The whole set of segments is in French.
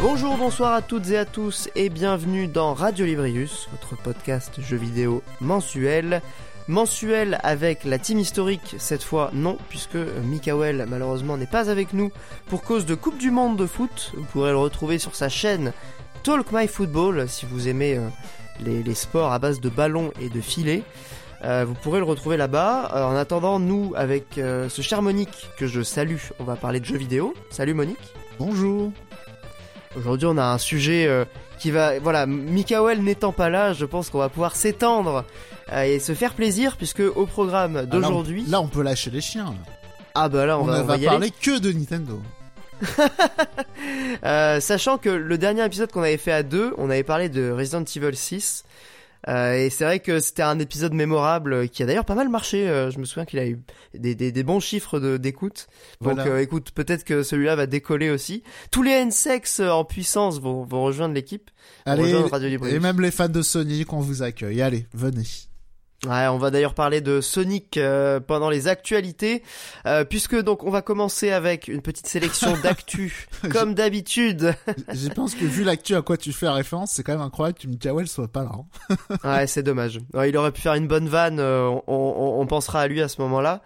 Bonjour, bonsoir à toutes et à tous et bienvenue dans Radio Librius, votre podcast jeux vidéo mensuel. Mensuel avec la team historique, cette fois non, puisque Mikael malheureusement n'est pas avec nous pour cause de Coupe du Monde de foot. Vous pourrez le retrouver sur sa chaîne Talk My Football si vous aimez euh, les, les sports à base de ballons et de filets. Euh, vous pourrez le retrouver là-bas. Euh, en attendant, nous, avec euh, ce cher Monique que je salue, on va parler de jeux vidéo. Salut Monique. Bonjour. Aujourd'hui, on a un sujet euh, qui va, voilà, Mikael n'étant pas là, je pense qu'on va pouvoir s'étendre euh, et se faire plaisir puisque au programme Ah, là, d'aujourd'hui, Là, on peut lâcher les chiens. là. ah bah là, on, On, va, ne on va va y parler que de Nintendo. Euh, sachant que le dernier épisode qu'on avait fait à deux, on avait parlé de Resident Evil 6. euh, et c'est vrai que c'était un épisode mémorable euh, qui a d'ailleurs pas mal marché. euh, je me souviens qu'il a eu des, des, des bons chiffres d'écoute. Donc Voilà. euh, écoute, peut-être que celui-là va décoller aussi. Tous les N-Sex euh, en puissance vont, vont rejoindre l'équipe. Allez, rejoindre Radio Librius. et même les fans de Sonic, on vous accueille. Allez, venez. Ouais, on va d'ailleurs parler de Sonic euh, pendant les actualités, euh, puisque donc on va commencer avec une petite sélection d'actu, comme d'habitude. Je pense que vu l'actu à quoi tu fais référence, c'est quand même incroyable que Mikael soit pas là. hein. Ouais, c'est dommage. Ouais, il aurait pu faire une bonne vanne, euh, on, on- on pensera à lui à ce moment-là.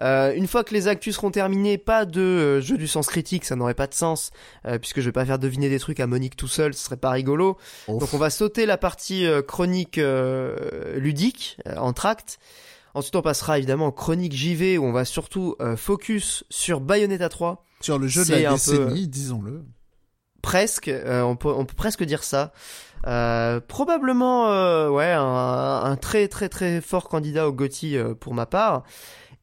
Euh, une fois que les actus seront terminés, pas de euh, jeu du sens critique, ça n'aurait pas de sens, euh, puisque je vais pas faire deviner des trucs à Monique tout seul, ce serait pas rigolo. Donc on va sauter la partie euh, chronique euh, ludique, euh, en tract. Ensuite on passera évidemment en chronique JV où on va surtout euh, focus sur Bayonetta 3. Sur le jeu de la peu- décennie, disons-le. Presque, euh, on, peut, on peut presque dire ça. Euh, probablement euh, ouais un, un très très très fort candidat au GOTY euh, pour ma part.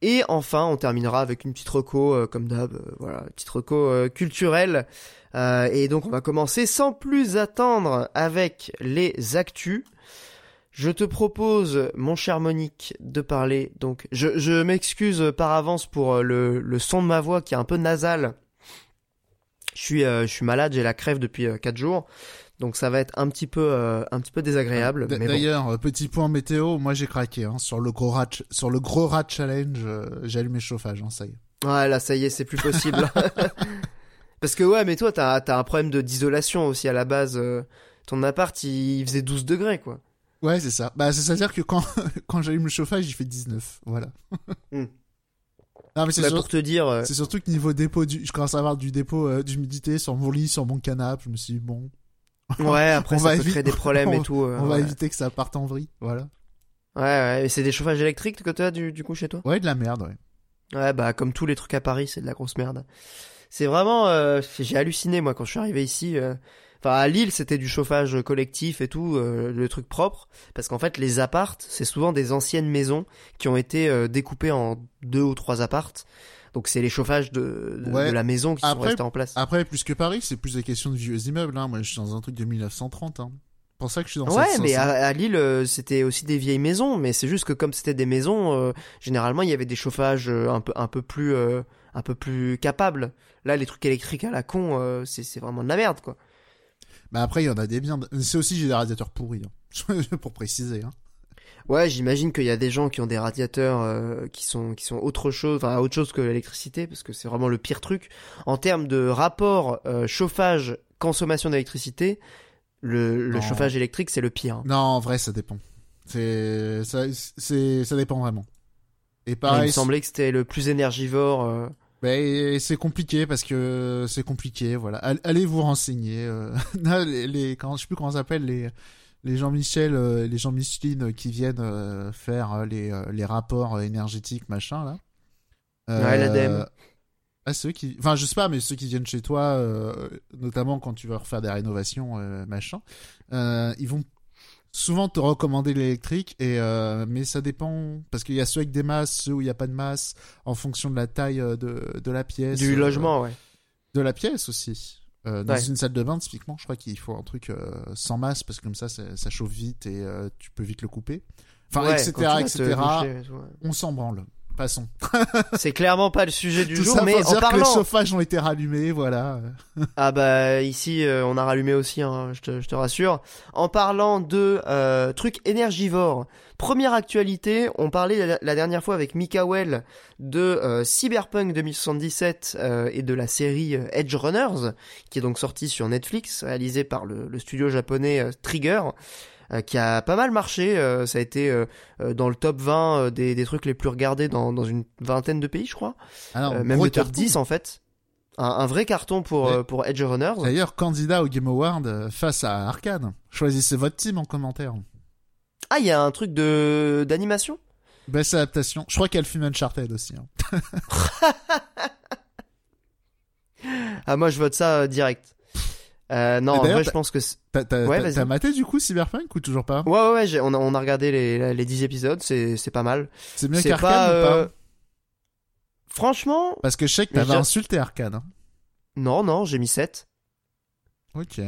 Et enfin, on terminera avec une petite reco, euh, comme d'hab, euh, voilà, petite reco euh, culturelle. Et donc, on va commencer sans plus attendre avec les actus. Je te propose, mon cher Monique, de parler. Donc, je, m'excuse par avance pour le, son de ma voix qui est un peu nasal. Je suis, je suis malade, j'ai la crève depuis 4 jours. Donc ça va être un petit peu, euh, un petit peu désagréable. Bon. D'ailleurs, euh, petit point météo, moi j'ai craqué hein, sur le gros rat, sur le gros rat challenge. euh, j'ai allumé le chauffage, hein, ça y est. Ouais, là, ça y est, c'est plus possible. Parce que ouais, mais toi, t'as as un problème de d'isolation aussi à la base. euh, ton appart, il, il faisait 12 degrés, quoi. Ouais, c'est ça. Bah, c'est à dire que quand quand j'allume le chauffage, il fait 19. Voilà. Hmm. Non, mais c'est Bah, sûr- pour te dire, euh, C'est surtout que niveau dépôt, du... je commence à avoir du dépôt euh, d'humidité sur mon lit, sur mon canapé. Je me suis dit, bon, ouais, après on ça va peut créer des problèmes et tout. euh, on va éviter que ça parte en vrille. Voilà. Ouais, ouais, et c'est des chauffages électriques que t'as du, du coup chez toi? Ouais, de la merde, ouais. Ouais, bah comme tous les trucs à Paris, c'est de la grosse merde. C'est vraiment, euh, j'ai halluciné moi quand je suis arrivé ici. euh, Enfin, à Lille, c'était du chauffage collectif et tout, euh, le truc propre. Parce qu'en fait, les appartes, c'est souvent des anciennes maisons qui ont été euh, découpées en deux ou trois appartes. Donc c'est les chauffages de, de, Ouais. de la maison qui sont Après- restés en place. Après, plus que Paris, c'est plus des questions de vieux immeubles. Hein. Moi, je suis dans un truc de 1930. Hein. C'est pour ça que je suis dans Ouais, cette mais à, Lille, euh, c'était aussi des vieilles maisons, mais c'est juste que comme c'était des maisons, euh, généralement il y avait des chauffages euh, un peu un peu plus euh, un peu plus capables. Là, les trucs électriques à la con, euh, c'est vraiment de la merde, quoi. Mais après, il y en a des biens. C'est aussi, j'ai des radiateurs pourris. Hein. pour préciser. Hein. Ouais, j'imagine qu'il y a des gens qui ont des radiateurs euh, qui sont qui sont autre chose, enfin autre chose que l'électricité, parce que c'est vraiment le pire truc en termes de rapport euh, chauffage consommation d'électricité. Le, le chauffage électrique, c'est le pire. Non, en vrai, ça dépend. C'est, ça, c'est, ça dépend vraiment. Et il pareil, me semblait que c'était le plus énergivore. euh, Ben, c'est compliqué parce que c'est compliqué, voilà. All- Allez vous renseigner. euh, les, les, comment, je sais plus comment ça s'appelle, les, les Jean-Michel, euh, les Jean-Micheline qui viennent euh, faire euh, les, les rapports énergétiques, machin, là. Ouais, l'ADEME. Ah, ceux qui, enfin, je sais pas, mais ceux qui viennent chez toi, notamment quand tu vas refaire des rénovations, machin, ils vont souvent te recommander l'électrique et euh, mais ça dépend parce qu'il y a ceux avec des masses, ceux où il n'y a pas de masse en fonction de la taille de, de la pièce. du euh, logement, ouais. de la pièce aussi. Euh, dans Ouais. une salle de bain, typiquement, je crois qu'il faut un truc euh, sans masse parce que comme ça, ça, ça chauffe vite et euh, tu peux vite le couper. Enfin, Ouais, etc., etc. doucher ouais. On s'en branle. passons. c'est clairement pas le sujet du Tout jour, ça mais pour en dire que les parlant. chauffages ont été rallumés, voilà. Ah bah ici euh, on a rallumé aussi, hein, je, te, je te rassure. En parlant de euh, trucs énergivores, première actualité, on parlait la, dernière fois avec Mikael de euh, Cyberpunk 2077 euh, et de la série euh, Edge Runners, qui est donc sortie sur Netflix, réalisée par le, le studio japonais euh, Trigger. qui a pas mal marché, ça a été dans le top 20 euh, des, des trucs les plus regardés dans, dans une vingtaine de pays, je crois. Alors, Euh, même le top carton. 10 en fait. Un, un vrai carton pour, Ouais. pour Edge Runners. D'ailleurs, candidat au Game Award face à Arkane. Choisissez votre team en commentaire. Ah, il y a un truc de d'animation? Best adaptation. Je crois qu'il y a le film Uncharted aussi. hein. Ah, moi je vote ça euh, direct. Euh, non, en vrai, je pense que. T'as Ouais, maté du coup Cyberpunk ou toujours pas? Ouais, ouais, on a, on a regardé les, les 10 épisodes, c'est pas mal. C'est mieux qu'Arkane pas. ou pas? euh, Franchement, Parce que je sais que t'avais insulté Arkane. hein. non, non, j'ai mis 7. Ok.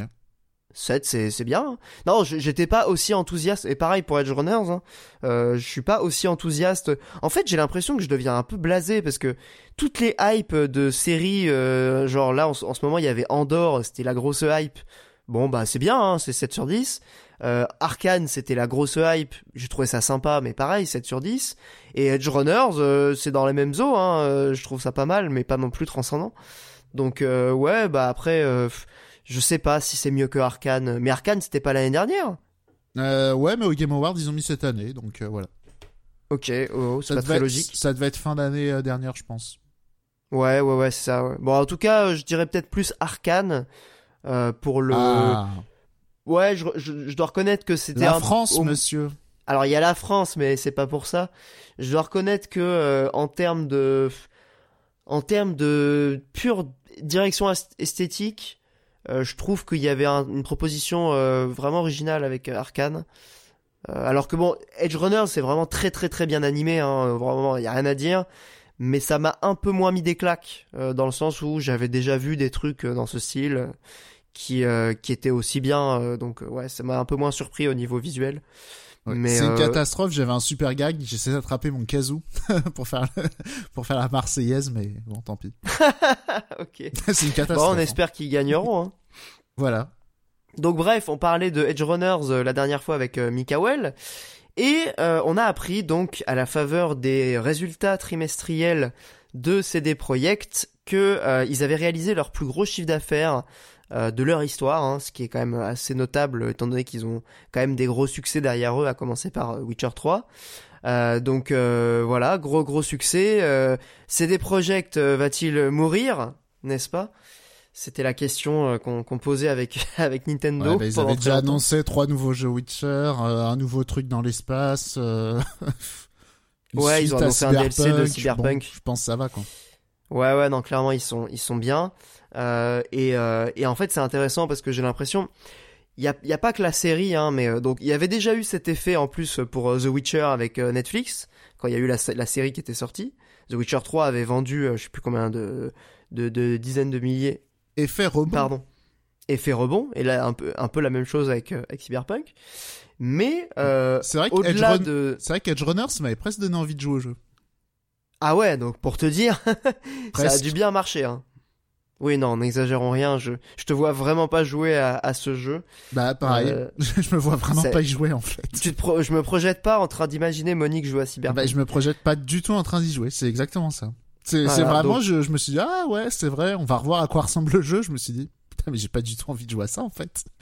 7, c'est bien. hein. Non, j'étais pas aussi enthousiaste. Et pareil pour Edge Runners, hein. Euh, je suis pas aussi enthousiaste. En fait, j'ai l'impression que je deviens un peu blasé parce que toutes les hypes de séries, euh, genre là, en, ce- en ce moment, il y avait Andor, c'était la grosse hype. Bon, bah c'est bien, hein, c'est 7 sur 10. Euh, Arkane, c'était la grosse hype. J'ai trouvé ça sympa, mais pareil, 7 sur 10. Et Edge Runners, euh, c'est dans les mêmes eaux. Hein. euh, je trouve ça pas mal, mais pas non plus transcendant. Donc euh, ouais, bah après, je sais pas si c'est mieux que Arkane. Mais Arkane, c'était pas l'année dernière. Euh, ouais, mais au Game Award, ils ont mis cette année, donc euh, voilà. Ok, oh, c'est Ça pas devait, très être, logique. ça devait être fin d'année euh, dernière, je pense. Ouais, ouais, ouais, c'est ça. ouais. Bon, en tout cas, euh, je dirais peut-être plus Arkane euh, pour le. Ah, Ouais, je, je, je dois reconnaître que c'était la un- France, monsieur. Alors il y a la France, mais c'est pas pour ça. Je dois reconnaître que euh, en termes de, en termes de pure direction est- esthétique, je trouve qu'il y avait un- une proposition euh, vraiment originale avec euh, Arkane. Euh, alors que bon, Edge Runner c'est vraiment très très très bien animé, hein, vraiment il y a rien à dire. Mais ça m'a un peu moins mis des claques euh, dans le sens où j'avais déjà vu des trucs euh, dans ce style euh, qui euh, qui étaient aussi bien. euh, donc euh, ouais, ça m'a un peu moins surpris au niveau visuel. Ouais, c'est une euh, catastrophe. J'avais un super gag. J'essaie d'attraper mon kazoo pour faire le- pour faire la Marseillaise, mais bon, tant pis. ok. c'est une Bon, catastrophe. on hein. espère qu'ils gagneront. Hein. Voilà. Donc bref, on parlait de Edge Runners euh, la dernière fois avec euh, Mikael. Et euh, on a appris donc à la faveur des résultats trimestriels de CD Projekt que euh, ils avaient réalisé leur plus gros chiffre d'affaires euh, de leur histoire, hein, ce qui est quand même assez notable étant donné qu'ils ont quand même des gros succès derrière eux, à commencer par euh, Witcher 3. Euh, donc voilà, gros gros succès. CD Projekt va-t-il mourir, n'est-ce pas? C'était la question qu'on posait avec avec Nintendo. Ouais, bah, ils avaient déjà longtemps. annoncé trois nouveaux jeux Witcher, un nouveau truc dans l'espace. Ouais, ils ont annoncé un DLC de Cyberpunk. Cyberpunk. Bon, je pense que ça va quoi. Ouais, ouais, non, clairement, ils sont, ils sont bien. Euh, et, euh, et en fait, c'est intéressant parce que j'ai l'impression, il y a, y a pas que la série, hein, mais euh, donc il y avait déjà eu cet effet en plus pour The Witcher avec Netflix quand il y a eu la, la série qui était sortie. The Witcher 3 avait vendu, je sais plus combien de, de, de dizaines de milliers, Effet rebond. pardon, effet rebond. Et là, un peu, un peu la même chose avec, avec Cyberpunk. Mais C'est vrai que Edge au-delà Run- de, C'est vrai qu'Edge Runner, ça m'avait presque donné envie de jouer au jeu. Ah ouais, donc pour te dire, ça a dû bien marcher. Hein. Oui, non, n'exagérons rien. Je, je te vois vraiment pas jouer à, à ce jeu. Bah pareil, Euh, je me vois vraiment pas y jouer en fait. tu te pro- je me projette pas en train d'imaginer Monique jouer à Cyberpunk. Bah, je me projette pas du tout en train d'y jouer, c'est exactement ça. C'est Voilà, c'est vraiment, donc- je, je me suis dit, ah ouais, c'est vrai, on va revoir à quoi ressemble le jeu. Je me suis dit, putain, mais j'ai pas du tout envie de jouer à ça en fait.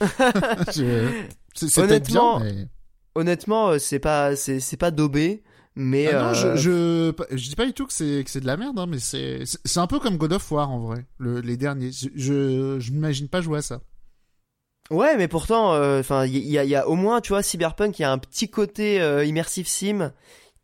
Je- c'est bien, Honnêtement, mais... Honnêtement, euh, c'est pas, c'est, c'est pas daubé, mais Ah non, je, euh, je, je dis pas du tout que c'est que c'est de la merde, hein, mais c'est c'est un peu comme God of War en vrai, le, les derniers. Je je, m'imagine pas jouer à ça. ouais, mais pourtant, euh, enfin, il y, a, y a au moins, tu vois, Cyberpunk, il y a un petit côté euh, immersive sim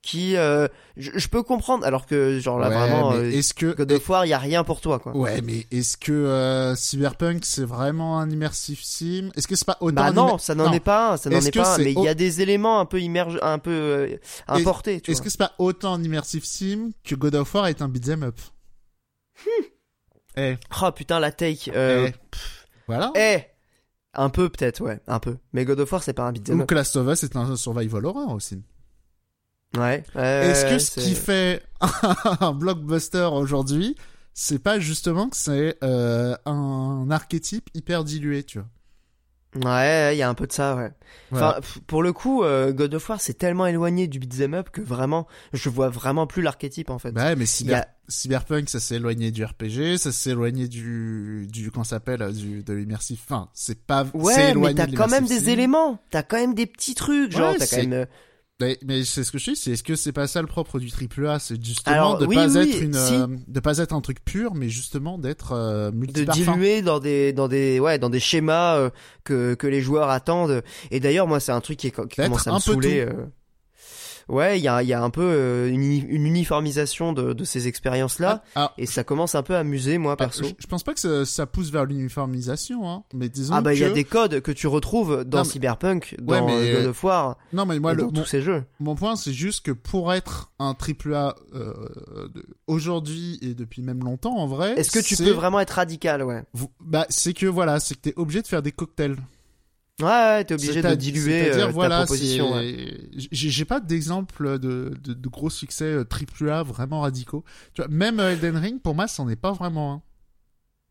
qui, euh, je, je peux comprendre, alors que genre là ouais, vraiment, euh, que God of War, il y a rien pour toi, quoi. ouais, mais est-ce que euh, Cyberpunk c'est vraiment un immersive sim? Est-ce que c'est pas autant Bah non, ça n'en est pas un, ça n'en est pas un, c'est mais il y a des éléments un peu immerge, un peu euh, importés, tu Est-ce que c'est pas autant un immersive sim que God of War est un beat'em up? Eh, Oh putain, la take. Euh, eh, voilà. Eh Un peu peut-être, ouais, un peu. Mais God of War, c'est pas un beat'em Ou up. que Last of Us est un survival horror aussi. Ouais. Est-ce que ce qui fait un blockbuster aujourd'hui, c'est pas justement que c'est euh, un archétype hyper dilué, tu vois? Ouais, il y a un peu de ça, ouais. Enfin, pour le coup, euh, God of War, c'est tellement éloigné du beat'em up que vraiment, je vois vraiment plus l'archétype en fait. Bah ouais, mais Cyberpunk, ça s'est éloigné du RPG, ça s'est éloigné du, du, comment s'appelle, du, de l'immersif. Enfin, c'est pas, ouais, mais t'as quand même des éléments, t'as quand même des petits trucs, genre, t'as quand même, euh, mais, c'est ce que je dis, c'est est-ce que c'est pas ça le propre du triple A, c'est justement de pas être une, euh, de pas être un truc pur, mais justement d'être euh, De diluer dans des, dans des, ouais, dans des schémas euh, que que les joueurs attendent. Et d'ailleurs, moi, c'est un truc qui, qui commence à me saouler. Ouais, il y a, y a un peu euh, une, une, uniformisation de, de ces expériences-là, ah, ah. et ça commence un peu à amuser, moi, ah, perso. je, pense pas que ça, ça pousse vers l'uniformisation, hein, mais disons Ah bah, il y a des codes que tu retrouves dans Cyberpunk, dans mais... God of War, non, mais moi, le, dans tous ces jeux. Mon point, c'est juste que pour être un triple A euh, aujourd'hui et depuis même longtemps, en vrai... Est-ce que tu peux vraiment être radical, ouais? Bah, c'est que, voilà, c'est que t'es obligé de faire des cocktails. Ouais, t'es obligé de diluer euh, voilà, ta proposition. J'ai pas d'exemple de, de, de, gros succès euh, triple A vraiment radicaux. Tu vois, même euh, Elden Ring, pour moi, c'en est pas vraiment un.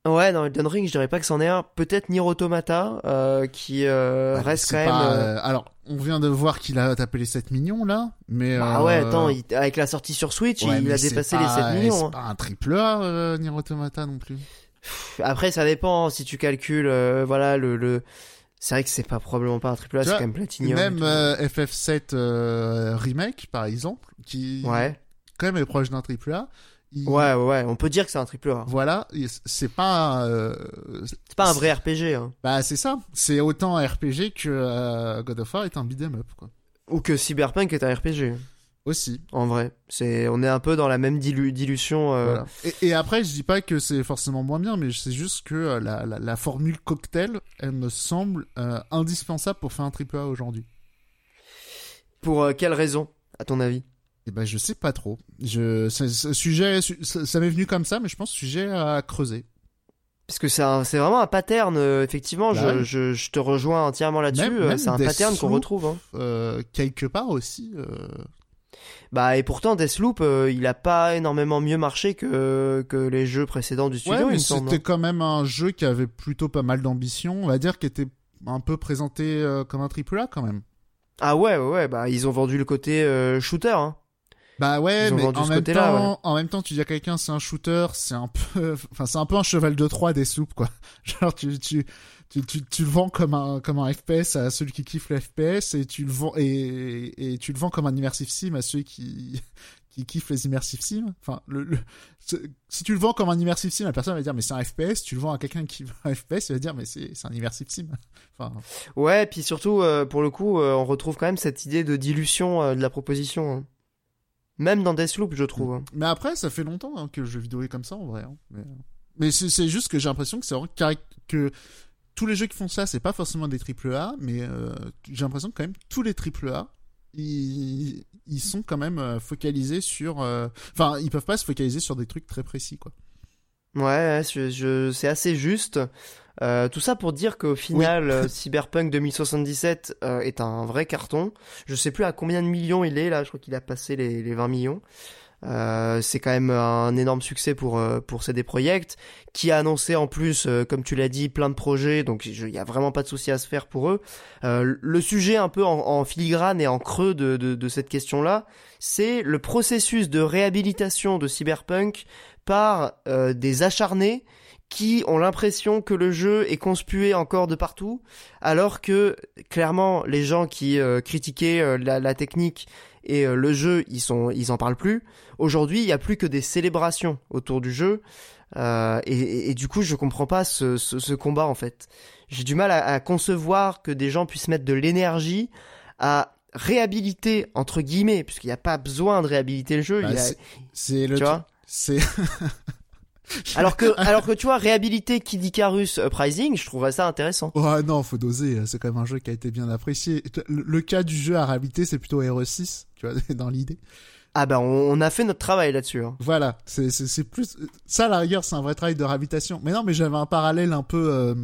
Ouais, dans Elden Ring, je dirais pas que c'en est un. Peut-être Nier Automata, euh, qui euh, bah, reste quand même. Euh, alors, on vient de voir qu'il a tapé les 7 millions là, mais. Bah ouais, attends, avec la sortie sur Switch, il a dépassé les 7 millions. C'est hein. pas un triple A, Nier Automata non plus. Après, ça dépend si tu calcules, voilà, le, le c'est vrai que c'est pas probablement pas un triple A, c'est quand même Platinum. Même euh, FF7 euh, remake par exemple, qui ouais. quand même est proche d'un triple A. Ouais, ouais, on peut dire que c'est un triple A. Voilà, c'est pas. Euh... C'est pas un vrai RPG. Hein. Bah c'est ça, c'est autant un RPG que euh, God of War est un beat'em up quoi. Ou que Cyberpunk est un RPG. Aussi. En vrai, c'est on est un peu dans la même dilution. Euh... Et, après, je dis pas que c'est forcément moins bien, mais c'est juste que euh, la, la, la, formule cocktail, elle me semble euh, indispensable pour faire un triple A aujourd'hui. Pour euh, quelle raison, à ton avis? Eh ben, je sais pas trop. Je, ce sujet, ça, m'est venu comme ça, mais je pense sujet à creuser. Parce que c'est c'est vraiment un pattern, effectivement. je, bah je, je, te rejoins entièrement là-dessus. C'est un pattern qu'on retrouve. Hein. quelque part aussi. Bah et pourtant Deathloop, euh, il a pas énormément mieux marché que que les jeux précédents du studio. Ouais, mais c'était quand même un jeu qui avait plutôt pas mal d'ambition, on va dire, qui était un peu présenté euh, comme un triple A quand même. Ah ouais, ouais, ouais, bah ils ont vendu le côté euh, shooter. Hein. Bah ouais, mais en même, temps, en même temps, tu dis à quelqu'un c'est un shooter, c'est un peu, enfin c'est un peu un cheval de Troie des soupes quoi. Genre tu tu tu, tu, tu, le vends comme un comme un FPS à celui qui kiffe le FPS et tu le vends et, et tu le vends comme un immersive sim à ceux qui qui kiffent les immersive sim. Enfin, le, si tu le vends comme un immersive sim, la personne va dire mais c'est un FPS. Tu le vends à quelqu'un qui veut un FPS, il va dire mais c'est un immersive sim. Enfin. Ouais, puis surtout euh, pour le coup, euh, on retrouve quand même cette idée de dilution euh, de la proposition. Hein. Même dans Deathloop, je trouve. Hein. Mais après, ça fait longtemps hein, que le jeu vidéo est comme ça en vrai. Mais, mais c'est juste que j'ai l'impression que c'est que tous les jeux qui font ça, c'est pas forcément des triple A, mais euh, j'ai l'impression que quand même tous les triple A, ils, ils, sont quand même euh, focalisés sur, euh, enfin, ils peuvent pas se focaliser sur des trucs très précis, quoi. Ouais, je, je c'est assez juste. Euh, tout ça pour dire qu'au final, Cyberpunk 2077 euh, est un vrai carton. Je sais plus à combien de millions il est là. Je crois qu'il a passé les, les 20 millions. Euh, c'est quand même un énorme succès pour euh, pour CD Projekt qui a annoncé en plus, euh, comme tu l'as dit, plein de projets. Donc il y a vraiment pas de souci à se faire pour eux. le sujet un peu en, filigrane et en creux de, de, de cette question-là, c'est le processus de réhabilitation de Cyberpunk par des acharnés qui ont l'impression que le jeu est conspué encore de partout, alors que clairement les gens qui critiquaient la, la, technique et euh, le jeu ils sont ils en parlent plus. Aujourd'hui il y a plus que des célébrations autour du jeu euh, et, et, du coup je comprends pas ce, ce, ce combat en fait. J'ai du mal à, à, concevoir que des gens puissent mettre de l'énergie à réhabiliter entre guillemets puisqu'il n'y a pas besoin de réhabiliter le jeu. Bah, c'est le tu vois c'est alors que, alors que tu vois, réhabiliter Kid Icarus Uprising, je trouverais ça intéressant. Ouais, non, faut doser. C'est quand même un jeu qui a été bien apprécié. Le, cas du jeu à réhabiliter, c'est plutôt Hero 6, tu vois, dans l'idée. Ah ben, on, a fait notre travail là-dessus. Hein. Voilà, c'est c'est plus ça la rigueur, c'est un vrai travail de réhabilitation. Mais non, mais j'avais un parallèle un peu euh,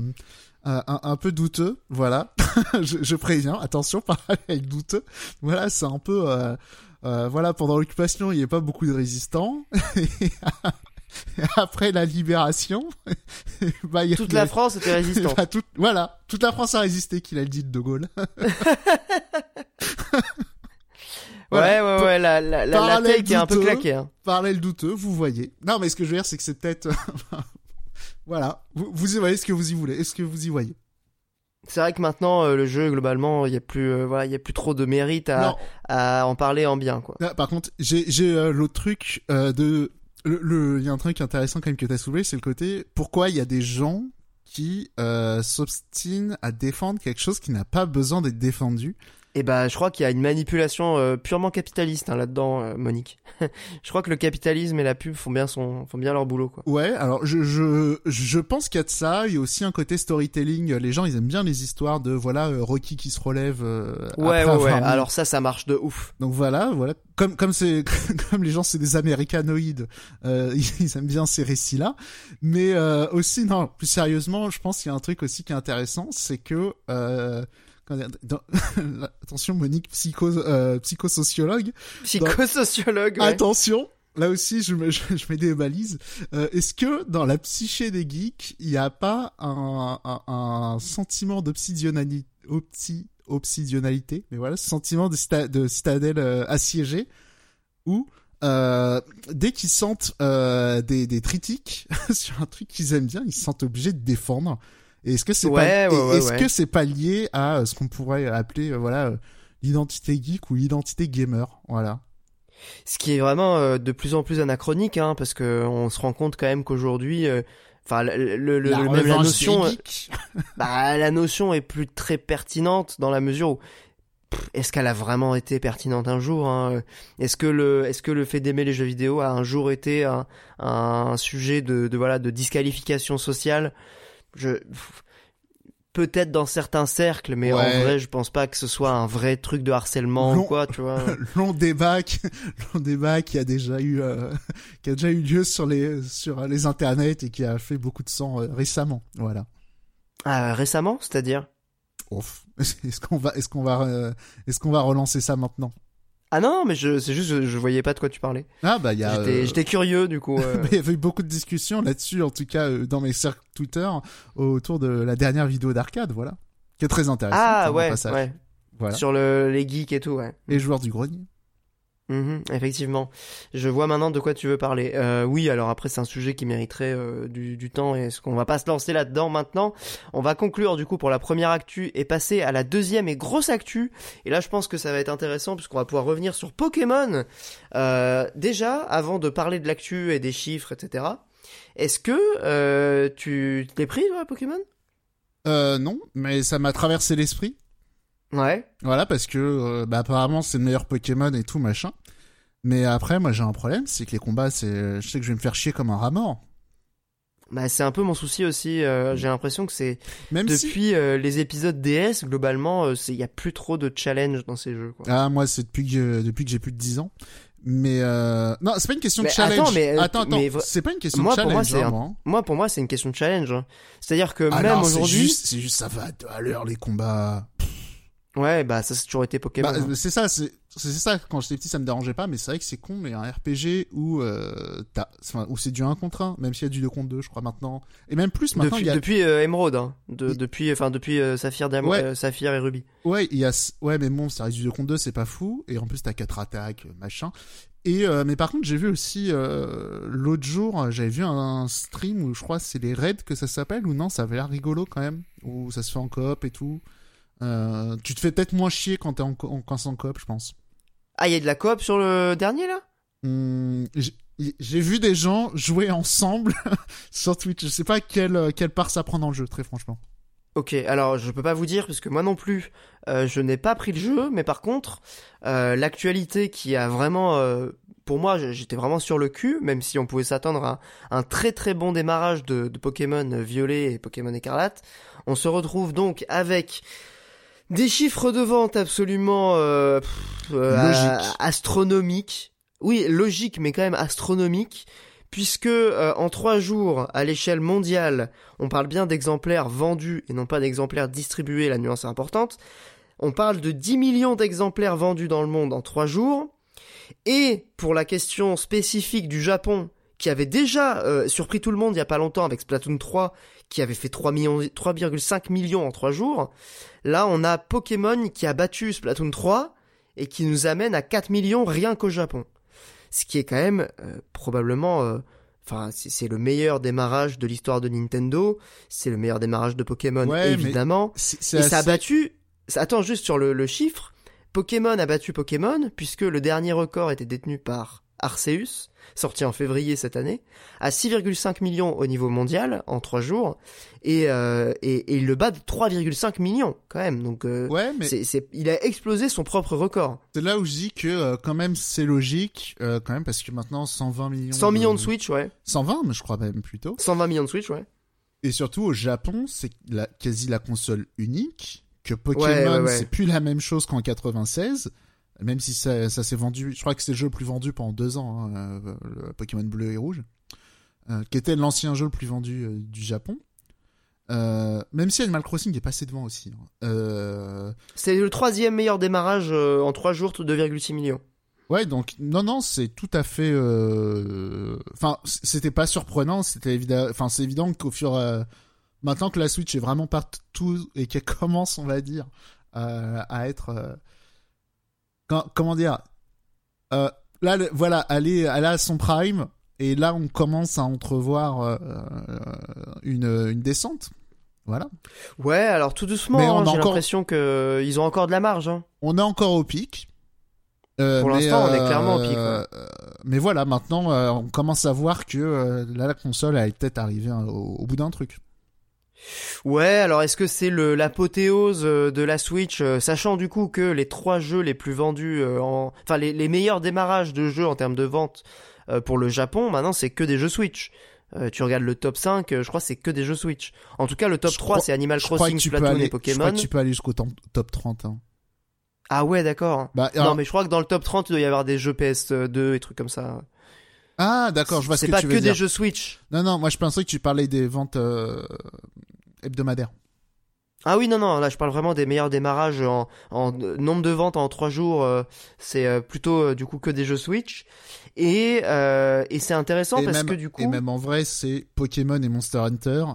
un, un, peu douteux, voilà. je, je, préviens, attention, parallèle douteux. Voilà, c'est un peu euh, euh, voilà, pendant l'occupation, il n'y avait pas beaucoup de résistants. Après la libération, bah, y a, toute la France était résistante. Bah, toute, voilà, toute la France a résisté, qu'il a dit de Gaulle. Ouais, ouais, ouais, la, la, la, la est un peu claquée. Hein. Parallèle douteux, vous voyez. Non, mais ce que je veux dire, c'est que c'est peut-être... voilà, vous, vous y voyez ce que vous y voulez. Est-ce que vous y voyez c'est vrai que maintenant euh, le jeu globalement il y a plus euh, voilà il y a plus trop de mérite à, à en parler en bien quoi. Ah, par contre j'ai j'ai euh, l'autre truc de le il y a un truc intéressant quand même que t'as soulevé c'est le côté pourquoi il y a des gens qui s'obstinent à défendre quelque chose qui n'a pas besoin d'être défendu? Et eh bah, je crois qu'il y a une manipulation euh, purement capitaliste hein, là-dedans, euh, Monique. je crois que le capitalisme et la pub font bien son, font bien leur boulot, quoi. Ouais, alors je je je pense qu'il y a de ça. Il y a aussi un côté storytelling. Les gens, ils aiment bien les histoires de voilà euh, Rocky qui se relève. ouais, ouais, ouais. Alors ça, ça marche de ouf. Donc voilà, voilà. Comme comme c'est comme les gens, c'est des américanoïdes. Ils, ils, aiment bien ces récits-là. Mais aussi, non, plus sérieusement, je pense qu'il y a un truc aussi qui est intéressant, c'est que attention Monique psycho euh, psychosociologue. Psychosociologue attention là aussi je, me, je, mets des balises. Euh, est-ce que dans la psyché des geeks il n'y a pas un, un, un sentiment d'obsidionalité obsidionalité mais voilà ce sentiment de, de citadelle euh, assiégée où euh, dès qu'ils sentent euh, des, des critiques sur un truc qu'ils aiment bien, ils se sentent obligés de défendre est-ce que c'est pas est-ce que c'est pas lié à euh, ce qu'on pourrait appeler euh, voilà euh, l'identité geek ou l'identité gamer voilà. Ce qui est vraiment de plus en plus anachronique hein, parce que on se rend compte quand même qu'aujourd'hui enfin le, le, la, même la notion bah la notion est plus très pertinente dans la mesure où est-ce qu'elle a vraiment été pertinente un jour hein Est-ce que le est-ce que le fait d'aimer les jeux vidéo a un jour été un, un sujet de, de voilà de disqualification sociale je peut-être dans certains cercles, mais en vrai, je pense pas que ce soit un vrai truc de harcèlement ou quoi, tu vois. long débat, qui, long débat qui a déjà eu, euh, qui a déjà eu lieu sur les sur les internets et qui a fait beaucoup de sang euh, récemment, voilà. Ah, récemment, c'est-à-dire? Ouf. Est-ce qu'on va, est-ce qu'on va, euh, est-ce qu'on va relancer ça maintenant? Ah non, mais je, c'est juste, je, voyais pas de quoi tu parlais. Ah bah il y a. J'étais, euh, j'étais curieux du coup. Euh... il y avait eu beaucoup de discussions là-dessus, en tout cas euh, dans mes cercles Twitter, autour de la dernière vidéo d'arcade, voilà, qui est très intéressante. Ah ouais, ouais. Voilà. Sur le, les geeks et tout, ouais. Les joueurs du grenier. Mhm, effectivement. Je vois maintenant de quoi tu veux parler. Euh, oui, alors après c'est un sujet qui mériterait euh, du, temps et ce qu'on va pas se lancer là-dedans maintenant. On va conclure du coup pour la première actu et passer à la deuxième et grosse actu. Et là je pense que ça va être intéressant puisqu'on va pouvoir revenir sur Pokémon. Euh, déjà, avant de parler de l'actu et des chiffres, etc. Est-ce que euh, tu t'es pris toi, Pokémon? Euh, Non, mais ça m'a traversé l'esprit. Ouais. Voilà, parce que euh, bah, apparemment c'est le meilleur Pokémon et tout machin. Mais après, moi j'ai un problème, c'est que les combats, c'est, je sais que je vais me faire chier comme un rat mort. Bah c'est un peu mon souci aussi. Euh, j'ai l'impression que c'est Même depuis euh, les épisodes DS globalement, il y a plus trop de challenge dans ces jeux. Quoi. Ah moi c'est depuis que depuis que j'ai plus de 10 ans. Mais euh... non, c'est pas une question de challenge. Attends, mais, attends, attends. c'est pas une question de challenge. Pour moi, hein, moi, pour moi, c'est une question de challenge. Hein. C'est-à-dire que ah même aujourd'hui, c'est juste, ça va à l'heure les combats. Ouais, bah ça c'est toujours été Pokémon. Bah, hein. C'est ça, c'est c'est ça. Quand j'étais petit, ça me dérangeait pas, mais c'est vrai que c'est con. Mais un RPG où euh, enfin, où c'est du 1 contre 1, même s'il y a du 2 contre 2, je crois maintenant, et même plus maintenant. Depuis, il y a... depuis euh, Emerald, hein. De, depuis, enfin depuis euh, Saphir, ouais. Euh, Saphir et Ruby. Ouais, il y a, ouais, mais bon, ça reste du 2 contre 2, c'est pas fou. Et en plus, t'as quatre attaques, machin. Et mais par contre, j'ai vu aussi l'autre jour, j'avais vu un, stream où je crois c'est les raids que ça s'appelle ou non, ça avait l'air rigolo quand même, où ça se fait en coop et tout. Euh, tu te fais peut-être moins chier quand t'es en, en, en coop, je pense. Ah, il y a de la coop sur le dernier là? Hmm, J'ai vu des gens jouer ensemble sur Twitch. Je sais pas quelle, quelle part ça prend dans le jeu, très franchement. Ok, alors je peux pas vous dire parce que moi non plus, euh, je n'ai pas pris le jeu, mais par contre, euh, l'actualité qui a vraiment, euh, pour moi, j'étais vraiment sur le cul, même si on pouvait s'attendre à un très très bon démarrage de, de Pokémon Violet et Pokémon Écarlate. On se retrouve donc avec des chiffres de vente absolument euh, euh astronomiques. Oui, logique, mais quand même astronomiques. Puisque euh, en trois jours, à l'échelle mondiale, on parle bien d'exemplaires vendus et non pas d'exemplaires distribués, la nuance est importante. On parle de 10 millions d'exemplaires vendus dans le monde en trois jours. Et pour la question spécifique du Japon, qui avait déjà euh, surpris tout le monde il y a pas longtemps avec Splatoon 3, qui avait fait 3 millions, 3,5 millions en 3 jours. Là, on a Pokémon qui a battu Splatoon 3 et qui nous amène à 4 millions rien qu'au Japon. Ce qui est quand même euh, probablement, euh, enfin, c'est le meilleur démarrage de l'histoire de Nintendo. C'est le meilleur démarrage de Pokémon, Ouais, évidemment. Et ça a battu. Attends, juste sur le, le chiffre. Pokémon a battu Pokémon, puisque le dernier record était détenu par Arceus, sorti en février cette année, à 6,5 millions au niveau mondial en 3 jours, et, euh, et, et il le bat de 3,5 millions quand même. Donc, euh, Ouais, mais c'est, c'est- il a explosé son propre record. c'est là où je dis que euh, quand même c'est logique, quand même parce que maintenant 120 millions. 100 millions de Switch, ouais. 120, mais je crois même plutôt. 120 millions de Switch, ouais. Et surtout au Japon, c'est la, quasi la console unique. Que Pokémon, Ouais, ouais, ouais. c'est plus la même chose qu'en 96. Même si ça, ça s'est vendu, je crois que c'est le jeu le plus vendu pendant deux ans, hein, euh, le Pokémon bleu et rouge, euh, qui était l'ancien jeu le plus vendu euh, du Japon. Euh, même si Animal Crossing est passé devant aussi. hein. C'est le troisième meilleur démarrage en 3 jours, 2,6 millions. Ouais, donc non, non, c'est tout à fait. Enfin, c'était pas surprenant. C'était évident. Enfin, c'est évident qu'au fur, euh, maintenant que la Switch est vraiment partout et qu'elle commence, on va dire, à être. Comment dire euh, Là, le- voilà, elle est, elle a son prime et là, on commence à entrevoir euh, euh, une, une descente. Voilà. Ouais, alors tout doucement, hein, a j'ai encore- l'impression que ils ont encore de la marge. Hein. On est encore au pic. Euh, Pour l'instant, on est clairement au pic, mais voilà, maintenant, on commence à voir que là, la console elle est peut-être arrivée hein, au, au bout d'un truc. Ouais, alors est-ce que c'est le l'apothéose euh, de la Switch, euh, sachant du coup que les trois jeux les plus vendus, euh, en... enfin les, les meilleurs démarrages de jeux en termes de vente pour le Japon, maintenant c'est que des jeux Switch. Euh, tu regardes le top 5, euh, je crois que c'est que des jeux Switch. En tout cas, le top Je 3 crois- c'est Animal Crossing, que Splatoon aller, et je crois Pokémon. que tu peux aller jusqu'au top, top 30. hein. Ah ouais, d'accord. Bah, Non, mais je crois que dans le top 30, il doit y avoir des jeux PS2 et trucs comme ça. Ah, d'accord, je vois ce C'est que pas tu que veux des dire. jeux Switch. Non, non, moi je pensais que tu parlais des ventes euh, hebdomadaires. Ah oui, non, non, là je parle vraiment des meilleurs démarrages en, en nombre de ventes en 3 jours. euh, c'est euh, plutôt euh, du coup que des jeux Switch. Et, et c'est intéressant Et parce même, que du coup... et même en vrai, c'est Pokémon et Monster Hunter,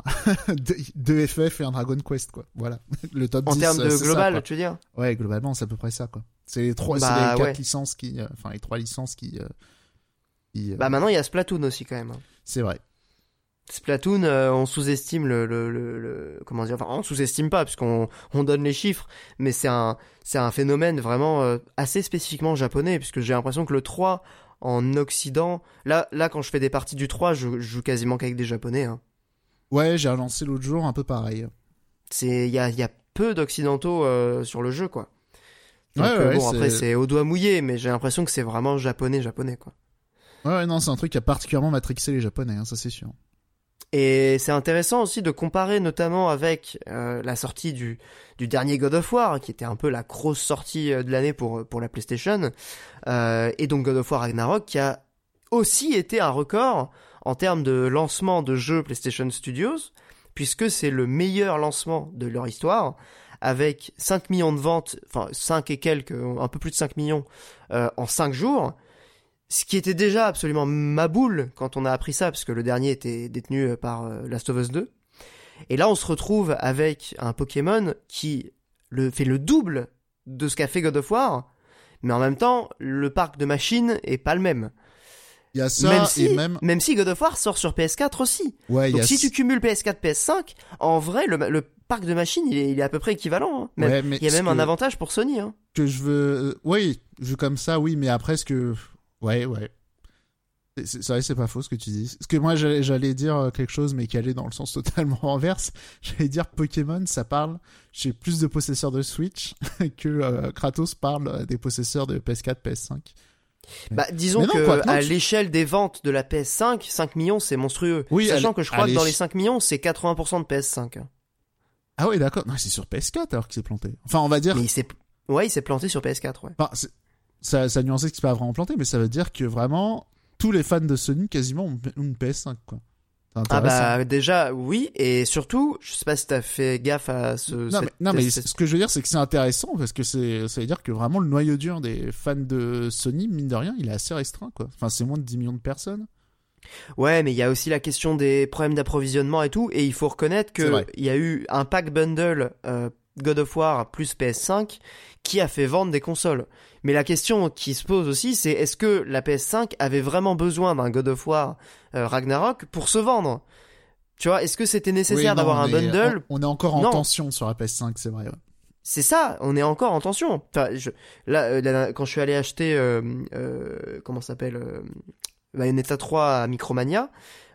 deux- FF et un Dragon Quest, quoi. Voilà, le top En 10. termes euh, de ça, global, tu veux dire? Ouais, globalement, c'est à peu près ça, quoi. C'est les trois, Bah, les quatre ouais. licences qui, enfin les trois licences qui, qui, Bah maintenant il y a Splatoon aussi quand même. c'est vrai. Splatoon, euh, on sous-estime le, le, le, le- comment dire, enfin on sous-estime pas puisqu'on on donne les chiffres, mais c'est un c'est un phénomène vraiment euh, assez spécifiquement japonais puisque j'ai l'impression que le 3 en Occident, là là quand je fais des parties du 3, je, je joue quasiment qu'avec des japonais. Hein. Ouais, j'ai relancé l'autre jour un peu pareil. C'est il y a y a peu d'occidentaux euh, sur le jeu quoi. Donc, Ouais, ouais, bon après c'est- c'est au doigt mouillé, mais j'ai l'impression que c'est vraiment japonais japonais quoi. Ouais, ouais, non, c'est un truc qui a particulièrement matrixé les Japonais, hein, ça c'est sûr. Et c'est intéressant aussi de comparer notamment avec euh, la sortie du, du dernier God of War, qui était un peu la grosse sortie euh, de l'année pour, pour la PlayStation, euh, et donc God of War Ragnarok, qui a aussi été un record en termes de lancement de jeux PlayStation Studios, puisque c'est le meilleur lancement de leur histoire, avec 5 millions de ventes, enfin 5 et quelques, un peu plus de 5 millions euh, en 5 jours, ce qui était déjà absolument ma boule quand on a appris ça, parce que le dernier était détenu euh, par euh, Last of Us 2. Et là, on se retrouve avec un Pokémon qui le, fait le double de ce qu'a fait God of War, mais en même temps, le parc de machines est pas le même. Il y a ça même, si, et même, même si God of War sort sur PS4 aussi. ouais, il y Donc a si tu cumules PS4, PS5, en vrai, le, le parc de machines, il est, il est à peu près équivalent. hein. Même- Ouais, mais il y a même un avantage pour Sony. Hein. que je veux, euh, oui, vu comme ça, oui, mais après ce que, ouais, ouais. C'est- vrai, c'est pas faux ce que tu dis. Parce que moi, j'allais dire euh, quelque chose, mais qui allait dans le sens totalement inverse. J'allais dire Pokémon, ça parle chez plus de possesseurs de Switch que euh, Kratos parle euh, des possesseurs de PS4, PS5. Bah, disons non, que quoi non, à tu- l'échelle des ventes de la PS5, 5 millions, c'est monstrueux. Oui, Sachant que je crois que dans les l'éche- 5 millions, c'est 80% de PS5. hein. Ah ouais, d'accord. Non, c'est sur PS4 alors qu'il s'est planté. Enfin, on va dire. Mais il s'est, ouais, il s'est planté sur PS4, ouais. Enfin, ça, ça nuancé que c'est pas vraiment planté, mais ça veut dire que vraiment tous les fans de Sony quasiment ont une PS5 quoi. Ah bah déjà oui et surtout je sais pas si t'as fait gaffe à ce. Non mais, non, mais ce que je veux dire c'est que c'est intéressant parce que c'est ça veut dire que vraiment le noyau dur des fans de Sony mine de rien il est assez restreint quoi. Enfin c'est moins de 10 millions de personnes. Ouais, mais il y a aussi la question des problèmes d'approvisionnement et tout, et il faut reconnaître que il y a eu un pack bundle euh, God of War plus PS5 qui a fait vendre des consoles. Mais la question qui se pose aussi, c'est est-ce que la PS5 avait vraiment besoin d'un God of War euh, Ragnarok pour se vendre? Tu vois, est-ce que c'était nécessaire d'avoir un bundle? on, est encore en tension sur la PS5, c'est vrai. C'est ça, on est encore en tension. Enfin, je, là, euh, quand je suis allé acheter, euh, euh comment s'appelle, Bayonetta 3 à Micromania,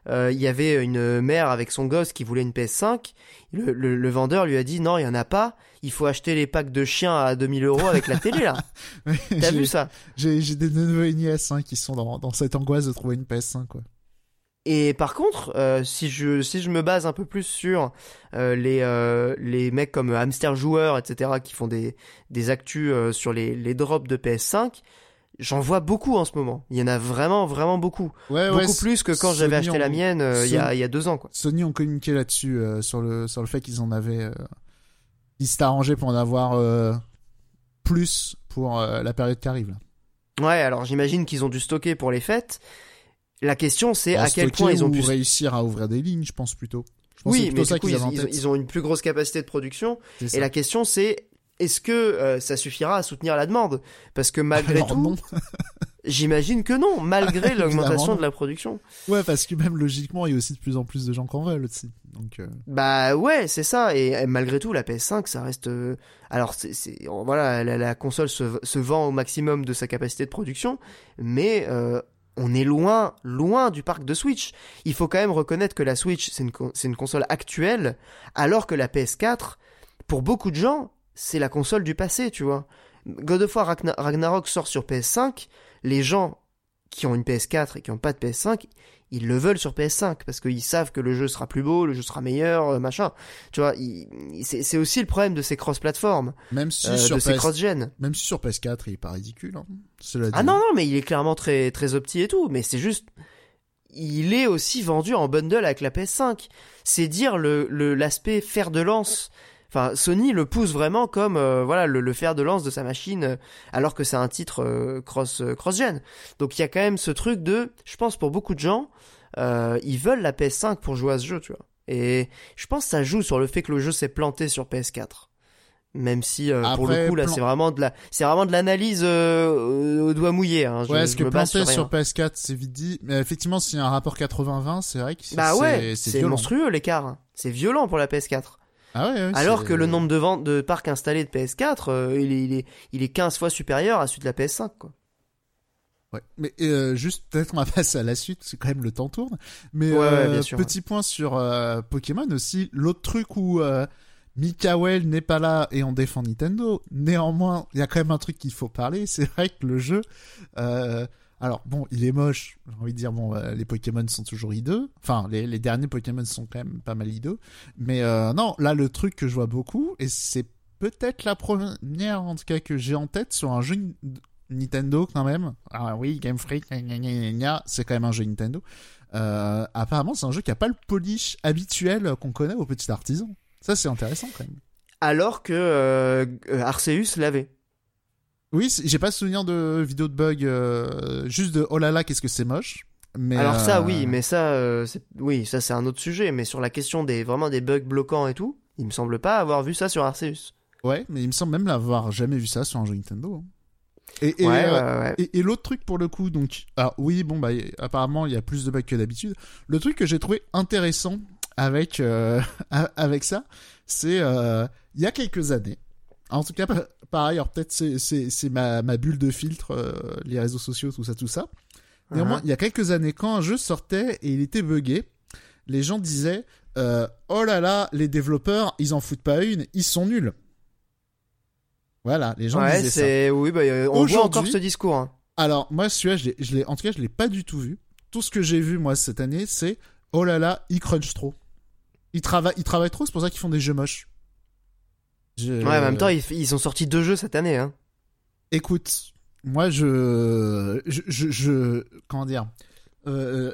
euh, il y avait une mère avec son gosse qui voulait une PS5. Le, le, vendeur lui a dit non, il y en a pas. Il faut acheter les packs de chiens à 2000 euros avec la télé là. T'as vu ça J'ai des neveux et nièces hein, qui sont dans, dans cette angoisse de trouver une PS5 quoi. Et par contre, euh, si je si je me base un peu plus sur euh, les euh, les mecs comme Hamster Joueur, etc., qui font des des actus sur les les drops de PS5, J'en vois beaucoup en ce moment. Il y en a vraiment, vraiment beaucoup. beaucoup plus que quand j'avais acheté la mienne euh, il, y a, il y a deux ans. Quoi. Sony ont communiqué là-dessus, euh, sur, le, sur le fait qu'ils en avaient... Euh, ils s'étaient arrangés pour en avoir euh, plus pour la période qui arrive. Là. Ouais, alors j'imagine qu'ils ont dû stocker pour les fêtes. La question c'est à quel point ils ont pu... réussir à ouvrir des lignes, je pense plutôt. oui, mais du coup, ils, ils, ont une plus grosse capacité de production. Et la question c'est est-ce que euh, ça suffira à soutenir la demande? Parce que malgré tout, j'imagine que non, malgré l'augmentation de la production. Ouais, parce que même logiquement, il y a aussi de plus en plus de gens qui en veulent aussi. Donc euh. bah ouais, c'est ça. Et, malgré tout, la PS5, ça reste. Euh, alors c'est voilà, la, console se, se, vend au maximum de sa capacité de production, mais on est loin, loin du parc de Switch. Il faut quand même reconnaître que la Switch, c'est une, une console actuelle, alors que la PS4, pour beaucoup de gens, c'est la console du passé, tu vois. God of War Ragnarok sort sur PS5, les gens qui ont une PS4 et qui n'ont pas de PS5, ils le veulent sur PS5 parce qu'ils savent que le jeu sera plus beau, le jeu sera meilleur, euh, machin. Tu vois, c'est aussi le problème de ces cross-platforms, même si euh, sur de ces cross-gen. Même si sur PS4, il est pas ridicule. Hein. Ah non non, mais il est clairement très très opti et tout, mais c'est juste il est aussi vendu en bundle avec la PS5. C'est dire le l'aspect fer de lance Enfin, Sony le pousse vraiment comme euh, voilà le, fer de lance de sa machine, euh, alors que c'est un titre euh, cross cross gen. Donc il y a quand même ce truc de, je pense pour beaucoup de gens, ils veulent la PS5 pour jouer à ce jeu, tu vois. Et je pense que ça joue sur le fait que le jeu s'est planté sur PS4 même si pour le coup là c'est vraiment de la c'est vraiment de l'analyse au doigt mouillé hein. ouais ce que planté sur, PS4 c'est vite dit mais effectivement s'il y a un rapport 80-20 c'est vrai que bah ouais c'est monstrueux l'écart c'est violent pour la PS4 ah Alors que le nombre de ventes de parcs installés de PS4, euh, il, est, il, est, il est 15 fois supérieur à celui de la PS5, quoi. Ouais, mais euh, juste peut-être on va passer à la suite, c'est quand même le temps tourne. Mais euh, petit point sur Pokémon aussi, l'autre truc où Mikael n'est pas là et on défend Nintendo. Néanmoins, il y a quand même un truc qu'il faut parler, c'est vrai que le jeu alors bon, il est moche. J'ai envie de dire bon, euh, les Pokémon sont toujours hideux. Enfin, les, les, derniers Pokémon sont quand même pas mal hideux. Mais euh, non, là le truc que je vois beaucoup et c'est peut-être la première en tout cas que j'ai en tête sur un jeu Nintendo quand même. Ah oui, Game Freak, c'est quand même un jeu Nintendo. Euh, apparemment, c'est un jeu qui a pas le polish habituel qu'on connaît aux petits artisans. Ça, c'est intéressant quand même. Alors que euh, Arceus l'avait. Oui, j'ai pas souvenir de vidéo de bug, euh, juste de oh là là, qu'est-ce que c'est moche. Mais Alors ça, oui, euh, mais ça, euh, oui, ça c'est un autre sujet. Mais sur la question des vraiment des bugs bloquants et tout, il me semble pas avoir vu ça sur Arceus. Ouais, mais il me semble même l'avoir jamais vu ça sur un jeu Nintendo. Hein. Et, et, ouais, et, l'autre truc pour le coup, donc, ah oui, bon bah apparemment il y a plus de bugs que d'habitude. Le truc que j'ai trouvé intéressant avec avec ça, c'est il y a quelques années, en tout cas, pareil, alors peut-être c'est ma, ma bulle de filtre, euh, les réseaux sociaux, tout ça, tout ça. Néanmoins, uh-huh. il y a quelques années, quand un jeu sortait et il était buggé, les gens disaient euh, Oh là là, les développeurs, ils en foutent pas une, ils sont nuls. Voilà, les gens ouais, disaient ça. Oui, bah, euh, on voit encore ce discours. Hein. Alors, moi, celui-là, je l'ai, en tout cas, je l'ai pas du tout vu. Tout ce que j'ai vu, moi, cette année, c'est Oh là là, ils crunchent trop. Ils travaillent trop, c'est pour ça qu'ils font des jeux moches. Ouais, en même temps, ils, ont sorti deux jeux cette année. Hein. Écoute, moi, je, je, je, comment dire, euh,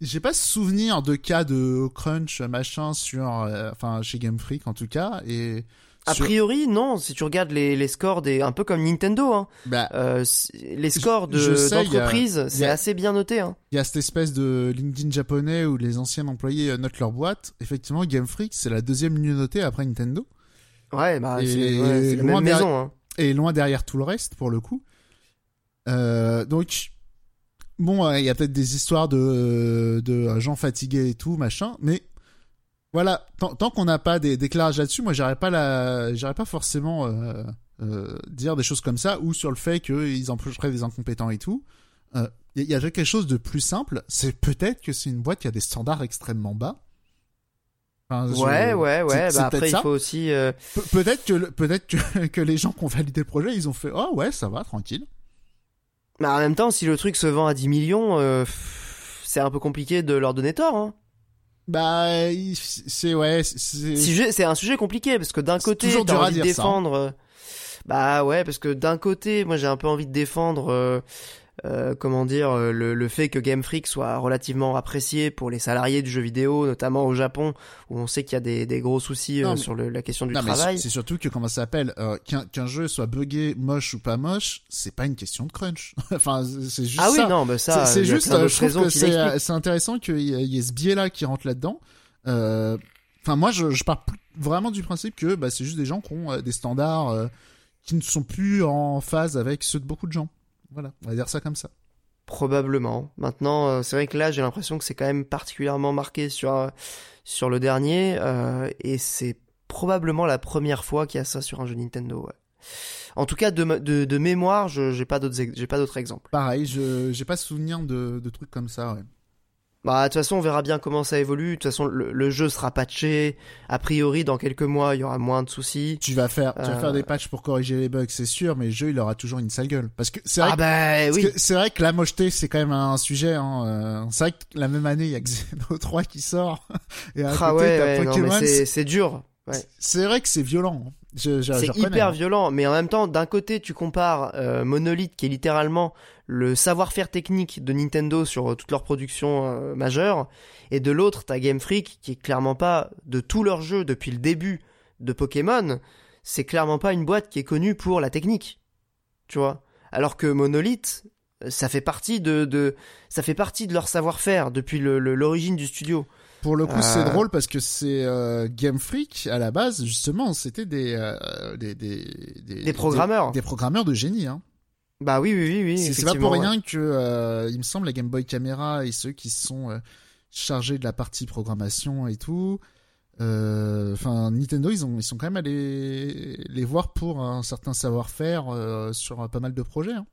j'ai pas souvenir de cas de crunch machin sur, euh, enfin chez Game Freak en tout cas. Et a priori, non. Si tu regardes les, les scores des, un peu comme Nintendo, hein. Bah, euh, les scores de d'entreprise, c'est assez bien noté. Hein. Il y a cette espèce de LinkedIn japonais où les anciens employés euh, notent leur boîte. Effectivement, Game Freak, c'est la deuxième mieux notée après Nintendo. Ouais, bah c'est la même maison. Hein. Et loin derrière tout le reste, pour le coup. Euh, donc, bon, il y a peut-être des histoires de, de gens fatigués et tout, machin, mais voilà, tant, qu'on n'a pas des déclarations là-dessus, moi j'aurais pas la, j'aurais pas forcément euh, euh, dire des choses comme ça ou sur le fait qu'ils empêcheraient des incompétents et tout. Il euh, y, y, a quelque chose de plus simple, c'est peut-être que c'est une boîte qui a des standards extrêmement bas. Ouais, ouais, ouais. Bah après, il faut aussi. Euh, peut-être que peut-être que, que les gens qui ont validé le projet, ils ont fait oh ouais, ça va, tranquille. Mais en même temps, si le truc se vend à 10 millions, c'est un peu compliqué de leur donner tort. Hein. Bah, c'est ouais, c'est un sujet compliqué parce que d'un côté, t'as envie de hein. défendre. Bah ouais, parce que d'un côté, moi j'ai un peu envie de défendre euh, euh, comment dire, euh, le, le, fait que Game Freak soit relativement apprécié pour les salariés du jeu vidéo, notamment au Japon, où on sait qu'il y a des, des, gros soucis euh, sur le, la question du non, travail. C'est surtout que comment ça s'appelle, qu'un jeu soit buggé, moche ou pas moche, c'est pas une question de crunch. enfin, c'est juste ah ça. oui, non, mais ça, c'est juste, je trouve que c'est intéressant qu'il y, ait ce biais là qui rentre là-dedans. Enfin, moi, je, je pars vraiment du principe que bah, c'est juste des gens qui ont des standards qui ne sont plus en phase avec ceux de beaucoup de gens. Voilà, on va dire ça comme ça. Probablement. Maintenant, euh, c'est vrai que là, j'ai l'impression que c'est quand même particulièrement marqué sur euh, sur le dernier, euh, et c'est probablement la première fois qu'il y a ça sur un jeu Nintendo. Ouais. En tout cas, de, de, de mémoire, je j'ai pas d'autres j'ai pas d'autres exemples. Pareil, je j'ai pas souvenir de, de trucs comme ça. Ouais. Bah, de toute façon, on verra bien comment ça évolue. De toute façon, le, jeu sera patché. A priori, dans quelques mois, il y aura moins de soucis. Tu vas faire, tu vas faire des euh. patchs pour corriger les bugs, c'est sûr, mais le jeu, il aura toujours une sale gueule. Parce que c'est vrai, ah bah, oui. c'est vrai que la mocheté, c'est quand même un sujet. Hein. Euh, c'est vrai que la même année, il y a Xeno 3 qui sort. Et à ah côté, ouais, Pokémon. C'est dur. Ouais. C'est vrai que c'est violent. Hein. C'est hyper hein. violent, mais en même temps, d'un côté, tu compares euh, Monolith, qui est littéralement le savoir-faire technique de Nintendo sur euh, toutes leurs productions euh, majeures, et de l'autre, t'as Game Freak, qui est clairement pas de tous leurs jeux depuis le début de Pokémon, c'est clairement pas une boîte qui est connue pour la technique, tu vois. Alors que Monolith, ça fait partie de, de ça fait partie de leur savoir-faire depuis l'origine du studio. Pour le coup, c'est euh. drôle parce que c'est euh, Game Freak à la base, justement, c'était des, euh, des, des, des, programmeurs, des, programmeurs de génie. Hein. Bah oui, oui, oui, oui. C'est pas pour rien que, il me semble, la Game Boy Camera et ceux qui sont chargés de la partie programmation et tout. Enfin, Nintendo, ils ont, ils sont quand même allés les voir pour un certain savoir-faire sur pas mal de projets. Hein.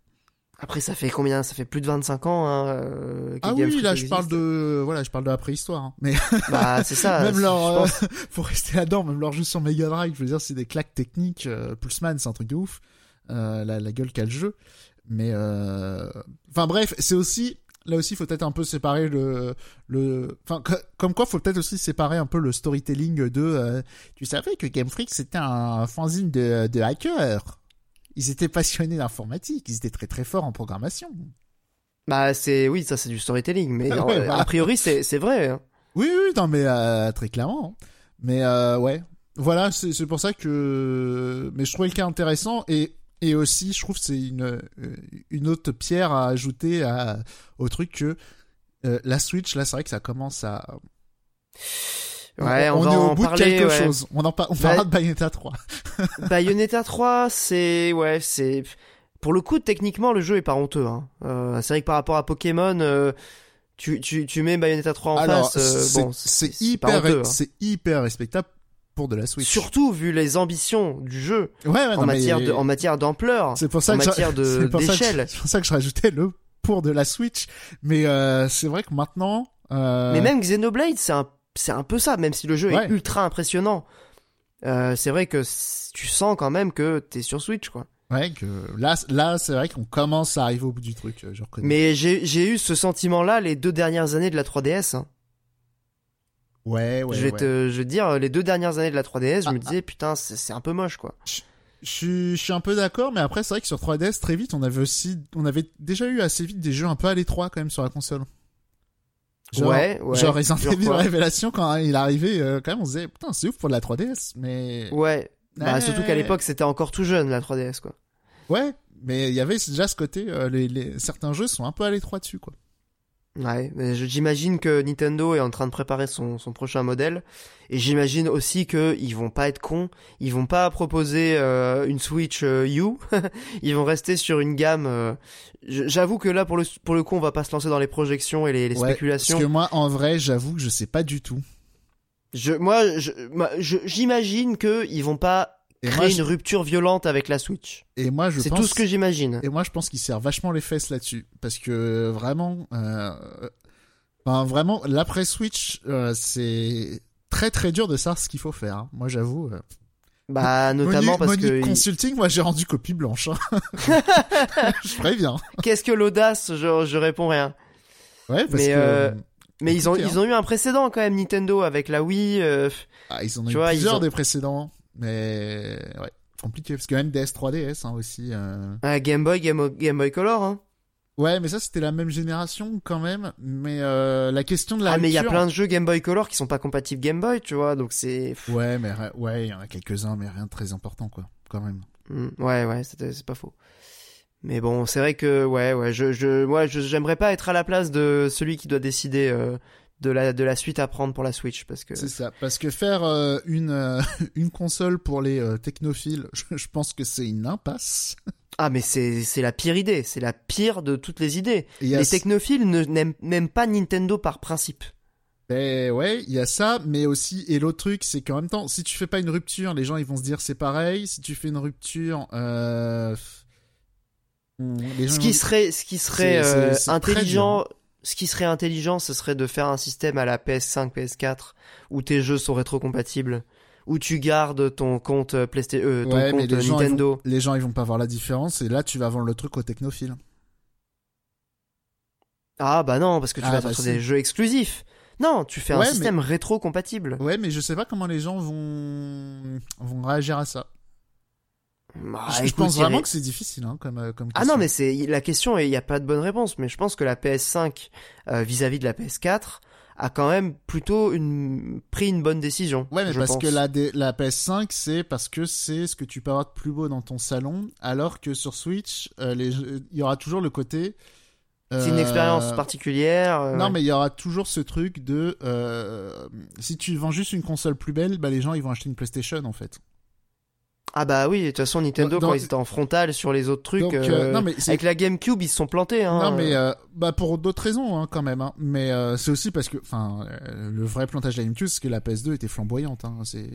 Après, ça fait combien? Ça fait plus de 25 ans. Hein, euh, ah oui, là, je parle de, voilà, je parle de la préhistoire. Hein. Mais bah, c'est ça. même leur, euh, pour rester là-dedans, même leur jeu sur Mega Drive, je veux dire, c'est des claques techniques. Euh, Pulseman, c'est un truc de ouf. Euh, la, la gueule qu'a le jeu. Mais, euh, enfin bref, c'est aussi, là aussi, faut peut-être un peu séparer le, le, enfin, comme quoi, faut peut-être aussi séparer un peu le storytelling de. tu savais que Game Freak c'était un fanzine de, de hackers ils étaient passionnés d'informatique, ils étaient très très forts en programmation. Bah c'est oui, ça c'est du storytelling, mais a priori c'est c'est vrai. Hein. Oui oui non mais euh, très clairement. Mais euh, ouais, voilà c'est pour ça que mais je trouvais le cas intéressant et et aussi je trouve c'est une euh, une autre pierre à ajouter à au truc que la Switch là c'est vrai que ça commence à Ouais, on, on est au bout de quelque chose. On en on parlera de Bayonetta 3. Bayonetta 3, c'est ouais, c'est pour le coup techniquement le jeu est pas honteux. Hein. Euh, c'est vrai que par rapport à Pokémon, euh, tu, tu, tu mets Bayonetta 3 en face, euh, bon, c'est hyper hein. c'est hyper respectable pour de la Switch. Surtout vu les ambitions du jeu ouais, ouais, en, matière de, en matière d'ampleur, c'est pour ça en que matière de d'échelle. C'est pour ça que je rajoutais le pour de la Switch. Mais euh, c'est vrai que maintenant. Euh... Mais même Xenoblade, c'est un c'est un peu ça, même si le jeu est ultra impressionnant. Euh, c'est vrai que tu sens quand même que t'es sur Switch, quoi. Ouais, que là, là, c'est vrai qu'on commence à arriver au bout du truc. Euh, je reconnais. Mais j'ai eu ce sentiment-là les deux dernières années de la 3DS. Hein. Ouais, ouais. Je vais ouais. te, je vais te dire, les deux dernières années de la 3DS, je ah, me disais, putain, c'est un peu moche, quoi. Je, je, suis un peu d'accord, mais après, c'est vrai que sur 3DS, très vite, on avait aussi, on avait déjà eu assez vite des jeux un peu à l'étroit quand même sur la console. Genre, ouais, ouais. genre Resident Genre Evil quoi Révélation, quand il arrivé, euh, quand même, on se disait, putain, c'est ouf pour de la 3DS, mais... Ouais. Bah, Ouais. surtout qu'à l'époque, c'était encore tout jeune, la 3DS, quoi. Ouais, mais il y avait déjà ce côté, euh, les, les, certains jeux sont un peu à l'étroit dessus, quoi. Ouais, mais j'imagine que Nintendo est en train de préparer son, son prochain modèle, et j'imagine aussi que ils vont pas être cons, ils vont pas proposer euh, une Switch euh, U, ils vont rester sur une gamme. euh, J'avoue que là, pour le pour le coup, on va pas se lancer dans les projections et les, les Ouais, spéculations. Parce que moi, en vrai, j'avoue que je sais pas du tout. Je, moi, je- moi, je- j'imagine que ils vont pas Et créer moi, une rupture violente avec la Switch. et moi, je C'est pense... tout ce que j'imagine. Et moi, je pense qu'il sert vachement les fesses là-dessus. Parce que vraiment, euh, enfin, vraiment, l'après Switch, euh, c'est très très dur de savoir ce qu'il faut faire. hein. Moi, j'avoue. euh, Bah, notamment Monique- parce Monique que Consulting, moi, j'ai rendu copie blanche. hein. je préviens. qu'est-ce que l'audace je, je réponds rien. Ouais, parce Mais, que euh, Mais ils ont Compliqué, ils ont eu un précédent quand même Nintendo avec la Wii. euh, ah, ils en ont tu eu vois, plusieurs ont- des précédents, mais ouais, compliqué. Parce que même DS 3DS hein, aussi. euh, un Game Boy, Game, Boy- Game Boy Color. Hein. Ouais, mais ça c'était la même génération quand même. Mais euh, la question de la Ah mais il y a plein de jeux Game Boy Color qui sont pas compatibles Game Boy, tu vois. Donc c'est Ouais, mais ouais, il y en a quelques-uns, mais rien de très important quoi, quand même. Hmm, ouais ouais c'est pas faux. Mais bon c'est vrai que ouais ouais je je moi je- j'aimerais pas être à la place de celui qui doit décider euh, de la de la suite à prendre pour la Switch parce que C'est ça, parce que faire euh, une euh, une console pour les euh, technophiles, je, je pense que c'est une impasse. ah mais c'est c'est la pire idée, c'est la pire de toutes les idées. Et Les technophiles ne n'aiment pas Nintendo par principe. Ben ouais, il y a ça, mais aussi et l'autre truc, c'est qu'en même temps, si tu fais pas une rupture, les gens ils vont se dire c'est pareil. Si tu fais une rupture, euh... hmm, les gens Ce qui vont- serait, ce qui serait intelligent, ce qui serait intelligent, ce serait de faire un système à la PS5, PS4 où tes jeux sont rétrocompatibles, où tu gardes ton compte PlayStation, euh, ton Ouais, mais compte les gens, ils Nintendo. les gens ils vont pas voir la différence et là tu vas vendre le truc aux technophiles. Ah bah non, parce que tu Ah, vas bah sortir si. des jeux exclusifs. Non, tu fais un Ouais, système rétro-compatible. Ouais, mais je sais pas comment les gens vont vont réagir à ça. Bah, je, écoute, pense vraiment que c'est difficile hein, comme euh, comme Ah question. non, mais c'est la question et il n'y a pas de bonne réponse. Mais je pense que la PS5 euh, vis-à-vis de la PS4 a quand même plutôt une pris une bonne décision. Ouais, mais je parce pense. que la, la PS5, c'est parce que c'est ce que tu peux avoir de plus beau dans ton salon, alors que sur Switch, euh, il y aura toujours le côté. c'est une expérience particulière. Non, ouais. mais il y aura toujours ce truc de si tu vends juste une console plus belle, bah les gens ils vont acheter une PlayStation en fait. Ah bah oui, de toute façon Nintendo quand ils étaient en frontal sur les autres trucs, Donc, euh, euh, non, mais avec la GameCube ils se sont plantés. Hein. Non, mais euh, bah pour d'autres raisons hein, quand même. Hein. Mais euh, c'est aussi parce que, enfin, le vrai plantage de la GameCube, c'est que la PS2 était flamboyante. Hein. C'est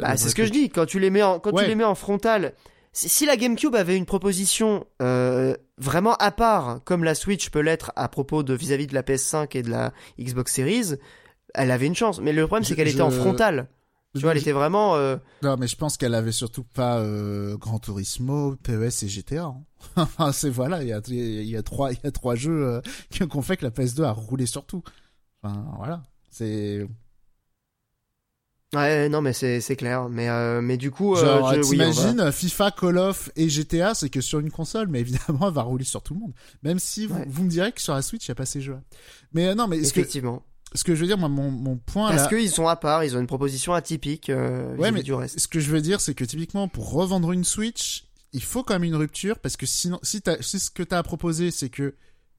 Bah, c'est ce que je dis quand tu les mets en quand Ouais. tu les mets en frontal. Si la GameCube avait une proposition euh, vraiment à part, comme la Switch peut l'être à propos de vis-à-vis de la PS5 et de la Xbox Series, elle avait une chance. Mais le problème c'est Je- qu'elle était en frontal. Tu vois, elle était vraiment. euh, Non, mais je pense qu'elle avait surtout pas euh, Gran Turismo, PES et GTA. hein. C'est voilà, il y a, il y a trois, il y a trois jeux euh, qui ont fait que la PS2 a roulé sur tout. Enfin, voilà, c'est Ouais, non, mais c'est c'est clair. Mais euh, mais du coup, euh, genre oui, va- t'imagines FIFA, Call of et GTA, c'est que sur une console, mais évidemment, elle va rouler sur tout le monde. Même si vous, Ouais. vous me direz que sur la Switch, il y a pas ces jeux. Mais non, mais que, effectivement. Ce que je veux dire, moi, mon, mon point Parce là, qu'ils sont à part, ils ont une proposition atypique euh, Ouais, mais du reste. ce que je veux dire, c'est que typiquement pour revendre une Switch, il faut quand même une rupture parce que sinon, si, ce que tu as à proposer, c'est que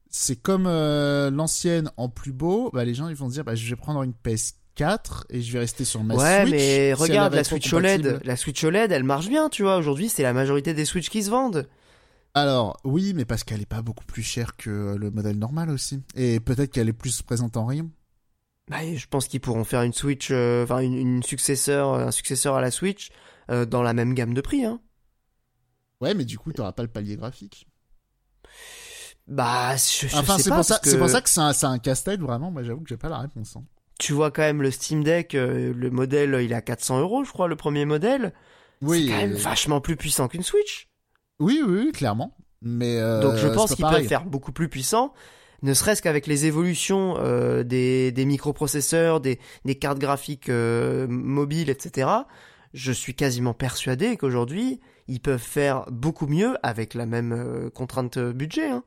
c'est comme euh, l'ancienne en plus beau, bah les gens ils vont se dire bah je vais prendre une PS4 et je vais rester sur ma Ouais, Switch. mais si elle regarde est la Switch. OLED. La Switch OLED, elle marche bien, tu vois. Aujourd'hui, c'est la majorité des Switch qui se vendent. Alors oui, mais parce qu'elle est pas beaucoup plus chère que le modèle normal aussi, et peut-être qu'elle est plus présente en RIM. Bah, je pense qu'ils pourront faire une Switch, euh, enfin une, une successeur, un successeur à la Switch euh, dans la même gamme de prix. Hein. Ouais, mais du coup t'auras pas le palier graphique. Bah, je, je Enfin sais c'est pas que c'est pour ça que c'est un, casse-tête vraiment. Moi j'avoue que j'ai pas la réponse. hein. tu vois quand même le Steam Deck, euh, le modèle, il est à 400 euros, je crois, le premier modèle. Oui, c'est quand même euh, vachement plus puissant qu'une Switch. oui, oui, oui, clairement. Mais euh, Donc je pense qu'ils peuvent faire beaucoup plus puissant, ne serait-ce qu'avec les évolutions euh, des, des microprocesseurs, des, des cartes graphiques euh, mobiles, etc. Je suis quasiment persuadé qu'aujourd'hui, ils peuvent faire beaucoup mieux avec la même euh, contrainte budget. Hein.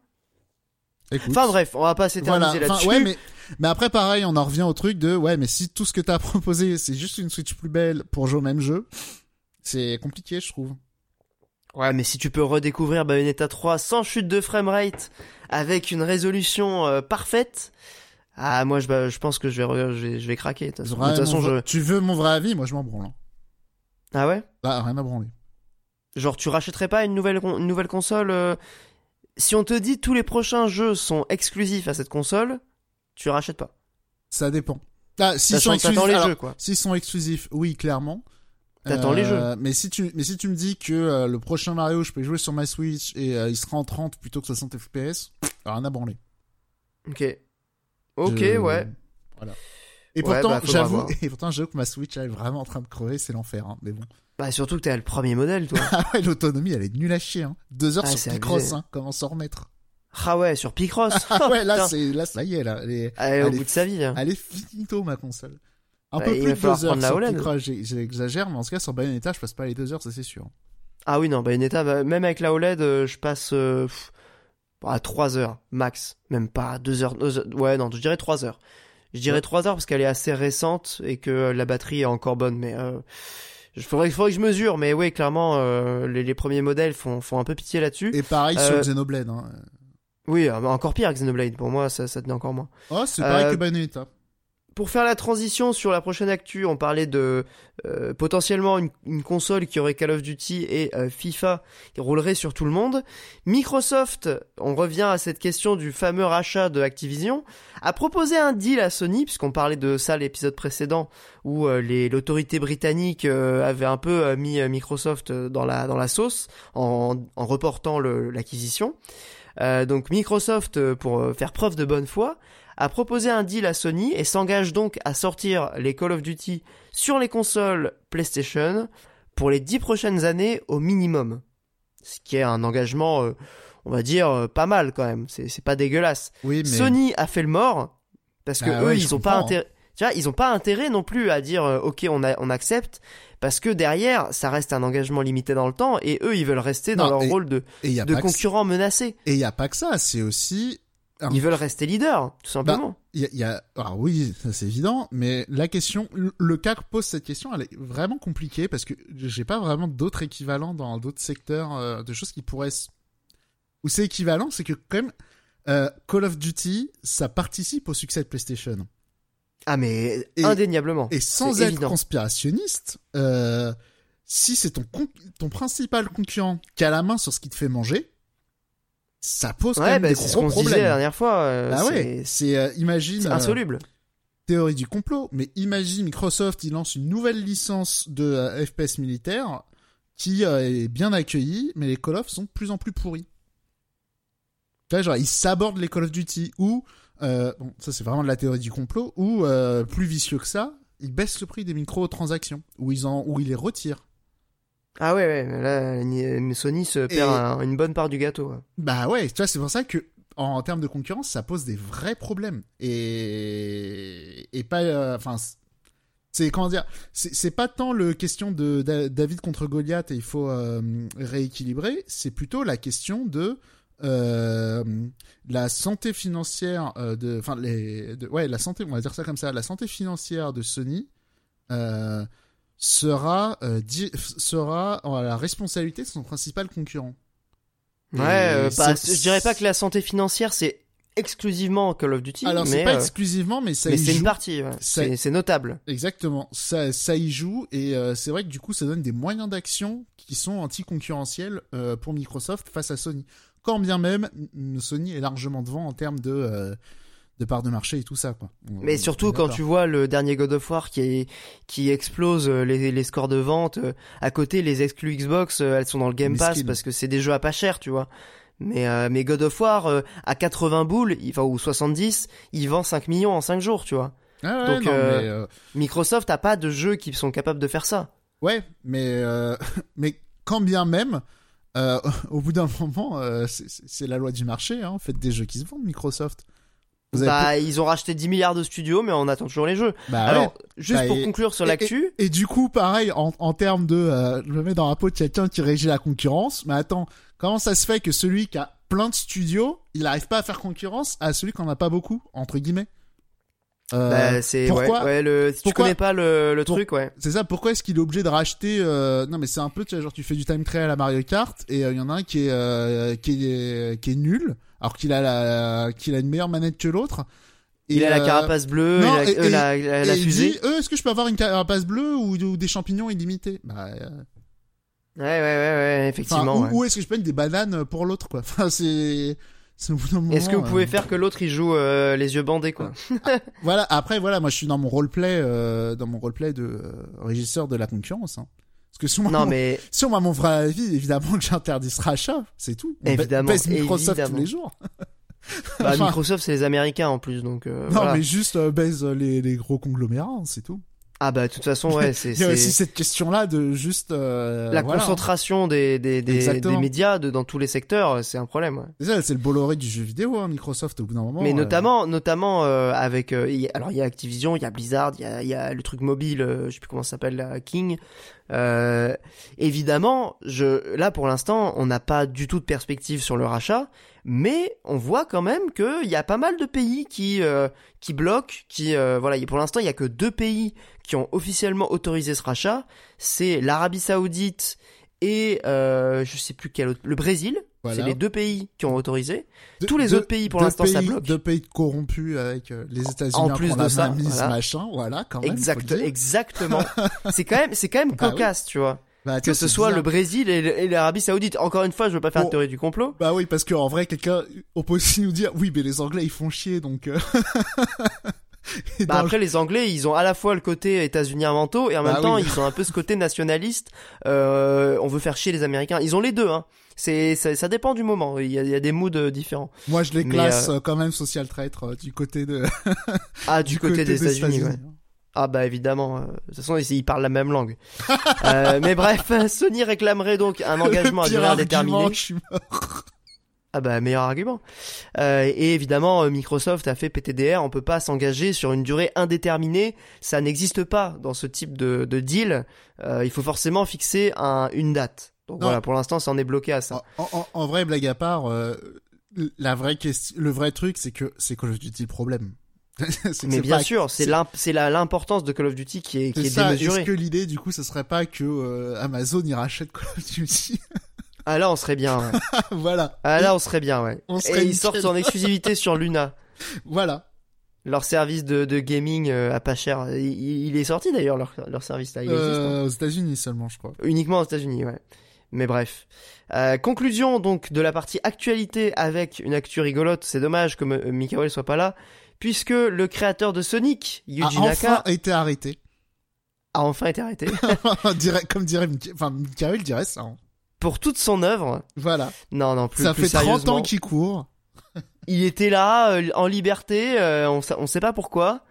Écoute. Enfin bref, on va pas s'éterniser Voilà. Enfin, là-dessus. ouais, mais, mais après, pareil, on en revient au truc de, ouais, mais si tout ce que t'as proposé, c'est juste une Switch plus belle pour jouer au même jeu, c'est compliqué, je trouve. Ouais, mais si tu peux redécouvrir Bayonetta 3 sans chute de framerate, avec une résolution euh, parfaite, ah moi je, bah, je pense que je vais, je vais, je vais craquer. De toute façon, de je... Tu veux mon vrai avis Moi, je m'en branle. hein. Ah ouais? Bah, rien à branler. Genre tu rachèterais pas une nouvelle, une nouvelle console euh, Si on te dit tous les prochains jeux sont exclusifs à cette console, tu rachètes pas. Ça dépend. Ah, s'ils sont exclusifs, les alors, jeux quoi. s'ils sont exclusifs, oui, clairement. T'attends les jeux. Mais si tu, mais si tu me dis que euh, le prochain Mario, je peux jouer sur ma Switch et euh, il sera en 30 plutôt que 60 FPS, rien à branler. Ok. Ok, Je- ouais. Voilà. Et Ouais, pourtant, bah, j'avoue, et pourtant, j'avoue que ma Switch elle est vraiment en train de crever, c'est l'enfer, hein, mais bon. Bah surtout que t'as le premier modèle toi. Ah ouais, l'autonomie, elle est nulle à chier, hein. Deux heures Ah, sur Picross, hein. Comment s'en remettre? ah ouais, sur Picross. Ah ouais, là, c'est, là, ça y est, là. Elle est, Allez, au Allez. bout de sa vie. hein. elle est finito, ma console. Un Bah, peu plus de deux heures sur OLED. Picross, j'exagère, mais en tout cas, sur Bayonetta, je passe pas les deux heures, ça c'est sûr. Ah oui, non, Bayonetta, bah, même avec la OLED, euh, je passe euh, pff, à 3 heures, max. Même pas 2 heures, deux heures. Ouais, non, je dirais 3 heures. Je dirais Ouais. 3 heures parce qu'elle est assez récente et que euh, la batterie est encore bonne, mais... Euh, il faudrait, faudrait que je mesure, mais oui, clairement, euh, les, les premiers modèles font, font un peu pitié là-dessus. Et pareil sur Xenoblade, hein. Oui, encore pire que Xenoblade, pour moi, ça, ça tenait encore moins. Oh, c'est pareil que Bayonetta. Pour faire la transition sur la prochaine actu, on parlait de euh, potentiellement une, une console qui aurait Call of Duty et euh, FIFA qui roulerait sur tout le monde. Microsoft, on revient à cette question du fameux rachat de Activision, a proposé un deal à Sony, puisqu'on parlait de ça l'épisode précédent, où euh, l'autorité britannique euh, avait un peu euh, mis euh, Microsoft dans la, dans la sauce en, en reportant l'acquisition. Donc Microsoft, pour faire preuve de bonne foi, a proposé un deal à Sony et s'engage donc à sortir les Call of Duty sur les consoles PlayStation pour les dix prochaines années au minimum. Ce qui est un engagement, euh, on va dire, euh, pas mal quand même. C'est pas dégueulasse. Oui, mais. Sony a fait le mort parce que Ah eux, ouais, ils ont pas intérêt. Tu vois, ils ont pas intérêt non plus à dire euh, ok on, a, on accepte parce que derrière ça reste un engagement limité dans le temps et eux ils veulent rester dans Non, leur et- rôle de, Et il y a de concurrents menacés. Et il y a pas que ça, c'est aussi Ah. Ils veulent rester leaders tout simplement. Il y a, il y a- alors oui, c'est évident, mais la question, le- cas que pose cette question, elle est vraiment compliquée parce que j'ai pas vraiment d'autres équivalents dans d'autres secteurs euh, de choses qui pourraient, où c'est équivalent, c'est que quand même euh, Call of Duty, ça participe au succès de PlayStation. Ah mais Et- indéniablement. Et sans être évident. conspirationniste, euh, si c'est ton ton principal concurrent qui a la main sur ce qui te fait manger, ça pose quand Ouais, même bah, des c'est ce qu'on se disait problèmes. la dernière fois. euh, Ah c'est- ouais, c'est euh, imagine euh, insoluble. théorie du complot, mais imagine Microsoft, il lance une nouvelle licence de FPS militaire qui est bien accueillie, mais les Call of sont de plus en plus pourris. Tu vois, genre, ils sabordent les Call of Duty, ou, bon, ça c'est vraiment de la théorie du complot, ou, plus vicieux que ça, ils baissent le prix des microtransactions, ou ils en, ou ils les retirent. Ah ouais, ouais, mais là, ni- Sony se perd Et- une bonne part du gâteau. ouais. Bah ouais, tu vois, c'est pour ça que en, termes de concurrence, ça pose des vrais problèmes et et pas, euh, enfin, c'est comment dire, c'est pas tant le question de Da- David contre Goliath et il faut euh, rééquilibrer, c'est plutôt la question de euh, la santé financière euh, de, enfin les, de- ouais, la santé, on va dire ça comme ça, la santé financière de Sony. Euh, sera euh, di- sera à la responsabilité de son principal concurrent. Ouais, euh, pas- c'est- je dirais pas que la santé financière c'est exclusivement Call of Duty, Alors mais, c'est pas euh, exclusivement, mais ça mais y c'est une partie. ouais. Ça- C'est c'est notable. Exactement, ça, ça y joue et euh, c'est vrai que du coup ça donne des moyens d'action qui sont anti-concurrentiels euh, pour Microsoft face à Sony. Quand bien même Sony est largement devant en termes de euh, de part de marché et tout ça quoi. Mais surtout quand tu vois le dernier God of War qui est qui explose euh, les, les scores de vente, euh, à côté les exclus Xbox, euh, elles sont dans le Game Pass parce que c'est des jeux à pas cher, tu vois. Mais euh, mais God of War euh, à 80 boules, il, enfin ou 70, il vend 5 millions en 5 jours, tu vois. Ah ouais, donc, non, euh, mais, Microsoft a pas de jeux qui sont capables de faire ça. ouais, mais mais quand bien même. au bout d'un moment, c'est la loi du marché. Hein, faites des jeux qui se vendent, Microsoft. Bah, ils ont racheté 10 milliards de studios, mais on attend toujours les jeux. bah Alors, ouais. juste Bah, pour et- conclure sur et- l'actu, Et du coup, pareil, en, en termes de... euh, je me mets dans la peau de quelqu'un qui régit la concurrence. Mais attends, comment ça se fait que celui qui a plein de studios, il n'arrive pas à faire concurrence à celui qu'on n'a pas beaucoup, entre guillemets? Euh, bah, c'est pourquoi ouais, ouais, le si tu connais pas le, le truc ouais c'est ça pourquoi est-ce qu'il est obligé de racheter euh... non mais c'est un peu tu vois, genre tu fais du time trial à Mario Kart et il euh, y en a un qui est qui est qui est nul alors qu'il a la qu'il a une meilleure manette que l'autre il a la euh, carapace bleue, non, il a, et, la, la, la fusée. Dit, est-ce que je peux avoir une carapace bleue ou, ou des champignons illimités? Bah, Ouais, ouais, ouais, ouais, effectivement. Enfin, ou, est-ce que je peux des bananes pour l'autre, quoi? Enfin, c'est. Est-ce que vous pouvez euh, faire que l'autre il joue euh, les yeux bandés quoi? Voilà. Après voilà, moi je suis dans mon roleplay, euh, dans mon roleplay de euh, régisseur de la concurrence. Hein. Parce que si on non, mais... si on m'a mon vrai avis, évidemment que j'interdis ce rachat, c'est tout. On évidemment. Baisse Microsoft tous les jours. bah, Microsoft c'est les Américains en plus donc. non voilà. mais juste baise les, les gros conglomérats, c'est tout. Ah bah de toute façon ouais c'est il y a aussi cette question là de juste euh, la concentration des des des, des médias de, dans tous les secteurs c'est un problème ouais. c'est le Bolloré du jeu vidéo hein, Microsoft au bout d'un moment mais notamment notamment euh, avec euh, alors il y a Activision il y a Blizzard il y a y a le truc mobile euh, je sais plus comment ça s'appelle King évidemment je là pour l'instant on n'a pas du tout de perspective sur le rachat mais on voit quand même qu'il y a pas mal de pays qui euh, qui bloquent, qui euh, voilà, pour l'instant il y a que deux pays qui ont officiellement autorisé ce rachat, c'est l'Arabie Saoudite et euh, je sais plus quel autre, le Brésil. C'est les deux pays qui ont autorisé. Tous les autres pays pour l'instant ça bloque. Deux pays corrompus avec euh, les États-Unis en plus de ça, voilà. machin, voilà quand même. Exact, exactement. c'est quand même c'est quand même bah cocasse, tu vois. Bah, que ce soit le Brésil et l'Arabie Saoudite. Encore une fois, je veux pas faire bon, théorie du complot. Bah oui, parce qu'en vrai, quelqu'un, on peut aussi nous dire, oui, mais les Anglais, ils font chier, donc. Euh... bah après, les Anglais, ils ont à la fois le côté États-Unis manteau et en bah même temps, ils ont un peu ce côté nationaliste. Euh, on veut faire chier les Américains. Ils ont les deux, hein. C'est ça, ça, dépend du moment. Il y a, il y a des moods euh, différents. Moi, je les classe euh... quand même social traître euh, du côté de. ah, du, du côté, côté, des, des États-Unis. ouais. Ah bah évidemment, euh, de toute façon ils, parlent la même langue. euh, mais bref, Sony réclamerait donc un engagement à durée indéterminée. Ah bah meilleur argument. Euh, et évidemment, euh, Microsoft a fait PTDR, on peut pas s'engager sur une durée indéterminée, ça n'existe pas dans ce type de, de deal. Euh, il faut forcément fixer un, une date. Donc non. voilà, pour l'instant, ça en est bloqué à ça. En, en, en vrai, blague à part, euh, la vraie question, le vrai truc, c'est que c'est Call of Duty le problème. mais bien sûr, c'est l'importance de Call of Duty qui est, qui est, démesurée. Est-ce que l'idée, du coup, ce serait pas que euh, Amazon y rachète Call of Duty Ah là, on serait bien. Ouais. voilà. Ah là, on serait bien, ouais. On serait Et ils sortent en exclusivité sur Luna. Voilà. Leur service de, de gaming euh, à pas cher. Il, il est sorti d'ailleurs leur, leur service là. Il euh, existe, hein. aux États-Unis seulement, je crois. Uniquement aux États-Unis, ouais. Mais bref. Euh, conclusion donc de la partie actualité avec une actu rigolote. C'est dommage que euh, Mikael soit pas là puisque le créateur de Sonic, Yuji a Naka, enfin été arrêté. A enfin été arrêté. comme dirait enfin, Michael dirait ça. Hein. Pour toute son œuvre. Voilà. Non, non, plus Ça plus fait 30 ans qu'il court. il était là, euh, en liberté, euh, on, on sait pas pourquoi.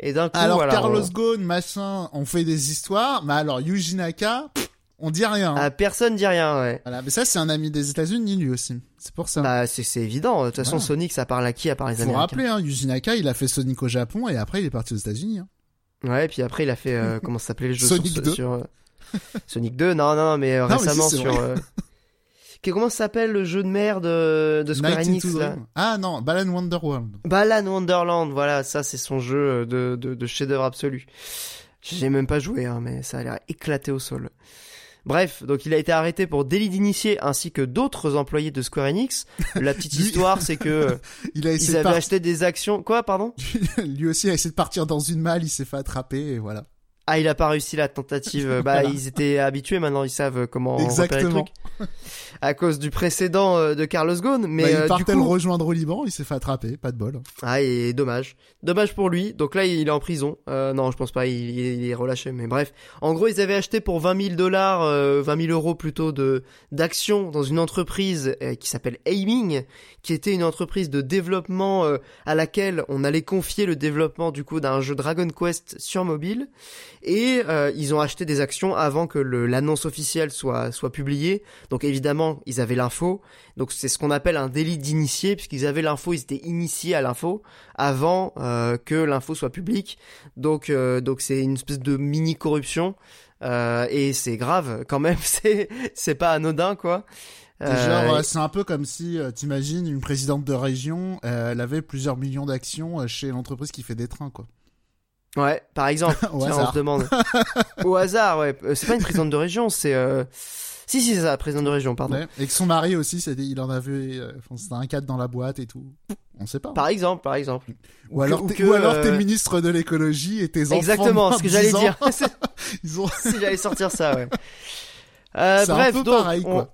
Et d'un coup, alors Carlos. Ghosn, machin, on fait des histoires, mais alors Yuji Naka, pff, on dit rien. Ah, personne dit rien, ouais. Voilà, mais ça c'est un ami des États-Unis lui aussi. C'est pour ça. Bah c'est évident. De toute façon, Voilà. Sonic, ça parle à qui à part les Faut Américains rappeler, hein, Yuji Naka, il a fait Sonic au Japon et après il est parti aux États-Unis. Hein. Ouais, et puis après il a fait euh, comment ça s'appelait le jeu Sonic sur, 2. sur euh, Sonic 2 Non, non, non, mais euh, Non, mais si, récemment sur. euh, comment s'appelle le jeu de merde euh, de Square Night Enix là. Ah non, Balan Wonderworld. Balan Wonderland, voilà, ça c'est son jeu de, de, de chef-d'œuvre absolu. J'ai même pas joué, hein, mais ça a l'air éclaté au sol. Bref, donc il a été arrêté pour délit d'initié ainsi que d'autres employés de Square Enix. La petite histoire, c'est que euh, Il a ils essayé avaient acheté des actions. Quoi, pardon? Lui aussi a essayé de partir dans une malle, il s'est fait attraper et voilà. Ah, il a pas réussi la tentative. Bah, Voilà. ils étaient habitués. Maintenant, ils savent comment repérer le Exactement. truc. À cause du précédent euh, de Carlos Ghosn, mais Bah, euh, il du partait le coup, rejoindre au Liban, il s'est fait attraper, pas de bol. ah, et dommage, dommage pour lui. Donc là, il est en prison. Euh, non, je pense pas. Il, il est relâché. Mais bref, en gros, ils avaient acheté pour 20 000 dollars, euh, 20 000 euros plutôt de d'actions dans une entreprise euh, qui s'appelle Aiming, qui était une entreprise de développement euh, à laquelle on allait confier le développement du coup d'un jeu Dragon Quest sur mobile. Et euh, ils ont acheté des actions avant que l'annonce officielle soit soit publiée. Donc évidemment, ils avaient l'info. Donc c'est ce qu'on appelle un délit d'initié puisqu'ils avaient l'info, ils étaient initiés à l'info avant euh, que l'info soit publique. Donc euh, donc c'est une espèce de mini corruption euh, et c'est grave quand même. C'est c'est pas anodin quoi. Euh, Genre, euh, c'est un peu comme si, euh, t'imagines, une présidente de région, euh, elle avait plusieurs millions d'actions euh, chez l'entreprise qui fait des trains, quoi. Ouais, par exemple. Au Tiens, on hasard. se demande. Au hasard, ouais. Euh, C'est pas une présidente de région, c'est. Euh... Si, si, c'est ça, présidente de région, pardon. Ouais. Et que son mari aussi, c'était, il en avait, euh, c'était un cadre dans la boîte et tout. On sait pas. Par exemple, par exemple. ou, alors, ou que, ou alors euh, t'es ministre de l'écologie et tes enfants. Exactement, ce que j'allais 10 ans, dire. Ils ont, si j'allais sortir ça, ouais. Euh, c'est un bref, peu donc, pareil, on, quoi.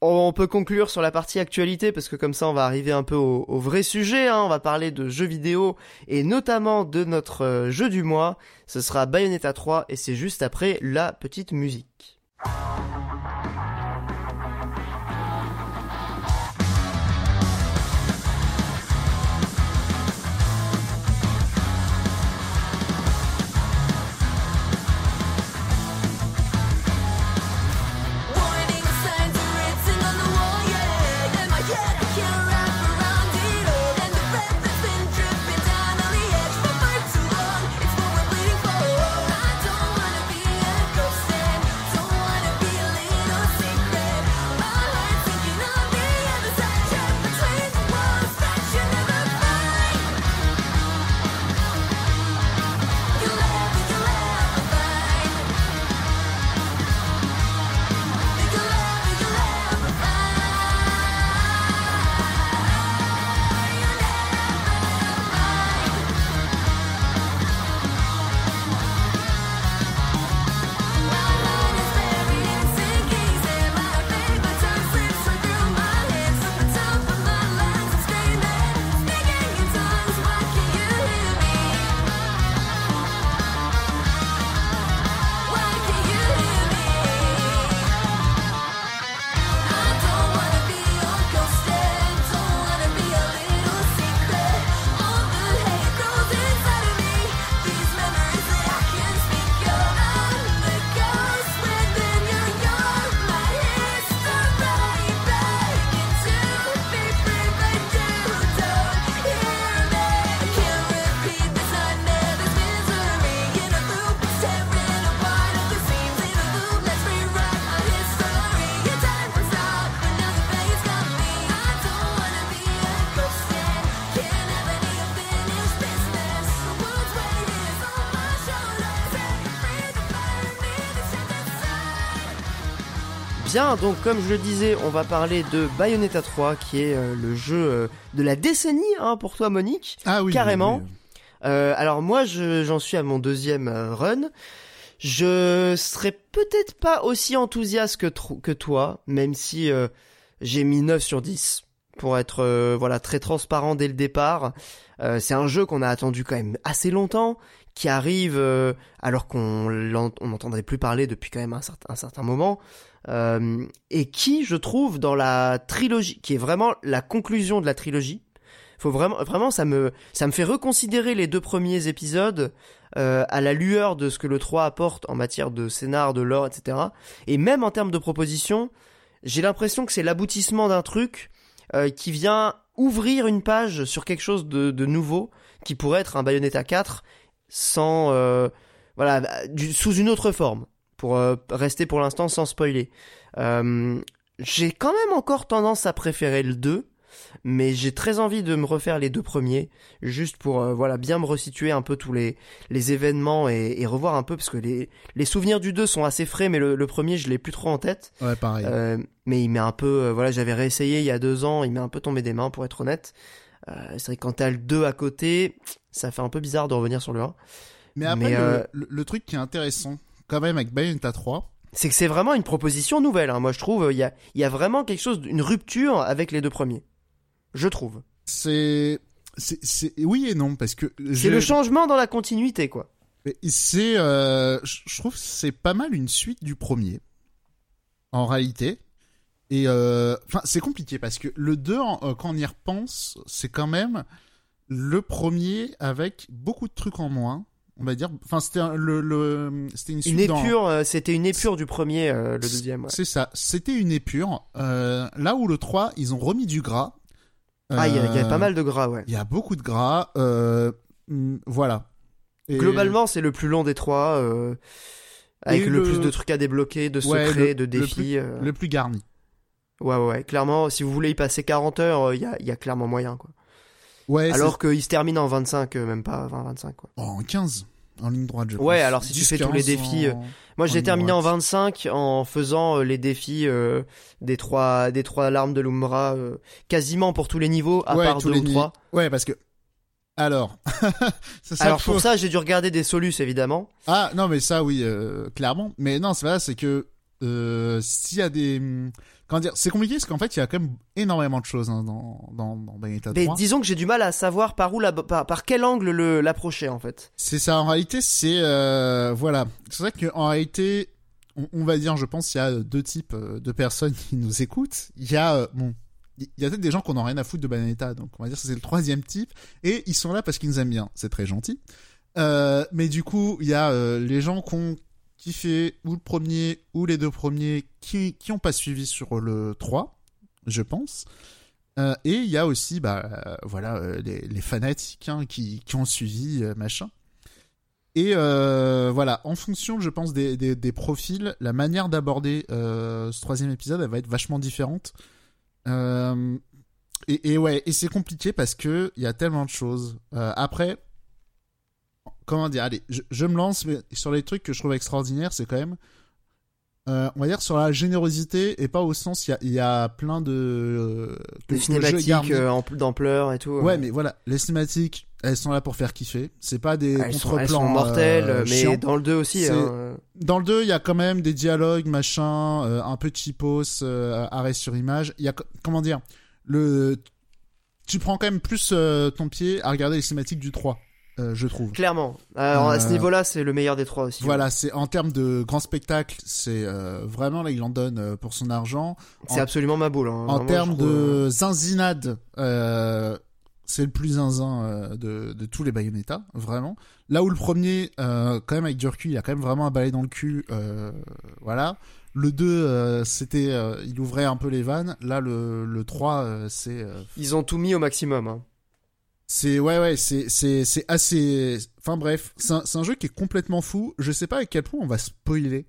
On peut conclure sur la partie actualité parce que comme ça, on va arriver un peu au, vrai sujet. Hein. On va parler de jeux vidéo et notamment de notre euh, jeu du mois. Ce sera Bayonetta 3 et c'est juste après la petite musique. Bien, donc comme je le disais, on va parler de Bayonetta 3 qui est euh, le jeu euh, de la décennie hein, pour toi Monique. Ah oui. Carrément. oui, oui. Euh, alors moi, je- j'en suis à mon deuxième run. Je serais peut-être pas aussi enthousiaste que, toi, même si j'ai mis 9 sur 10 pour être voilà très transparent dès le départ. C'est un jeu qu'on a attendu quand même assez longtemps, qui arrive alors qu'on n'entendrait plus parler depuis quand même un certain, un certain moment, euh, et qui, je trouve, dans la trilogie, qui est vraiment la conclusion de la trilogie, faut vraiment, vraiment, ça me, ça me fait reconsidérer les deux premiers épisodes euh, à la lueur de ce que le 3 apporte en matière de scénar, de lore, etc. Et même en termes de propositions, j'ai l'impression que c'est l'aboutissement d'un truc euh, qui vient ouvrir une page sur quelque chose de, de nouveau qui pourrait être un Bayonetta 4 sans, euh, voilà, du- sous une autre forme pour euh, rester pour l'instant sans spoiler. Euh, j'ai quand même encore tendance à préférer le 2 mais j'ai très envie de me refaire les deux premiers, juste pour euh, voilà bien me resituer un peu tous les, les événements et, et revoir un peu, parce que les, les souvenirs du 2 sont assez frais, mais le, le premier je l'ai plus trop en tête. Ouais, pareil. Mais il m'est un peu, voilà, j'avais réessayé il y a deux ans, il m'est un peu tombé des mains pour être honnête. C'est vrai que quand t'as le 2 à côté, ça fait un peu bizarre de revenir sur le 1. mais après, mais, le, le, le truc qui est intéressant, quand même, avec Bayonetta 3, C'est que c'est vraiment une proposition nouvelle, hein. moi je trouve, il y a, y a vraiment quelque chose, une rupture avec les deux premiers. Je trouve. c'est, c'est, c'est, oui et non, parce que C'est le changement dans la continuité, quoi. C'est, euh, je trouve que c'est pas mal une suite du premier, en réalité. Et euh, enfin, c'est compliqué parce que le 2, en- euh, quand on y repense, c'est quand même le premier avec beaucoup de trucs en moins. On va dire, enfin, c'était un- le, le, c'était une Une épure, euh, c'était une épure du premier, euh, le deuxième. ouais. C'est ça, c'était une épure. Euh, là où le 3, ils ont remis du gras. Ah, il y, y a pas mal de gras, ouais. Il y a beaucoup de gras. Hum, voilà. Et- Globalement, c'est le plus long des trois, avec le... le- plus de trucs à débloquer, de Ouais, secrets, le- de le défis. plus- le plus garni. Ouais, ouais, ouais. Clairement, si vous voulez y passer 40 heures, il y a, y a clairement moyen, quoi. Ouais, Alors qu'il se termine en 25, euh, même pas 20-25, quoi. c'est- en 15 en ligne droite, je Ouais, pense. alors si tu 10, fais tous les 15 défis, en- Moi, en j'ai terminé en droite. 25 en faisant euh, les défis euh, des trois des trois larmes de l'Umbra euh, quasiment pour tous les niveaux à Ouais, part tous deux les ou niveaux. trois. Ouais, parce que. Alors. ça Alors faut- pour ça, j'ai dû regarder des solus évidemment. Ah, non, mais ça, oui, euh, clairement. Mais non, c'est pas ça, c'est que. Euh, s'il y a des. Comment dire C'est compliqué parce qu'en fait, il y a quand même énormément de choses hein, dans, dans, dans Bayonetta Mais 3. disons que j'ai du mal à savoir par où la, par, par quel angle le l'approcher en fait. C'est ça, en réalité, c'est euh, voilà. C'est vrai qu'en réalité, on, on va dire, je pense, il y a deux types euh, de personnes qui nous écoutent. Il y a euh, bon, il y a peut-être des gens qui n'ont rien à foutre de Bayonetta, donc on va dire que c'est le troisième type, et ils sont là parce qu'ils nous aiment bien. C'est très gentil. Euh, mais du coup, il y a les gens qui kiffé ou le premier ou les deux premiers qui qui ont pas suivi sur le 3, je pense. Euh, et il y a aussi, bah, euh, voilà, euh, les, les fanatiques hein, qui, qui ont suivi, euh, machin. Et voilà, en fonction, je pense, des, des, des profils, la manière d'aborder ce troisième épisode, elle va être vachement différente. Et, et ouais, et c'est compliqué parce que il y a tellement de choses. Après, comment dire, allez, je, je me lance, mais sur les trucs que je trouve extraordinaires, c'est quand même, euh, on va dire sur la générosité et pas au sens, il y a, il y a plein de euh, Des jeu cinématiques euh, d'ampleur et tout. Ouais, mais voilà, les cinématiques, elles sont là pour faire kiffer. C'est pas des sont, contre-plans sont euh, mais chiants. dans le 2 aussi. Hein. Dans le 2, il y a quand même des dialogues, machin, euh, un peu cheapos, euh, arrêt sur image. Il y a, co- comment dire, le, tu prends quand même plus euh, ton pied à regarder les cinématiques du 3, euh, je trouve. Clairement. Alors à ce Euh, niveau-là, c'est le meilleur des trois aussi. Voilà, c'est en termes de grand spectacle, c'est euh, vraiment là il en donne pour son argent. C'est en- absolument ma boule. hein. En termes de zinzinade, c'est le plus zinzin de, de tous les Bayonetta, vraiment. Là où le premier, quand même avec du recul, il a quand même vraiment un balai dans le cul, voilà. Le 2, euh, c'était, euh, il ouvrait un peu les vannes. Là, le, le 3, euh, c'est, Ils ont tout mis au maximum. hein. C'est, ouais, ouais, c'est, c'est, c'est assez, enfin bref, c'est un, un jeu qui est complètement fou. Je sais pas à quel point on va spoiler.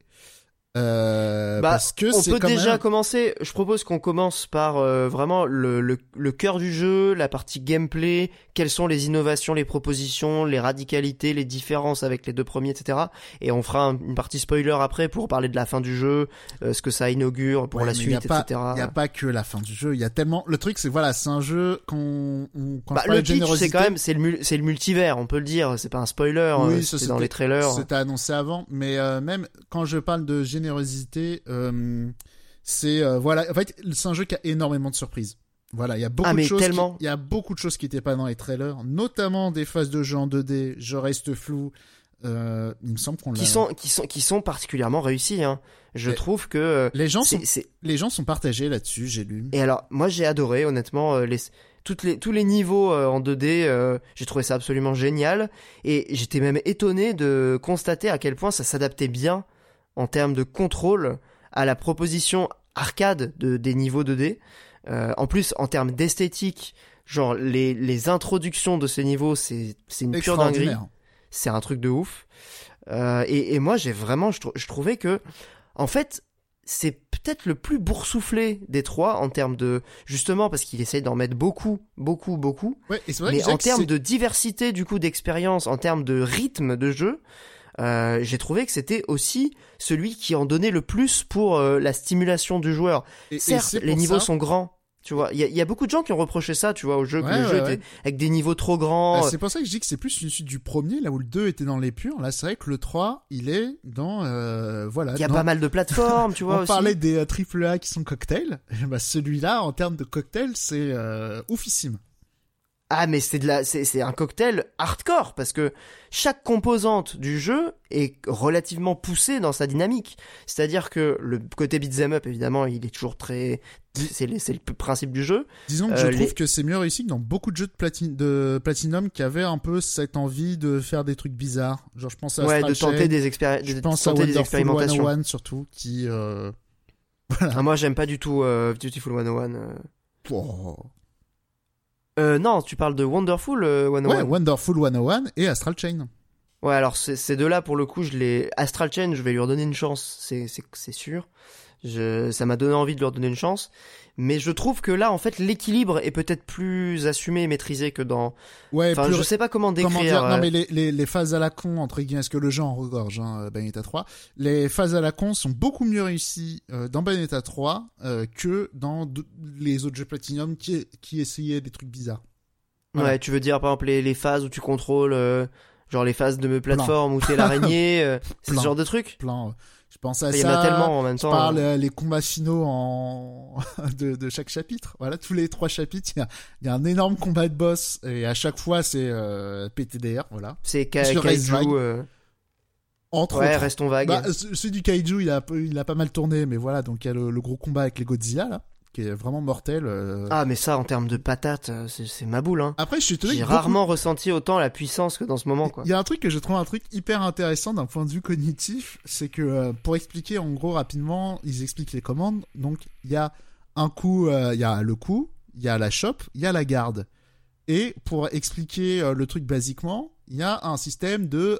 Euh, Bah, parce que On c'est peut quand déjà même... commencer. Je propose qu'on commence par euh, vraiment le, le, le cœur du jeu, la partie gameplay, quelles sont les innovations, les propositions, les radicalités, les différences avec les deux premiers, etc. Et on fera un- une partie spoiler après pour parler de la fin du jeu, euh, ce que ça inaugure pour Ouais, la suite, y a pas- etc. Il n'y a pas que la fin du jeu, il y a tellement. Le truc, c'est voilà, c'est un jeu qu'on. on- quand Bah, le pitch, c'est quand même c'est le, c'est le multivers, on peut le dire. C'est pas un spoiler, Oui, euh, c'était dans les trailers. C'était annoncé avant, mais euh, même quand je parle de générosité, euh, c'est euh, voilà. En fait, c'est un jeu qui a énormément de surprises. Voilà, il y a beaucoup Ah, de choses. tellement. qui- Il y a beaucoup de choses qui n'étaient pas dans les trailers, notamment des phases de jeu en 2D. Je reste flou. Euh, il me semble qu'on qui sont qui sont qui sont particulièrement réussis. Hein. Je Mais- trouve que Les gens sont, les gens sont partagés là-dessus. J'ai lu. Et alors, moi j'ai adoré, honnêtement, les, toutes les, tous les niveaux en 2D, euh, j'ai trouvé ça absolument génial. Et j'étais même étonné de constater à quel point ça s'adaptait bien en termes de contrôle à la proposition arcade de, des niveaux 2D. Euh, en plus, en termes d'esthétique, genre les, les introductions de ces niveaux, c'est une pure dinguerie c'est un truc de ouf. Euh, et, et moi, j'ai vraiment, je, trou- je trouvais que, en fait, c'est peut-être le plus boursouflé des trois en termes de, justement, parce qu'il essaye d'en mettre beaucoup, beaucoup, beaucoup. Ouais, et vrai Mais que en termes de diversité, du coup, d'expérience, en termes de rythme de jeu, euh, j'ai trouvé que c'était aussi celui qui en donnait le plus pour euh, la stimulation du joueur. et- Certes, les niveaux ça- sont grands. Tu vois, il y a, il y a beaucoup de gens qui ont reproché ça, tu vois, au jeu, que le ouais, jeu ouais. était avec des niveaux trop grands. Bah, c'est pour ça que je dis que c'est plus une suite du premier, là où le 2 était dans l'épure. Là, c'est vrai que le 3, il est dans... Euh, voilà. Il y a dans- pas mal de plateformes, tu vois, On aussi. parlait des euh, triple A qui sont cocktails. Ben, celui-là, en termes de cocktail, c'est euh, oufissime. Ah mais c'est de la c'est c'est un cocktail hardcore parce que chaque composante du jeu est relativement poussée dans sa dynamique. C'est-à-dire que le côté beat'em up évidemment, il est toujours très c'est le- le principe du jeu. Disons que Euh, je les- trouve que c'est mieux réussi que dans beaucoup de jeux de, plati- de Platinum qui avaient un peu cette envie de faire des trucs bizarres. Genre, je pense à ouais, de tenter des expéri- je de pense à tenter des Wonderful expérimentations. 101 surtout, qui... Euh... Ah, moi j'aime pas du tout euh, Beautiful 101. euh. oh. Euh, non, tu parles de Wonderful euh, 101. Ouais, Wonderful 101 et Astral Chain. Ouais, alors c'est- ces deux-là, pour le coup, je les Astral Chain, je vais lui redonner une chance, c'est sûr. Je, ça m'a donné envie de leur donner une chance. Mais je trouve que là, en fait, l'équilibre est peut-être plus assumé et maîtrisé que dans. Ouais, Enfin, plus- je sais pas comment décrire. Comment dire euh, Non, mais les, les, les phases à la con, entre guillemets, est-ce que le jeu en regorge, hein, Bayonetta 3 Les phases à la con sont beaucoup mieux réussies euh, dans Bayonetta 3 euh, que dans les autres jeux Platinum qui, qui essayaient des trucs bizarres. Ouais, tu veux dire par exemple les, les phases où tu contrôles, euh, genre les phases de plateforme où t'es l'araignée, euh, c'est ce Plein. genre de truc. Plein. Je pense à Il y ça. en a tellement en même Je temps. parle hein. euh, les combats finaux en de, de chaque chapitre. Voilà, tous les trois chapitres, il y a, il y a un énorme combat de boss et à chaque fois c'est euh, PTDR. Voilà. C'est Kaiju. Euh, Entre Ouais, autres. restons vagues. Bah, ce- celui du kaiju, il a, il a pas mal tourné, mais voilà, donc il y a le, le gros combat avec les Godzilla, là, qui est vraiment mortel. euh. Ah, mais ça, en termes de patates, euh, c'est ma boule. Hein. Après, je suis J'ai beaucoup- rarement ressenti autant la puissance que dans ce moment. Il y a un truc que je trouve un truc hyper intéressant d'un point de vue cognitif, c'est que euh, pour expliquer en gros rapidement, ils expliquent les commandes. Donc il y a un coup, euh, il y a le coup, il y a la chope, il y a la garde. Et pour expliquer le truc basiquement, il y a un système de,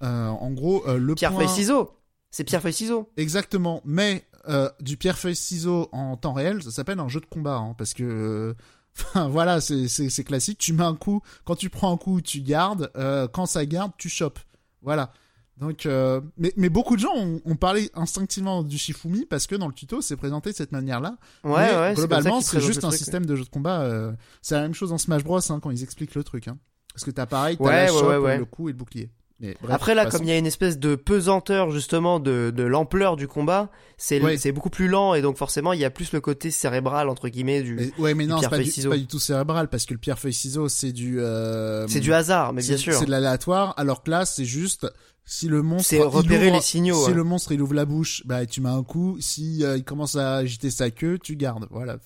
en gros, le Pierre point... feuille ciseaux. C'est pierre feuille ciseaux. Exactement, mais euh, du pierre feuille ciseaux en temps réel, ça s'appelle un jeu de combat, hein, parce que, euh, enfin voilà, c'est classique. Tu mets un coup, quand tu prends un coup, tu gardes, euh, quand ça garde, tu chopes. Voilà. Donc, euh, mais mais beaucoup de gens ont, ont parlé instinctivement du Shifumi parce que dans le tuto, c'est présenté de cette manière-là. Ouais, mais ouais. globalement, c'est juste un truc, système de jeu de combat. euh, c'est la même chose en Smash Bros hein, quand ils expliquent le truc. Hein. Parce que t'as pareil, t'as Ouais, la ouais. le coup et le bouclier. Mais ouais. bref, Après là, comme il y a une espèce de pesanteur justement de, de l'ampleur du combat, c'est Ouais. c'est beaucoup plus lent et donc forcément il y a plus le côté cérébral entre guillemets du. Mais- ouais, mais du non, c'est pas, pas du tout cérébral parce que le pierre feuille ciseaux, c'est du. euh, C'est du hasard, mais bien sûr. C'est de l'aléatoire. Alors que là, c'est juste si le monstre. C'est il repérer ouvre- les signaux. Si ouais. le monstre il ouvre la bouche, bah tu mets un coup. Si euh, il commence à agiter sa queue, tu gardes. Voilà.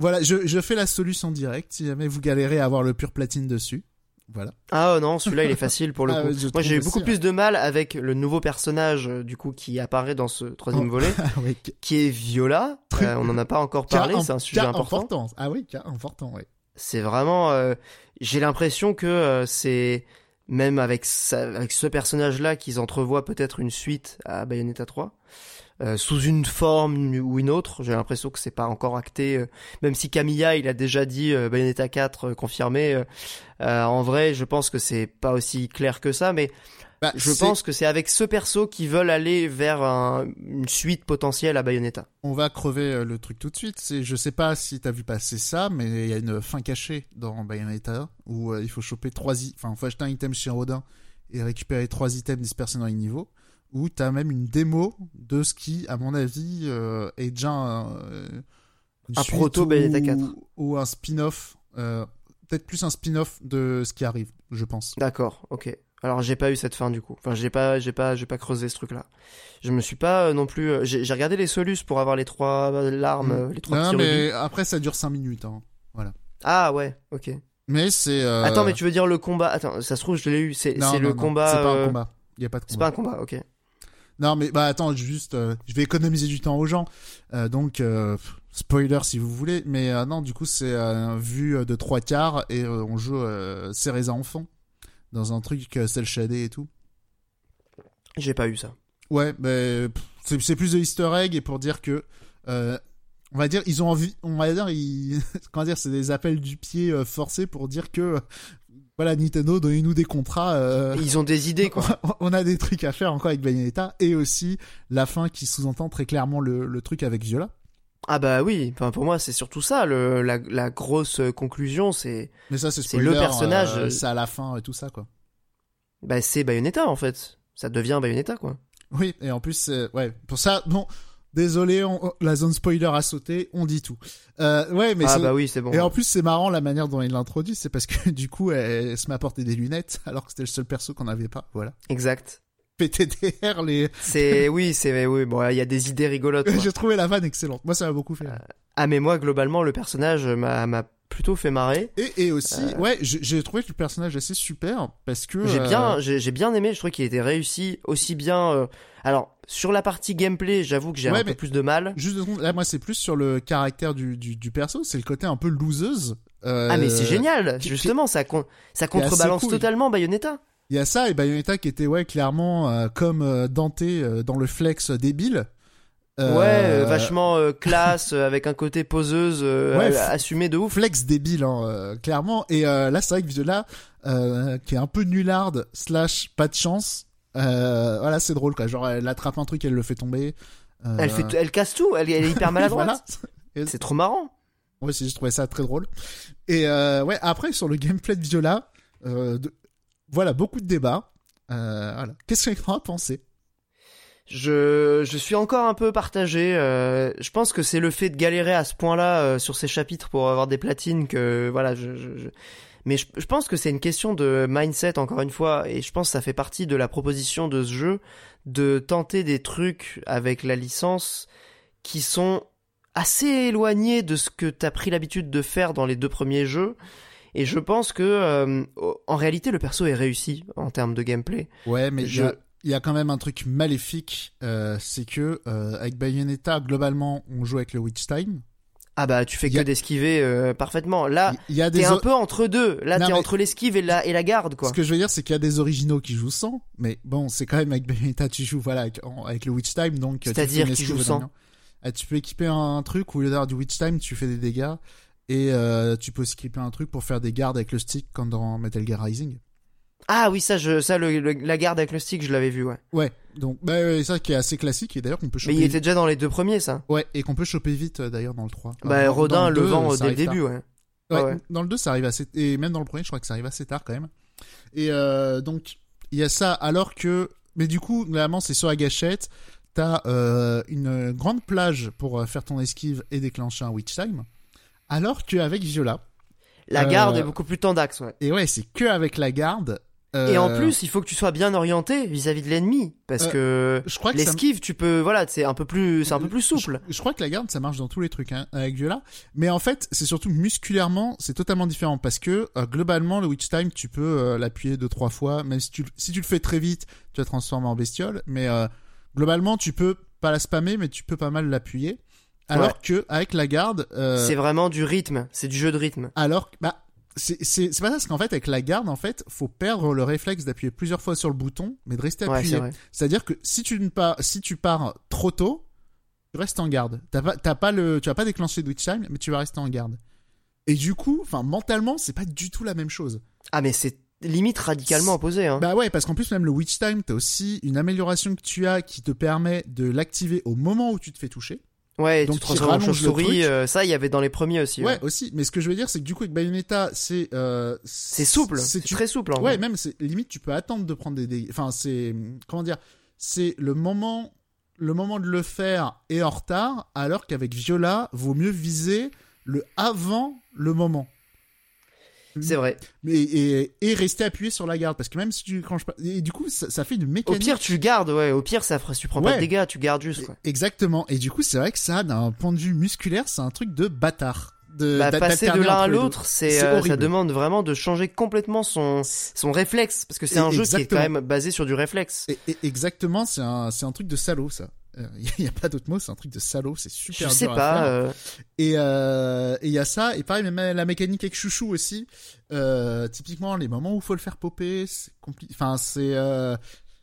Voilà, je, je fais la solution directe si jamais vous galérez à avoir le pur platine dessus. Voilà. Ah oh non, celui-là il est facile pour le Ah, coup. Moi j'ai eu beaucoup plus de mal avec le nouveau personnage euh, du coup qui apparaît dans ce troisième Oh. volet, qui- est Viola. Euh, on n'en a pas encore parlé, c'est un sujet important. importance. Ah oui, important, ouais. C'est vraiment, euh, j'ai l'impression que euh, c'est même avec avec ce personnage-là qu'ils entrevoient peut-être une suite à Bayonetta 3. Euh, sous une forme ou une autre, j'ai l'impression que c'est pas encore acté. euh, même si Camilla, il a déjà dit euh, Bayonetta 4 euh, confirmé. en vrai, je pense que c'est pas aussi clair que ça, mais Bah, je pense que c'est avec ce perso qu'ils veulent aller vers un- une suite potentielle à Bayonetta. On va crever le truc tout de suite. Je sais pas si t'as vu passer ça, mais il y a une fin cachée dans Bayonetta où euh, il faut choper trois, enfin, faut acheter un item chez Rodin et récupérer trois items dispersés dans les niveaux. Où t'as même une démo de ce qui, à mon avis, euh, est déjà un, euh, Un proto ou- Bayonetta 4. ou un spin-off, euh, peut-être plus un spin-off de ce qui arrive, je pense. D'accord, ok. Alors j'ai pas eu cette fin du coup. Enfin j'ai pas, j'ai pas, j'ai pas creusé ce truc-là. Je me suis pas euh, non plus. euh, j'ai regardé les solus pour avoir les trois larmes, euh, les trois Mm. Non, petits mais rubis. après ça dure 5 minutes. Hein. Ah ouais, ok. Mais c'est. euh, Attends, mais tu veux dire le combat? Attends, ça se trouve je l'ai eu. C'est c'est le non, combat. C'est pas euh, un combat. Il y a pas de C'est combat. pas un combat, ok. Non, mais bah attends, juste, euh, je vais économiser du temps aux gens. Euh, donc, euh, spoiler si vous voulez, mais euh, non, du coup, c'est euh, vu euh, de trois quarts et euh, on joue euh, Cereza enfant dans un truc euh, cel shadé et tout. J'ai pas eu ça. Ouais, mais c'est plus de Easter egg et pour dire que, euh, on va dire, ils ont envie, on va dire, ils, comment dire, c'est des appels du pied forcés pour dire que, voilà, Nintendo, donnez-nous des contrats. euh, Ils ont des idées quoi. on a des trucs à faire encore avec Bayonetta et aussi la fin qui sous-entend très clairement le, le truc avec Viola. Ah bah oui. Enfin pour moi c'est surtout ça. Le, la, la grosse euh, conclusion c'est, Mais ça, c'est le personnage, euh, euh, c'est à la fin et tout ça, quoi. bah c'est Bayonetta en fait. Ça devient Bayonetta quoi. Oui, et en plus, c'est- ouais, pour ça, bon, désolé, on- la zone spoiler a sauté, on dit tout. Euh, ouais, mais ah bah oui c'est bon. Et en plus, c'est marrant la manière dont il l'introduit, c'est parce que du coup, elle, se met à porter des lunettes, alors que c'était le seul perso qu'on n'avait pas. Voilà. Exact. PTDR, les. C'est oui c'est oui bon il y a des idées rigolotes. J'ai trouvé la vanne excellente. Moi, ça m'a beaucoup fait. Ah mais moi globalement le personnage m'a m'a plutôt fait marrer. Et, et aussi, ouais, j'ai trouvé le personnage assez super parce que. J'ai euh, bien j'ai bien aimé, je trouve qu'il était réussi aussi bien euh, alors sur la partie gameplay, j'avoue que j'ai Ouais, un peu plus de mal. Juste là, moi, c'est plus sur le caractère du, du, du perso, c'est le côté un peu loseuse. Euh, Ah mais c'est génial, qui- justement ça con- ça contrebalance cool. totalement Bayonetta. Il y a ça et Bayonetta qui était ouais clairement euh, comme euh, Dante euh, dans le flex débile. Euh, Ouais, euh, vachement euh, classe, euh, avec un côté poseuse, euh, Ouais, euh, assumé de ouf. flex débile, hein, euh, clairement. Et euh, là, c'est vrai que Viola, euh, qui est un peu nullarde slash pas de chance. Euh, voilà, c'est drôle quoi. Genre, elle attrape un truc, elle le fait tomber. Euh, Elle fait, elle casse tout. Elle, elle est hyper maladroite. voilà. C'est trop marrant. Aussi, je trouvais ça très drôle. Et euh, ouais, après sur le gameplay de Viola, euh, de- voilà, beaucoup de débats. Euh, voilà. Qu'est-ce en as pensé? Je, je suis encore un peu partagé. euh, je pense que c'est le fait de galérer à ce point-là euh, sur ces chapitres pour avoir des platines que voilà. Je, je, je- Mais je, je pense que c'est une question de mindset encore une fois, et je pense que ça fait partie de la proposition de ce jeu de tenter des trucs avec la licence qui sont assez éloignés de ce que t'as pris l'habitude de faire dans les deux premiers jeux. Et je pense que euh, en réalité le perso est réussi en termes de gameplay. Ouais, mais Je- a- il y, a quand même un truc maléfique, euh, c'est que euh, avec Bayonetta, globalement, on joue avec le Witch Time. Ah bah tu fais que a- d'esquiver euh, parfaitement. Là, Il y a t'es un peu entre deux. Là, t'es mais- entre l'esquive et la et la garde quoi. Ce que je veux dire, c'est qu'il y a des originaux qui jouent sans, mais bon, c'est quand même avec Bayonetta, tu joues voilà avec, en- avec le Witch Time, donc C'est-à-dire fais une qui esquive joue au sans. Ah, tu peux équiper un, truc où au lieu d'avoir du Witch Time, tu fais des dégâts et euh, tu peux aussi équiper un truc pour faire des gardes avec le stick comme dans Metal Gear Rising. Ah oui, ça, je, ça, le, le- la garde avec le stick, je l'avais vu, ouais. Ouais, donc bah, ouais, ça qui est assez classique et d'ailleurs qu'on peut Mais choper. il était déjà dans les deux premiers, ça. Ouais, et qu'on peut choper vite euh, d'ailleurs dans le 3. bah, Dans- Rodin dans le, 2, vend dès le début, ouais. Ouais, Ah ouais. Dans le 2, ça arrive assez. Et même dans le premier, je crois que ça arrive assez tard quand même. Et euh, donc, il y a ça, alors que. Mais du coup, normalement, c'est sur la gâchette. T'as euh, une grande plage pour euh, faire ton esquive et déclencher un Witch Time. Alors qu'avec Viola. La Euh, garde est beaucoup plus tendax, ouais. Et ouais, c'est que avec la garde. Euh, Et en plus, il faut que tu sois bien orienté vis-à-vis de l'ennemi, parce Euh, que je crois que ça. l'esquive, tu peux, voilà, c'est un peu plus, c'est un peu plus souple. Je crois que la garde, ça marche dans tous les trucs hein, avec Viola. Mais en fait, c'est surtout musculairement, c'est totalement différent parce que euh, globalement, le Witch Time, tu peux euh, l'appuyer deux trois fois, même si tu si tu le fais très vite, tu vas te transformer en bestiole. Mais euh, globalement, tu peux pas la spammer, mais tu peux pas mal l'appuyer. Alors Ouais. que avec la garde, euh, C'est vraiment du rythme, c'est du jeu de rythme. alors bah c'est pas ça parce qu'en fait avec la garde en fait faut perdre le réflexe d'appuyer plusieurs fois sur le bouton mais de rester Ouais, appuyé c'est vrai. c'est-à-dire que si tu ne pars, si tu pars trop tôt, tu restes en garde. T'as pas, t'as pas le, tu vas pas déclencher de Witch Time, mais tu vas rester en garde. Et du coup, enfin, mentalement, c'est pas du tout la même chose. Ah, mais c'est limite radicalement opposé, hein. Bah ouais, parce qu'en plus, même le Witch Time, t'as aussi une amélioration que tu as qui te permet de l'activer au moment où tu te fais toucher. Ouais, donc tu le truc. euh, ça, il y avait dans les premiers aussi. Ouais, Ouais. aussi. Mais ce que je veux dire, c'est que du coup, avec Bayonetta, c'est, euh, C'est souple, c'est tu- très souple. En Ouais, vrai. même c'est limite tu peux attendre de prendre des dégâts. Enfin, c'est comment dire, c'est le moment le moment de le faire est en retard alors qu'avec Viola, vaut mieux viser le avant le moment. C'est vrai. Mais et, et rester appuyé sur la garde parce que même si tu clenches pas et du coup ça, ça fait une Au mécanique pire, tu gardes, ouais. Au pire, ça tu prends pas Ouais. de dégâts, tu gardes juste, quoi. Exactement. Et du coup, c'est vrai que ça d'un point de vue musculaire, c'est un truc de bâtard. De Bah, passer de l'un à l'autre, c'est euh, ça demande vraiment de changer complètement son son réflexe parce que c'est un jeu qui est quand même basé sur du réflexe. Et- et- exactement, c'est un, c'est un truc de salaud, ça. Il n'y a pas d'autre mot, c'est un truc de salaud, c'est super Je sais dur à pas. faire. euh, Et euh, et il y a ça, et pareil, même la mécanique avec Chouchou aussi. Euh, typiquement, les moments où faut le faire popper, c'est compliqué. Enfin, c'est euh,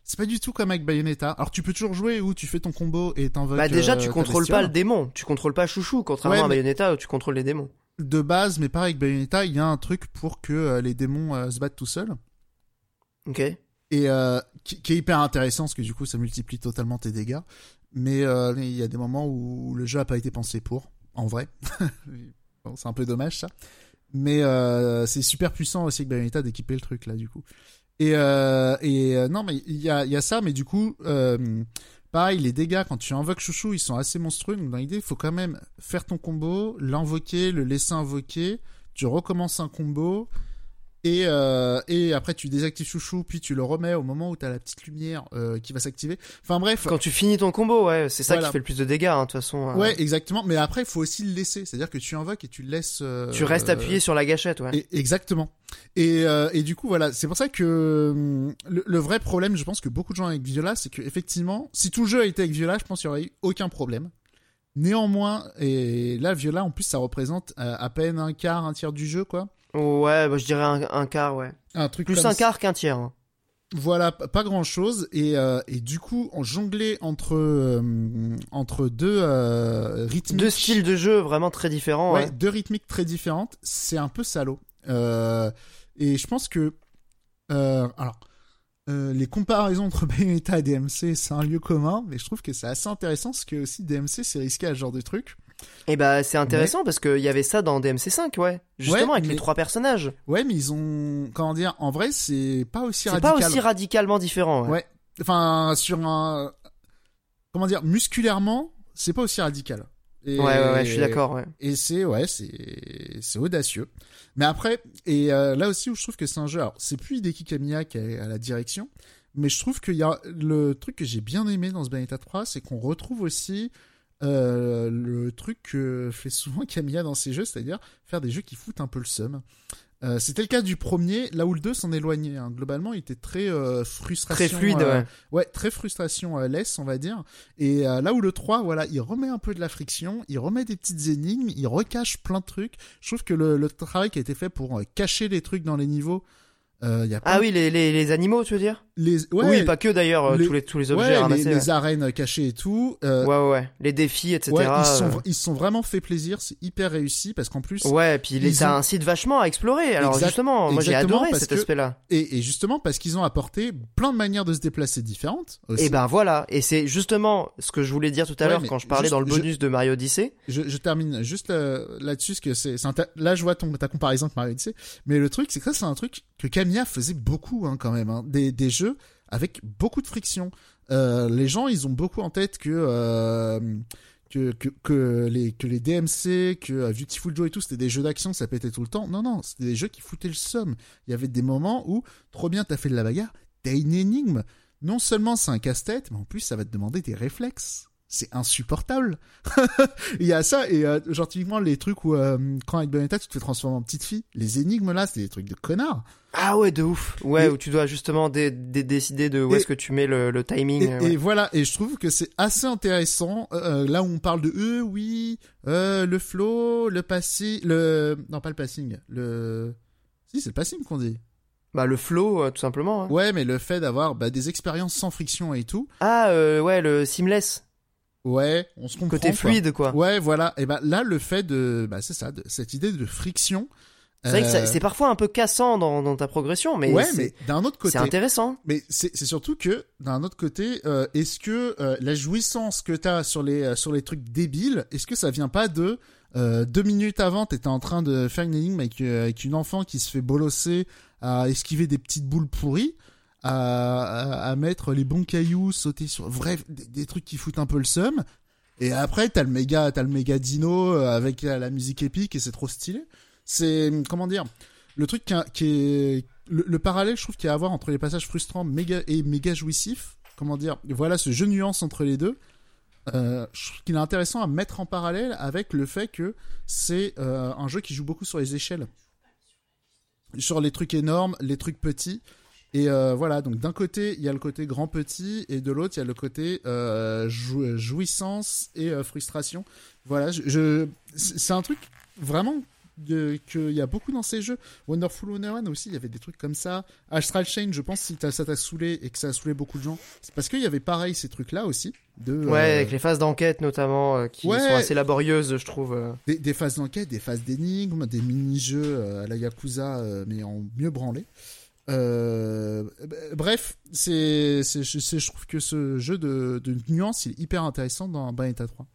c'est pas du tout comme avec Bayonetta. Alors, tu peux toujours jouer où tu fais ton combo et t'invoques. Bah déjà, euh, tu contrôles pas le démon, tu contrôles pas Chouchou, contrairement Ouais, à Bayonetta où tu contrôles les démons. de base, mais pareil avec Bayonetta, il y a un truc pour que euh, les démons euh, se battent tout seuls. Ok. et euh, qui, qui est hyper intéressant parce que du coup ça multiplie totalement tes dégâts mais euh, il y a des moments où le jeu a pas été pensé pour en vrai. Bon, c'est un peu dommage ça. Mais euh, c'est super puissant aussi avec Bayonetta d'équiper le truc là du coup. Et euh, et non mais il y a y a ça mais du coup pareil les dégâts quand tu invoques chouchou ils sont assez monstrueux. Donc dans l'idée il faut quand même faire ton combo l'invoquer le laisser invoquer. Tu recommences un combo et, euh, et après tu désactives chouchou puis tu le remets au moment où t'as la petite lumière euh, qui va s'activer enfin bref Quand tu finis ton combo, ouais, c'est ça Voilà. qui fait le plus de dégâts, hein, de toute façon. euh, ouais exactement mais après il faut aussi le laisser c'est à dire que tu invoques et tu le laisses euh, Tu restes appuyé sur la gâchette, ouais. et- exactement. Et, euh, et du coup, voilà, c'est pour ça que hum, le, le vrai problème, je pense que beaucoup de gens avec Viola, c'est que effectivement, si tout le jeu a été avec Viola, je pense qu'il y aurait eu aucun problème. Néanmoins, et là, Viola, en plus, ça représente euh, à peine un quart, un tiers du jeu, quoi. Ouais, bah, je dirais un, un quart, ouais. Un truc Plus comme un ça. quart qu'un tiers. hein. Voilà, pas grand chose. Et, euh, et du coup, on jonglait entre, euh, entre deux euh, rythmiques. Deux styles de jeu vraiment très différents. Ouais, ouais. deux rythmiques très différentes. C'est un peu salaud. Et je pense que. alors. les comparaisons entre Bayonetta et DMC, c'est un lieu commun, mais je trouve que c'est assez intéressant parce que aussi DMC c'est risqué à ce genre de truc. Et bah c'est intéressant parce qu'il y avait ça dans DMC5, ouais. Justement avec mais- les trois personnages. Ouais, mais ils ont. Comment dire En vrai, c'est pas aussi C'est radical. pas aussi radicalement différent. Ouais. Ouais. Enfin, sur un. Comment dire Musculairement, c'est pas aussi radical. Et- Ouais, ouais, ouais, je suis d'accord. Ouais. Et c'est ouais, c'est c'est audacieux. Mais après, et euh, là aussi où je trouve que c'est un jeu. Alors, c'est plus Hideki Kamiya qui est à la direction, mais je trouve qu'il y a le truc que j'ai bien aimé dans ce Bayonetta 3, c'est qu'on retrouve aussi euh, le truc que fait souvent Kamiya dans ses jeux, c'est-à-dire faire des jeux qui foutent un peu le seum. Euh, C'était le cas du premier, là où le 2 s'en éloignait. hein. Globalement, il était très euh, frustration. Très fluide, euh, ouais. Ouais, très frustration euh, laisse, on va dire. Et euh, là où le 3, voilà, il remet un peu de la friction, il remet des petites énigmes, il recache plein de trucs. Je trouve que le, le travail qui a été fait pour euh, cacher les trucs dans les niveaux, euh, il y a Ah plein- oui, les, les, les animaux, tu veux dire? Les, ouais, Oui, pas que d'ailleurs, euh, les- tous, les, tous les objets ouais, les, arènes cachées et tout. euh, ouais. ouais. Les défis, etc. ils se sont, euh, ils sont vraiment fait plaisir, c'est hyper réussi parce qu'en plus, Ouais, puis Ils ça ont- incite vachement à explorer. Alors Exact- justement, moi j'ai adoré cet que- aspect-là. et, et justement parce qu'ils ont apporté plein de manières de se déplacer différentes. Aussi. Et ben voilà, et c'est justement ce que je voulais dire tout à l'heure quand je parlais juste- dans le je- bonus de Mario Odyssey. je, je termine juste là-dessus, parce que c'est, là je vois ton, ta comparaison avec Mario Odyssey, mais le truc c'est que ça c'est un truc que Kamiya faisait beaucoup hein, quand même, hein. des, des jeux avec beaucoup de friction. Euh, les gens ils ont beaucoup en tête que euh, que, que, les que les DMC, que euh, Beautiful Joe et tout, c'était des jeux d'action, ça pétait tout le temps. Non non, c'était des jeux qui foutaient le somme. Il y avait des moments où trop bien t'as fait de la bagarre, t'as une énigme. Non seulement c'est un casse-tête, mais en plus ça va te demander des réflexes. C'est insupportable. Il y a ça, et euh, genre typiquement les trucs où euh, quand avec Bayonetta tu te fais transformer en petite fille, les énigmes là, c'est des trucs de connards. Ah ouais, de ouf. Ouais, Et- où tu dois justement dé- dé- décider de où est-ce que tu mets le, le timing. Et, euh, ouais. et voilà, et je trouve que c'est assez intéressant, euh, là où on parle de eux, oui, le flow, le passing, le... Non, pas le passing, le... Si, c'est le passing qu'on dit. Bah le flow, euh, tout simplement. hein. Ouais, mais le fait d'avoir bah, des expériences sans friction et tout, Ah euh, ouais, le seamless, ouais, on se comprend. côté quoi. fluide quoi. Ouais, voilà, et ben là, le fait de... Bah, c'est ça, de, cette idée de friction... C'est vrai que euh, c'est parfois un peu cassant dans, dans ta progression, mais ouais, c'est mais d'un autre côté... c'est intéressant. Mais c'est surtout que d'un autre côté, euh, est-ce que euh, la jouissance que t'as sur les sur les trucs débiles, est-ce que ça vient pas de deux minutes avant, t'étais en train de faire une énigme avec, avec une enfant qui se fait bolosser à esquiver des petites boules pourries, à, mettre les bons cailloux, sauter sur, bref, des, trucs qui foutent un peu le seum. Et après, t'as le méga, t'as le méga dino euh, avec la, musique épique et c'est trop stylé. C'est comment dire, le truc qui est le, le parallèle, je trouve qu'il y a à avoir entre les passages frustrants méga et méga jouissifs. Comment dire Voilà ce jeu nuance entre les deux. Euh, je trouve qu'il est intéressant à mettre en parallèle avec le fait que c'est euh, un jeu qui joue beaucoup sur les échelles, sur les trucs énormes, les trucs petits. Et euh, voilà, donc d'un côté il y a le côté grand petit et de l'autre il y a le côté euh, jou- jouissance et euh, frustration. Voilà, je, je- c'est un truc vraiment qu'il y a beaucoup dans ces jeux. Wonderful 101 aussi, il y avait des trucs comme ça. Astral Chain, je pense, si ça t'a saoulé et que ça a saoulé beaucoup de gens, c'est parce qu'il y avait pareil ces trucs-là aussi. De, Ouais, euh, avec les phases d'enquête notamment, euh, qui Ouais. sont assez laborieuses, je trouve. des, des phases d'enquête, des phases d'énigmes, des mini-jeux à la Yakuza, mais en mieux branlé. Euh, bref, c'est, c'est, je, trouve que ce jeu de, de nuance, il est hyper intéressant dans Bayonetta 3.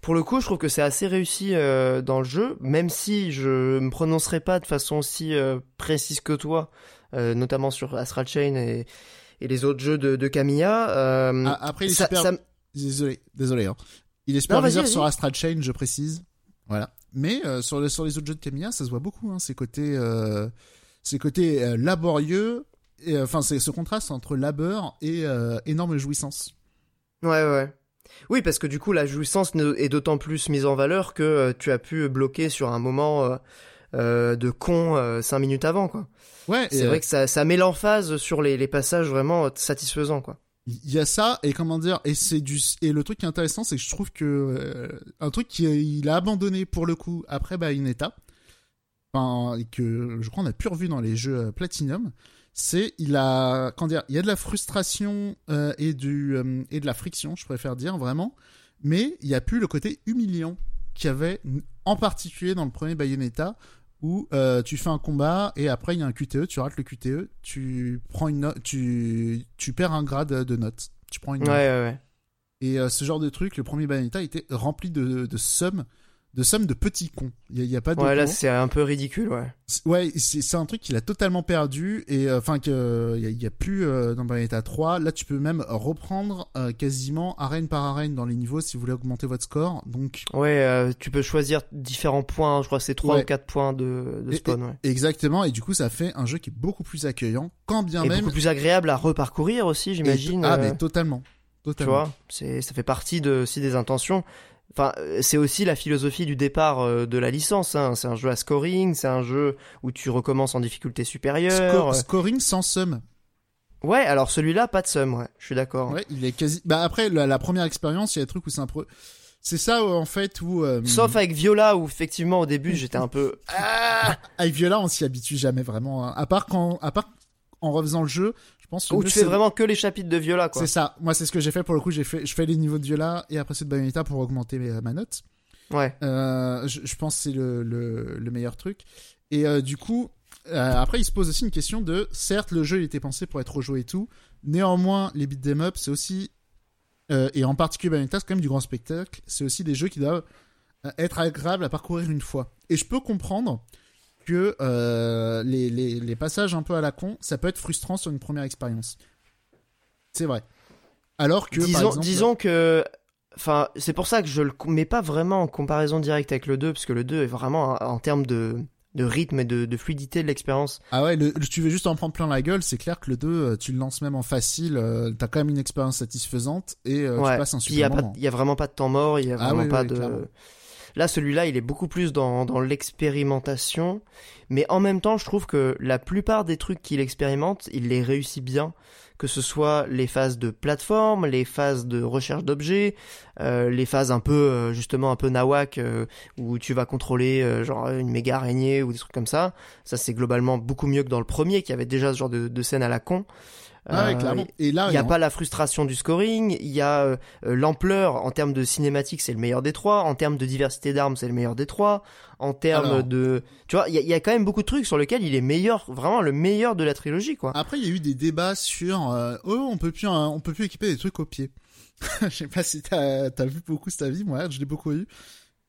Pour le coup, je trouve que c'est assez réussi euh, dans le jeu, même si je me prononcerai pas de façon aussi euh, précise que toi, euh, notamment sur Astral Chain et, et les autres jeux de, euh, Ah, après, il est ça- super... ça Désolé, désolé. Hein. Il est superviseur sur. Astral Chain, je précise. Voilà. Mais sur, le- sur les autres jeux de Kamiya, ça se voit beaucoup. Hein, ces côtés, ces côtés euh, laborieux. et, euh, Enfin, c'est ce contraste entre labeur et euh, énorme jouissance. Ouais, ouais. Oui, parce que du coup, la jouissance est d'autant plus mise en valeur que euh, tu as pu bloquer sur un moment euh, euh, de con euh, cinq minutes avant, quoi. Ouais. C'est vrai que ça, ça met l'emphase sur les, les passages vraiment satisfaisants, quoi. Il y a ça et comment dire et c'est du et le truc qui est intéressant c'est que je trouve que un truc qu'il a abandonné pour le coup après Bayonetta enfin et que je crois on a pu revu dans les jeux euh, Platinum c'est il a comment dire, il y a de la frustration euh, et du euh, et de la friction, je préfère dire vraiment, mais il y a plus le côté humiliant qu'il y avait en particulier dans le premier Bayonetta où euh, tu fais un combat et après il y a un QTE, tu rates le QTE, tu prends une note, tu tu perds un grade de note, tu prends une Ouais, note. ouais, ouais. Et euh, ce genre de truc, le premier Bayonetta était rempli de de sommes de sommes de petits cons. Il y, a- pas de Ouais, là, c'est un peu ridicule, ouais. Ouais, c'est c'est un truc qu'il a totalement perdu et euh, enfin que il y, a- a plus euh, dans Bayonetta 3. Là, tu peux même reprendre euh, quasiment arène par arène dans les niveaux si vous voulez augmenter votre score. Donc Ouais, euh, tu peux choisir différents points, je crois que c'est 3 Ouais. ou 4 points de, de Et- spawn, ouais. exactement et du coup ça fait un jeu qui est beaucoup plus accueillant quand bien Et même beaucoup plus agréable à reparcourir aussi, j'imagine. Ah euh, mais totalement. tu Totalement. vois, c'est, ça fait partie de, aussi des intentions. Enfin, euh, c'est aussi la philosophie du départ euh, de la licence. Hein. C'est un jeu à scoring, c'est un jeu où tu recommences en difficulté supérieure. Sco- scoring sans somme. Ouais, alors celui-là, pas de somme, ouais. Je suis d'accord. Ouais, il est quasi. Bah après la, la première expérience, il y a des trucs où c'est un peu. C'est ça en fait où. euh, Sauf avec Viola, où effectivement au début j'étais un peu. Ah Avec Viola, on s'y habitue jamais vraiment. hein. À part quand, à part en refaisant le jeu, je pense que où tu fais vraiment que les chapitres de Viola, quoi. C'est ça. Moi, c'est ce que j'ai fait pour le coup. J'ai fait, je fais les niveaux de Viola et après c'est de Bayonetta pour augmenter mes- ma note. Ouais. Euh, je, je pense que c'est le, le, le meilleur truc. Et euh, du coup, euh, après, il se pose aussi une question de, certes, le jeu il était pensé pour être rejoué et tout. Néanmoins, les beat'em up, c'est aussi, euh, et en particulier Bayonetta, c'est quand même du grand spectacle. C'est aussi des jeux qui doivent euh, être agréables à parcourir une fois. Et je peux comprendre que euh, les, les, les passages un peu à la con, ça peut être frustrant sur une première expérience. C'est vrai. Alors que, par disons, exemple, disons que. Enfin, c'est pour ça que je le mets pas vraiment en comparaison directe avec le 2, parce que le 2 est vraiment en, termes de, de rythme et de, de fluidité de l'expérience. Ah ouais, le, tu veux juste en prendre plein la gueule, c'est clair que le 2, euh, tu le lances même en facile, euh, t'as quand même une expérience satisfaisante et euh, ouais. tu passes un y a super moment. il y a vraiment pas de temps mort, il y a Ah vraiment pas de. clairement. Là, celui-là, il est beaucoup plus dans, l'expérimentation, mais en même temps, je trouve que la plupart des trucs qu'il expérimente, il les réussit bien. Que ce soit les phases de plateforme, les phases de recherche d'objets, euh, les phases un peu euh, justement un peu nawak euh, où tu vas contrôler euh, genre une méga araignée ou des trucs comme ça. Ça c'est globalement beaucoup mieux que dans le premier qui avait déjà ce genre de scène à la con. Ah ouais, Euh, clairement. Et là, il n'y a pas la frustration du scoring, il y a euh, euh, l'ampleur en termes de cinématique, c'est le meilleur des trois, en termes de diversité d'armes, c'est le meilleur des trois, en termes Alors. de... Tu vois, il y, a- il y a quand même beaucoup de trucs sur lesquels il est meilleur, vraiment le meilleur de la trilogie, quoi. Après, il y a eu des débats sur euh, oh, on peut plus, euh, on peut plus équiper des trucs au pied. Je sais pas si t'as as vu beaucoup cet avis, moi, je l'ai beaucoup eu.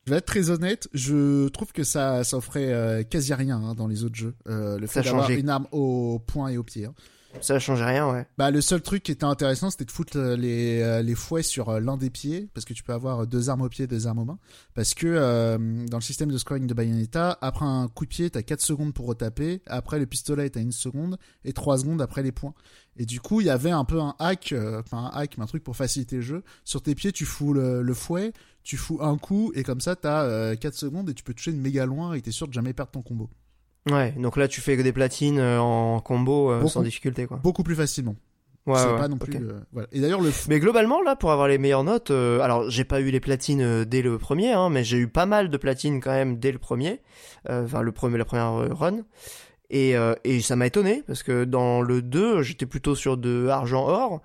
Je vais être très honnête, je trouve que ça, ça offrait euh, quasi rien hein, dans les autres jeux. Euh, le fait d'avoir une arme au point et au pied. hein. Ça change rien, ouais. Bah le seul truc qui était intéressant c'était de foutre euh, les, euh, les fouets sur euh, l'un des pieds parce que tu peux avoir deux armes au pied, deux armes aux mains parce que euh, dans le système de scoring de Bayonetta, après un coup de pied, t'as 4 secondes pour retaper, après le pistolet t'as une seconde et 3 secondes après les points. Et du coup, il y avait un peu un hack, euh, enfin un hack, mais un truc pour faciliter le jeu. Sur tes pieds, tu fous le, le fouet, tu fous un coup et comme ça t'as euh, 4 secondes et tu peux toucher de méga loin et t'es sûr de jamais perdre ton combo. Ouais, donc là tu fais que des platines euh, en combo euh, Beaucoup. sans difficulté, quoi. Beaucoup plus facilement. Ouais, C'est ouais, pas non plus. euh, voilà. Et d'ailleurs le Mais globalement, là, pour avoir les meilleures notes, euh, alors j'ai pas eu les platines euh, dès le premier, hein, mais j'ai eu pas mal de platines quand même dès le premier, enfin le premier, la première run. Et, et ça m'a étonné parce que dans le 2, j'étais plutôt sur de argent-or.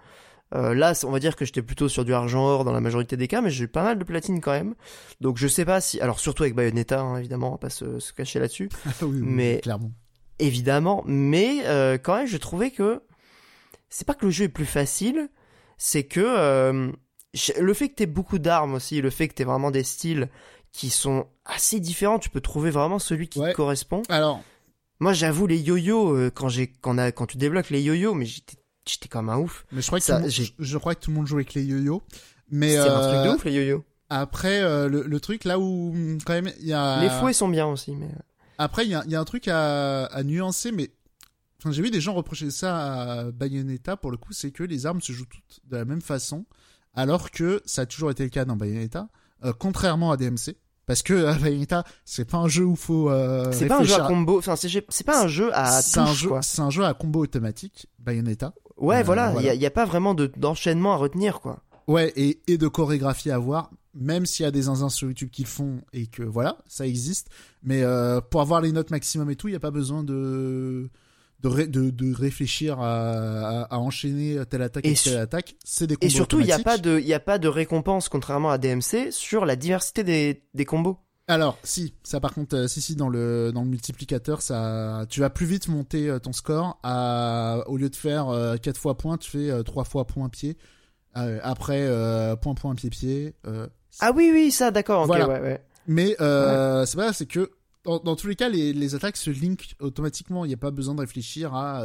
Euh, là, on va dire que j'étais plutôt sur du argent-or dans la majorité des cas, mais j'ai eu pas mal de platines quand même. Donc je sais pas si, alors surtout avec Bayonetta, hein, évidemment, on va pas se, se cacher là-dessus Ah oui, mais- clairement. évidemment, mais euh, quand même, je trouvais que c'est pas que le jeu est plus facile, c'est que euh, le fait que t'aies beaucoup d'armes aussi, le fait que t'aies vraiment des styles qui sont assez différents, tu peux trouver vraiment celui qui Ouais. te correspond. Alors, Moi, j'avoue les yo-yo quand j'ai quand, on a- quand tu débloques les yo-yo, mais j'étais j'étais comme un ouf. Mais je crois que, Ça, tout le monde, j'ai- je, je crois que tout le monde joue avec les yo-yo. Mais C'est un euh, truc de ouf les yo-yo. après, euh, le, le truc là où quand même il y a. Les fouets sont bien aussi, mais Après, il y a, il y a un truc à, à nuancer, mais enfin, j'ai vu des gens reprocher ça à Bayonetta pour le coup, c'est que les armes se jouent toutes de la même façon, alors que ça a toujours été le cas dans Bayonetta, euh, contrairement à DMC. Parce que euh, Bayonetta, c'est pas un jeu où faut. Euh, c'est pas un jeu à combo, enfin c'est c'est pas un jeu à c'est un jeu, c'est un jeu à combo automatique, Bayonetta. Ouais, Euh, voilà, il voilà. y, a, pas vraiment de d'enchaînement à retenir quoi. Ouais, et, et de chorégraphie à voir, même s'il y a des zinzins sur YouTube qui le font et que voilà, ça existe. Mais euh, pour avoir les notes maximum et tout, il n'y a pas besoin de de, ré- de, de réfléchir à, à, à enchaîner telle attaque Et telle attaque. C'est des combos Et surtout, il n'y a pas de, il a pas de récompense, contrairement à DMC, sur la diversité des, des combos. Alors, si, ça par contre, euh, si, si, dans le, dans le multiplicateur, ça, tu vas plus vite monter euh, ton score. À, au lieu de faire euh, 4 fois point, tu fais 3 fois point pied. Euh, après, euh, point point pied pied. euh, Ah oui, oui, ça, d'accord, ok, Voilà. ouais, ouais. Mais euh, c'est pas, c'est que dans, dans tous les cas, les, les attaques se linkent automatiquement. Il n'y a pas besoin de réfléchir à.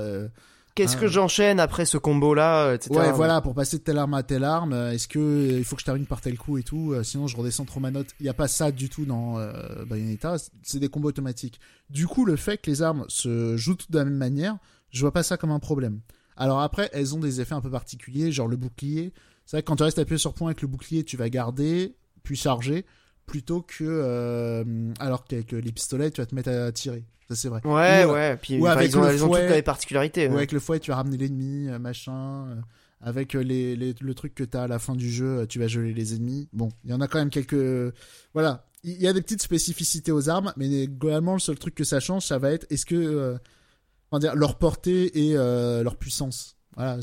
Qu'est-ce Ah. que j'enchaîne après ce combo-là, etc. ouais, voilà, pour passer de telle arme à telle arme. euh, Est-ce que euh, il faut que je termine par tel coup et tout euh, Sinon, je redescends trop ma note. Il n'y a pas ça du tout dans euh, Bayonetta. C'est des combos automatiques. Du coup, le fait que les armes se jouent toutes de la même manière, je vois pas ça comme un problème. Alors après, elles ont des effets un peu particuliers, genre le bouclier. C'est vrai que quand tu restes appuyé sur point avec le bouclier, tu vas garder puis charger plutôt que euh, alors qu'avec les pistolets, tu vas te mettre à tirer. Ça c'est vrai. Ouais, Ou, euh, ouais. Puis ou enfin, avec ils ont, le ils ont toutes fouet. les particularités. Ou ouais. avec le fouet, tu vas ramener l'ennemi, euh, machin. avec les, les- le truc que t'as à la fin du jeu, tu vas geler les ennemis. Bon, il y en a quand même quelques. Voilà, il y a des petites spécificités aux armes, mais globalement, le seul truc que ça change, ça va être est-ce que, euh, comment dire, leur portée et euh, leur puissance. Voilà,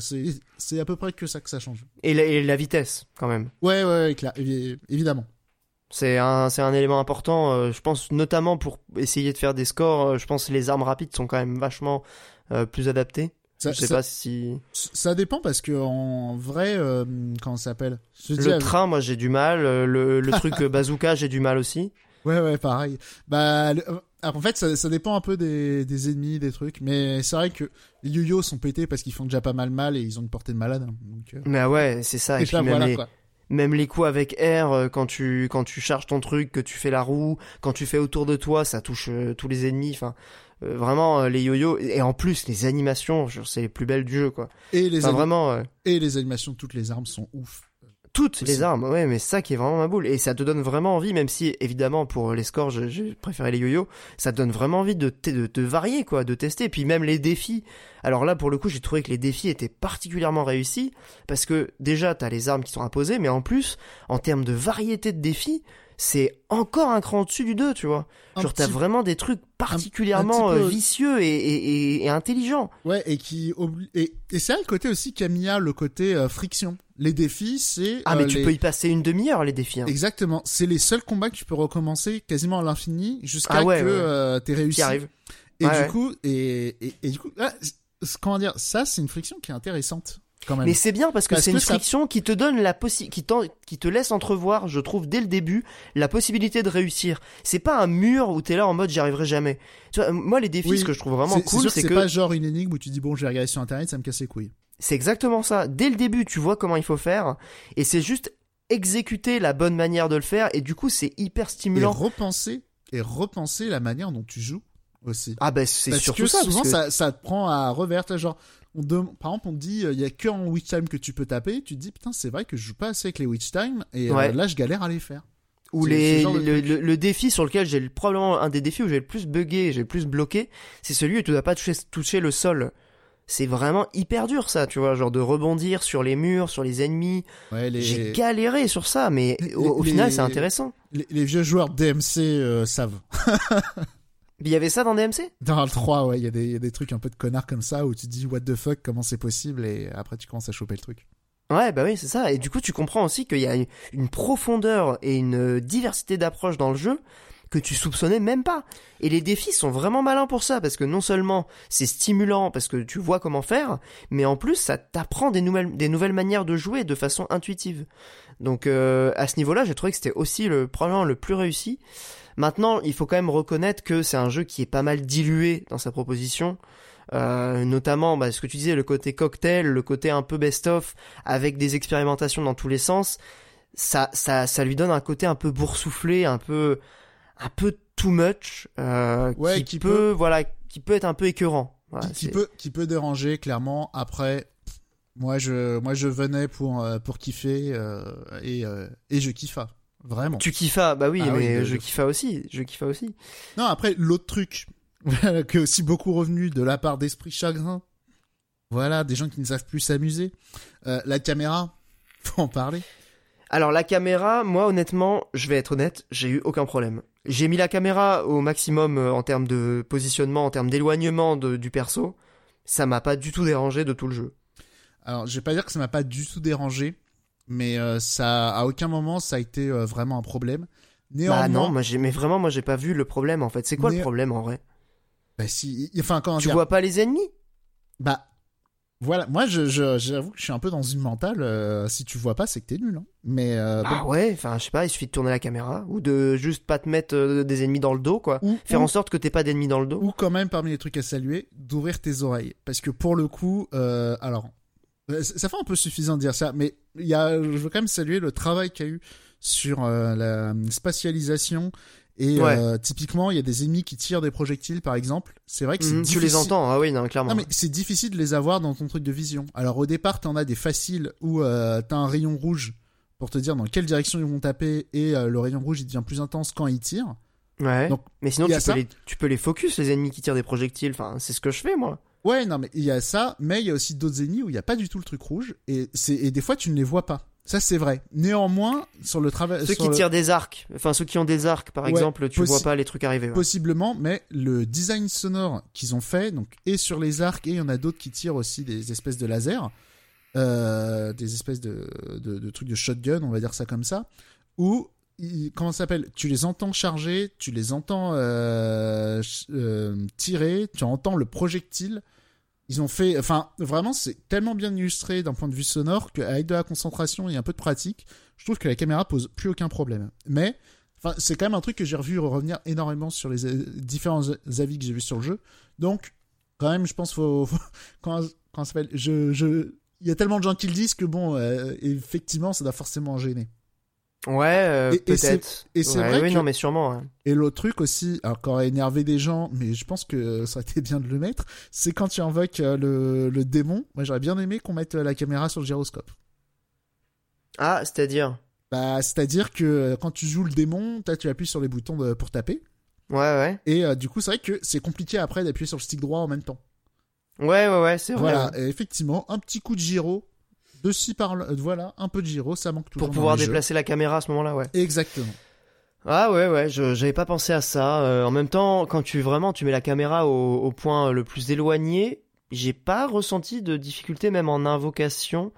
c'est à peu près que ça que ça change. Et, la, et la vitesse, quand même. Ouais, ouais, évidemment. C'est un, c'est un élément important, euh, je pense, notamment pour essayer de faire des scores. euh, je pense que les armes rapides sont quand même vachement euh, plus adaptées. Ça, je sais ça, pas si. ça dépend parce que en vrai, euh, comment ça s'appelle? Dis, Le train, moi j'ai du mal. euh, Le, le truc euh, bazooka, j'ai du mal aussi. Ouais, ouais, pareil. Bah, le- euh, en fait, ça, ça dépend un peu des, des ennemis, des trucs, mais c'est vrai que les yo-yo sont pétés parce qu'ils font déjà pas mal mal et ils ont une portée de malade. hein. Donc, euh, Mais ouais, c'est ça. Et, déjà, puis même, voilà, les, quoi. Même les coups avec R, euh, quand tu, quand tu charges ton truc, que tu fais la roue, quand tu fais autour de toi, ça touche euh, tous les ennemis. Enfin, euh, vraiment, euh, les yo-yo. Et en plus, les animations, c'est les plus belles du jeu, quoi. Et les, Enfin, vraiment. euh, et les animations de toutes les armes sont ouf. Toutes Aussi. les armes, ouais, mais ça qui est vraiment ma boule. Et ça te donne vraiment envie, même si, évidemment, pour les scores, je- j'ai préféré les yo-yo, ça te donne vraiment envie de, de, de varier, quoi, de tester. Puis même les défis. Alors là, pour le coup, j'ai trouvé que les défis étaient particulièrement réussis, parce que déjà, t'as les armes qui sont imposées, mais en plus, en termes de variété de défis, c'est encore un cran au-dessus du 2, tu vois. Un Genre, t'as vraiment des trucs particulièrement peu- euh, vicieux et, et, et, et intelligents. Ouais, et qui obli- et, et c'est là le côté aussi Camilla, le côté euh, friction. Les défis, c'est Ah, euh, mais tu les- peux y passer une demi-heure, les défis. Hein. exactement. C'est les seuls combats que tu peux recommencer quasiment à l'infini jusqu'à Ah ouais, que ouais. euh, t'aies réussi. Qui arrivent. Et Ouais, du coup, et, et, du coup, là, c- comment dire, ça c'est une friction qui est intéressante quand même. Mais c'est bien parce que c'est une ça- friction qui te donne la possi qui, qui te laisse entrevoir, je trouve, dès le début, la possibilité de réussir. C'est pas un mur où t'es là en mode j'y arriverai jamais. Tu vois, moi les défis, Oui, ce que je trouve vraiment C'est- cool, c'est c'est que pas genre une énigme où tu dis bon, je vais regarder sur internet, ça me casse les couilles. c'est exactement ça. Dès le début, tu vois comment il faut faire, et c'est juste exécuter la bonne manière de le faire, et du coup c'est hyper Et stimulant. repenser et repenser la manière dont tu joues aussi. Ah ben c'est parce surtout que ça. souvent parce que- ça, ça te prend à revers, genre on par exemple on te dit euh, il y a que en witch time que tu peux taper, tu te dis putain c'est vrai que je joue pas assez avec les witch time et euh, là je galère à les faire. Ou les, le, le- le défi sur lequel j'ai le- probablement un des défis où j'ai le plus bugué, j'ai le plus bloqué, c'est celui où tu dois pas toucher, toucher le sol. C'est vraiment hyper dur ça, tu vois, genre de rebondir sur les murs, sur les ennemis. Ouais, les, J'ai galéré sur ça, mais Les- au, au les- final c'est intéressant. les, les vieux joueurs DMC euh, savent. Il y avait ça dans DMC Dans le 3, ouais, il y, a des- il y a des trucs un peu de connards comme ça où tu te dis what the fuck, comment c'est possible et après tu commences à choper le truc. Ouais, bah oui, c'est ça. Et du coup, tu comprends aussi qu'il y a une- une profondeur et une diversité d'approches dans le jeu que tu soupçonnais même pas. Et les défis sont vraiment malins pour ça, parce que non seulement c'est stimulant, parce que tu vois comment faire, mais en plus ça t'apprend des nouvelles, des nouvelles manières de jouer de façon intuitive. Donc euh, à ce niveau-là, j'ai trouvé que c'était aussi le probablement le plus réussi. Maintenant, il faut quand même reconnaître que c'est un jeu qui est pas mal dilué dans sa proposition. Euh, notamment bah, ce que tu disais, le côté cocktail, le côté un peu best-of, avec des expérimentations dans tous les sens, ça, ça, ça lui donne un côté un peu boursouflé, un peu, un peu too much, euh, Ouais, qui, qui peut, peut- voilà, qui peut être un peu écœurant. Voilà, qui, peut, qui peut déranger clairement. Après, moi je, moi je venais pour, euh, pour kiffer euh, et, euh, et je kiffa. Vraiment. Tu kiffas, bah oui, Ah mais je de- kiffa aussi, je kiffa aussi. Non, après, l'autre truc, qui est aussi beaucoup revenu de la part d'Esprit Chagrin. Voilà, des gens qui ne savent plus s'amuser. Euh, la caméra, faut en parler. Alors la caméra, moi honnêtement, je vais être honnête, j'ai eu aucun problème. J'ai mis la caméra au maximum euh, en termes de positionnement, en termes d'éloignement du perso. ça m'a pas du tout dérangé de tout le jeu. Alors, je vais pas dire que ça m'a pas du tout dérangé, mais euh, ça, à aucun moment, ça a été euh, vraiment un problème. Néanmoins, Bah non, moi j'ai, mais vraiment, moi j'ai pas vu le problème en fait. C'est quoi le problème en vrai? Bah si, enfin comment Tu dire, vois pas les ennemis? Bah voilà, moi je, j'avoue que je suis un peu dans une mentale. euh, si tu vois pas, c'est que t'es nul. Hein. Mais euh, Ah ouais, enfin je sais pas, il suffit de tourner la caméra ou de juste pas te mettre euh, des ennemis dans le dos quoi. ou, Faire ou- en sorte que t'aies pas d'ennemis dans le dos. ou quand même parmi les trucs à saluer, d'ouvrir tes oreilles, parce que pour le coup, alors ça ça fait un peu suffisant de dire ça, mais il y a, je veux quand même saluer le travail qu'il y a eu sur euh, la spatialisation. Et Ouais. euh, typiquement, il y a des ennemis qui tirent des projectiles, par exemple. C'est vrai que Mhm, tu les entends, ah oui, non, clairement. Non mais c'est difficile de les avoir dans ton truc de vision. Alors au départ t'en as des faciles où euh, t'as un rayon rouge pour te dire dans quelle direction ils vont taper et euh, le rayon rouge il devient plus intense quand ils tirent. Ouais. Donc, mais sinon peux, les, tu peux les focus les ennemis qui tirent des projectiles. Enfin, c'est ce que je fais moi. Ouais non mais il y a ça, mais il y a aussi d'autres ennemis où il y a pas du tout le truc rouge et c'est et des fois tu ne les vois pas. Ça c'est vrai. Néanmoins sur le travail Ceux qui le- tirent des arcs, enfin ceux qui ont des arcs par Ouais, exemple, tu possi- vois pas les trucs arriver. ouais. Possiblement, mais le design sonore qu'ils ont fait, donc et sur les arcs, et il y en a d'autres qui tirent aussi des espèces de lasers, euh, des espèces de, de, de trucs de shotgun, on va dire ça comme ça, où ils- comment s'appelle? Tu les entends charger, tu les entends euh, euh, tirer, tu entends le projectile. Ils ont fait, enfin, vraiment, c'est tellement bien illustré d'un point de vue sonore qu'avec de la concentration et un peu de pratique, je trouve que la caméra pose plus aucun problème. Mais Enfin, c'est quand même un truc que j'ai revu revenir énormément sur les euh, différents avis que j'ai vus sur le jeu. Donc, quand même, je pense faut, faut quand, quand ça s'appelle, je, je, il y a tellement de gens qui le disent que bon, euh, effectivement, ça doit forcément gêner. Ouais, euh, peut-être. et c'est Ouais, vrai oui, que- non, mais sûrement. Et l'autre truc aussi, alors qui aurait énervé des gens, mais je pense que ça aurait été bien de le mettre, c'est quand tu invoques euh, le, le démon. Moi, j'aurais bien aimé qu'on mette euh, la caméra sur le gyroscope. Ah, c'est-à-dire? Bah, c'est-à-dire que quand tu joues le démon, t'as- tu appuies sur les boutons de- pour taper. Ouais, ouais. Et euh, du coup, c'est vrai que c'est compliqué après d'appuyer sur le stick droit en même temps. Ouais, ouais, ouais, c'est vrai. Voilà, ouais. et effectivement, un petit coup de gyro, de ci par là, euh, voilà, un peu de gyro, ça manque toujours. Pour dans pouvoir jeux. déplacer la caméra à ce moment-là, ouais. Exactement. Ah ouais, ouais, je j'avais pas pensé à ça. Euh, en même temps, quand tu vraiment tu mets la caméra au, au point le plus éloigné, j'ai pas ressenti de difficulté même en invocation,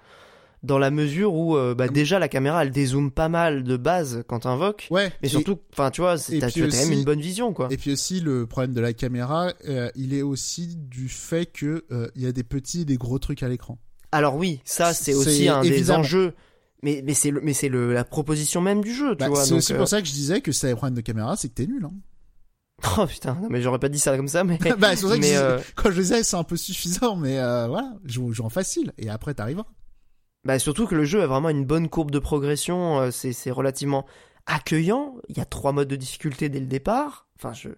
dans la mesure où euh, bah, déjà la caméra elle dézoome pas mal de base quand t'invoques. Ouais. Mais surtout, enfin tu vois, t'as quand même une bonne vision quoi. Et puis aussi le problème de la caméra, euh, il est aussi du fait que euh, il y a des petits et des gros trucs à l'écran. Alors oui, ça c'est aussi un des enjeux. Mais mais c'est le mais c'est le la proposition même du jeu, tu Bah, vois. c'est donc, aussi euh, pour ça que je disais que si t'as des problèmes de caméra, c'est que t'es nul. Hein. Oh putain, non, mais j'aurais pas dit ça comme ça, mais. bah, c'est pour ça que je euh, quand je disais c'est un peu suffisant, mais euh, voilà, joue, joue en facile et après t'arriveras. Bah surtout que le jeu a vraiment une bonne courbe de progression, euh, c'est c'est relativement accueillant, il y a trois modes de difficulté dès le départ. Enfin je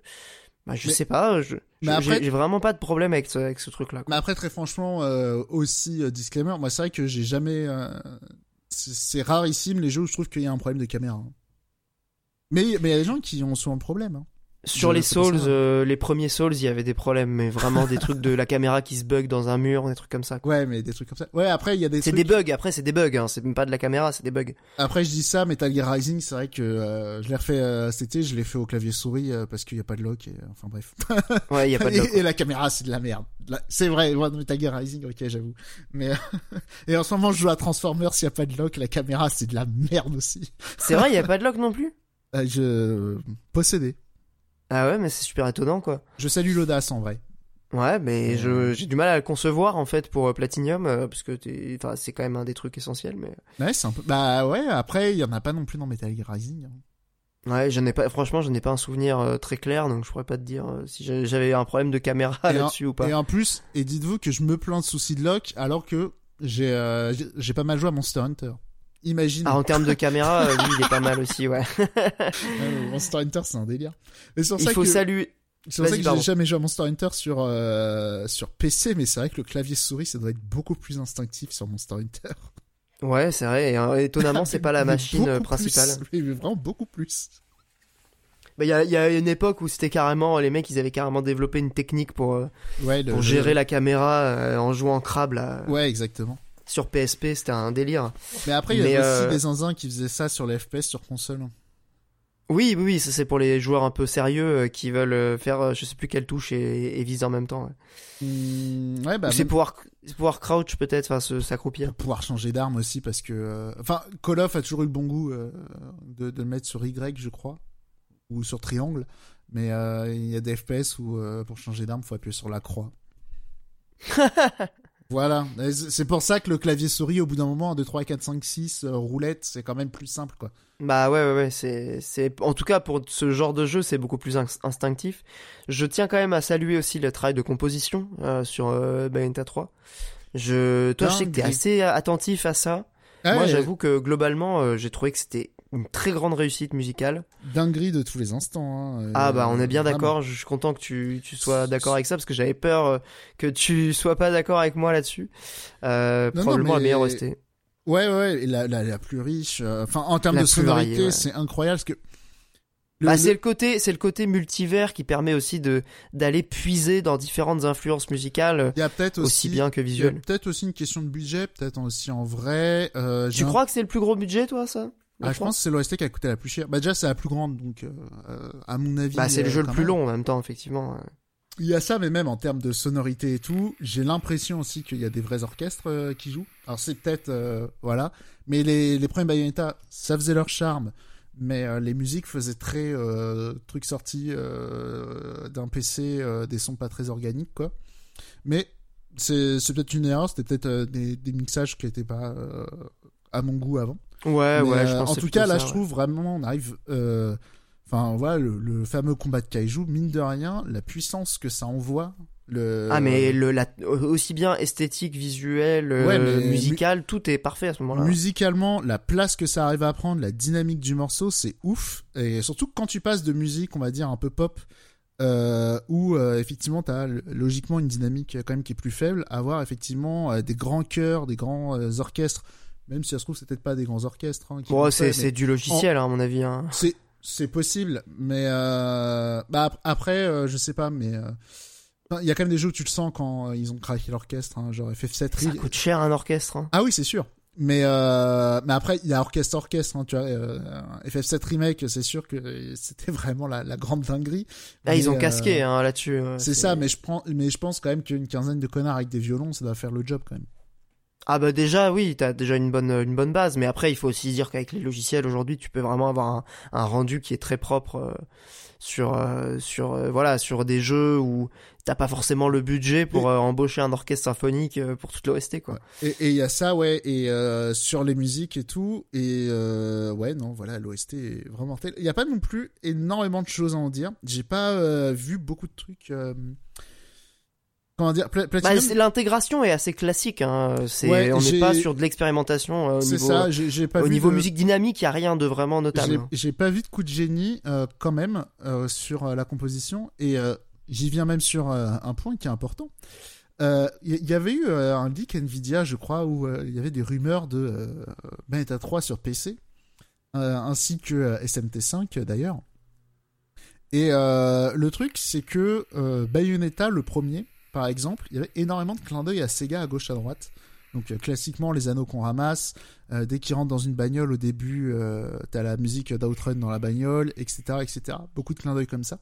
bah, je Mais- sais pas, je j'ai vraiment pas de problème avec ce avec ce truc là. Mais après, très franchement, euh, aussi euh, disclaimer, moi c'est vrai que j'ai jamais. euh, c'est rarissime les jeux où je trouve qu'il y a un problème de caméra. hein. Mais mais il y a des gens qui ont souvent le problème. hein. Sur je- les Souls, euh, les premiers Souls, il y avait des problèmes mais vraiment des trucs de la caméra qui se bug dans un mur, des trucs comme ça. quoi. Ouais, mais des trucs comme ça. Ouais, après il y a des C'est trucs. des bugs, après c'est des bugs hein, c'est même pas de la caméra, c'est des bugs. Après je dis ça, Metal Gear Rising, c'est vrai que euh, je l'ai refait euh, cet été, je l'ai fait au clavier souris euh, parce qu'il y a pas de lock. Et, euh, enfin bref. Ouais, il y a pas de et, bug. et la caméra c'est de la merde. La- C'est vrai, dans Metal Gear Rising, ok j'avoue. Mais et en ce moment je joue à Transformers, s'il y a pas de lock, la caméra c'est de la merde aussi. C'est vrai, il y a pas de lock non plus? Euh, je possédé. Ah ouais, mais c'est super étonnant quoi. Je salue l'audace en vrai. Ouais, mais Euh. je j'ai du mal à le concevoir en fait pour euh, Platinum euh, parce que c'est quand même un des trucs essentiels mais Ouais, c'est un peu. Bah ouais, après, il y en a pas non plus dans Metal Gear Rising. hein. Ouais, je n'ai pas, franchement, je n'ai pas un souvenir euh, très clair, donc je pourrais pas te dire si j'avais un problème de caméra Et là-dessus ou pas. Et en plus, et dites-vous que je me plains de soucis de lock alors que j'ai j'ai- j'ai pas mal joué à Monster Hunter. Imagine. Ah, en termes de caméra, euh, lui, il est pas mal aussi, ouais. Ouais, Monster Hunter, c'est un délire. Mais Il ça faut que, saluer. c'est pour ça que j'ai jamais joué à Monster Hunter sur, euh, sur PC, mais c'est vrai que le clavier souris, ça doit être beaucoup plus instinctif sur Monster Hunter. Ouais, c'est vrai. Et, euh, étonnamment, c'est pas la machine euh, principale. plus. Mais vraiment beaucoup plus. Bah, il y a, il y a une époque où c'était carrément les mecs, ils avaient carrément développé une technique pour euh, Ouais, le- pour le- gérer la caméra euh, en jouant crabe là. Ouais, exactement. Sur PSP, c'était un délire. Mais après, il y Mais, avait euh, aussi des zinzins qui faisaient ça sur les FPS sur console. Oui, oui, ça c'est pour les joueurs un peu sérieux euh, qui veulent euh, faire euh, je sais plus quelle touche et, et viser en même temps. ouais. Hmm, ouais, bah, Ou c'est même pouvoir, pouvoir crouch peut-être, enfin s'accroupir. pouvoir changer d'arme aussi parce que, euh, enfin, Call of a toujours eu le bon goût euh, de, de le mettre sur Y, je crois, ou sur triangle. Mais euh, il y a des FPS où euh, pour changer d'arme, faut appuyer sur la croix. Voilà, c'est pour ça que le clavier souris, au bout d'un moment, 2, 3, 4, 5, 6, euh, roulette, c'est quand même plus simple, quoi. Bah ouais, ouais, ouais, c'est, c'est, en tout cas pour ce genre de jeu, c'est beaucoup plus ins- instinctif. Je tiens quand même à saluer aussi le travail de composition euh, sur euh, Bayonetta 3. Je, toi, je sais que t'es assez attentif à ça. Ah Moi, ouais, j'avoue que globalement, euh, j'ai trouvé que c'était une très grande réussite musicale. Dinguerie de tous les instants. hein, Ah euh, bah on est bien d'accord, je suis content que tu, tu sois d'accord avec ça parce que j'avais peur euh, que tu sois pas d'accord avec moi là-dessus. Euh, Non, non, probablement la mais- meilleure OST. Ouais, ouais, la, la, la plus riche. euh, Enfin, en termes La de sonorité, ouais. c'est incroyable parce que. le- Bah, le- c'est le côté, c'est le côté multivers qui permet aussi de d'aller puiser dans différentes influences musicales Il y a peut-être aussi, aussi, bien que il y a visuelles. peut-être aussi une question de budget, peut-être aussi en vrai. Euh, Tu un- crois que c'est le plus gros budget, toi, ça? Ah, je pense que c'est l'OST qui a coûté la plus chère. Bah déjà c'est la plus grande, donc euh, euh, à mon avis. Bah, c'est le euh, jeu le plus long en même temps, effectivement. Il y a ça, mais même en termes de sonorité et tout, j'ai l'impression aussi qu'il y a des vrais orchestres euh, qui jouent. Alors c'est peut-être euh, voilà, mais les les premiers Bayonetta, ça faisait leur charme, mais euh, les musiques faisaient très euh, truc sorti euh, d'un PC, euh, des sons pas très organiques quoi. Mais c'est c'est peut-être une erreur, c'était peut-être des, des mixages qui étaient pas euh, à mon goût avant. Ouais, Mais, ouais, je euh, pense en tout cas, là, ça, je ouais. trouve vraiment, on arrive. euh, Enfin, voilà, le, le fameux combat de kaiju, mine de rien, la puissance que ça envoie. Le... Ah, mais le, la, aussi bien esthétique, visuel, euh, Ouais, musical, tout est parfait à ce moment-là. Musicalement, la place que ça arrive à prendre, la dynamique du morceau, c'est ouf. Et surtout quand tu passes de musique, on va dire un peu pop, euh, où euh, effectivement t'as l- logiquement une dynamique quand même qui est plus faible, avoir effectivement euh, des grands chœurs, des grands orchestres, même si ça se trouve c'est peut-être pas des grands orchestres. Hein, Bon, c'est, mais du logiciel, hein, à mon avis. Hein. c'est c'est possible, mais euh, bah ap- après euh, je sais pas, mais euh, il y a quand même des jeux où tu le sens quand euh, ils ont craqué l'orchestre, hein, genre FF7. Ça Re- coûte cher un orchestre. Hein. Ah oui, c'est sûr. Mais euh, mais après il y a orchestre orchestre hein, tu vois euh, FF7 remake c'est sûr que c'était vraiment la, la grande dinguerie Ah, ils ont casqué euh, hein, là-dessus. c'est ça mais je prends mais je pense quand même qu'une quinzaine de connards avec des violons ça doit faire le job quand même Ah bah déjà oui, t'as déjà une bonne une bonne base, mais après il faut aussi dire qu'avec les logiciels aujourd'hui, tu peux vraiment avoir un, un rendu qui est très propre euh, sur euh, sur euh, voilà sur des jeux où t'as pas forcément le budget pour euh, embaucher un orchestre symphonique pour toute l'OST quoi. et il y a ça ouais et euh, sur les musiques et tout et euh, ouais non voilà l'OST est vraiment tel. Il y a pas non plus énormément de choses à en dire. J'ai pas euh, vu beaucoup de trucs euh, comment dire Bah, Platinum l'intégration est assez classique. Hein. Ouais, on n'est pas sur de l'expérimentation euh, au niveau ça j'ai j'ai pas au vu niveau de- musique dynamique, il y a rien de vraiment notable. J'ai- pas vu de coup de génie euh, quand même euh, sur la composition et j'y viens même sur un point qui est important. Il y, y avait eu un leak Nvidia, je crois, où il y avait des rumeurs de Bayonetta 3 sur PC, ainsi que euh, SMT5 euh, d'ailleurs. Et le truc, c'est que Bayonetta, le premier, par exemple, il y avait énormément de clins d'œil à Sega à gauche à droite. Donc euh, classiquement, les anneaux qu'on ramasse, euh, dès qu'il rentre dans une bagnole au début, euh, t'as la musique d'Outrun dans la bagnole, etc., etc. Beaucoup de clins d'œil comme ça.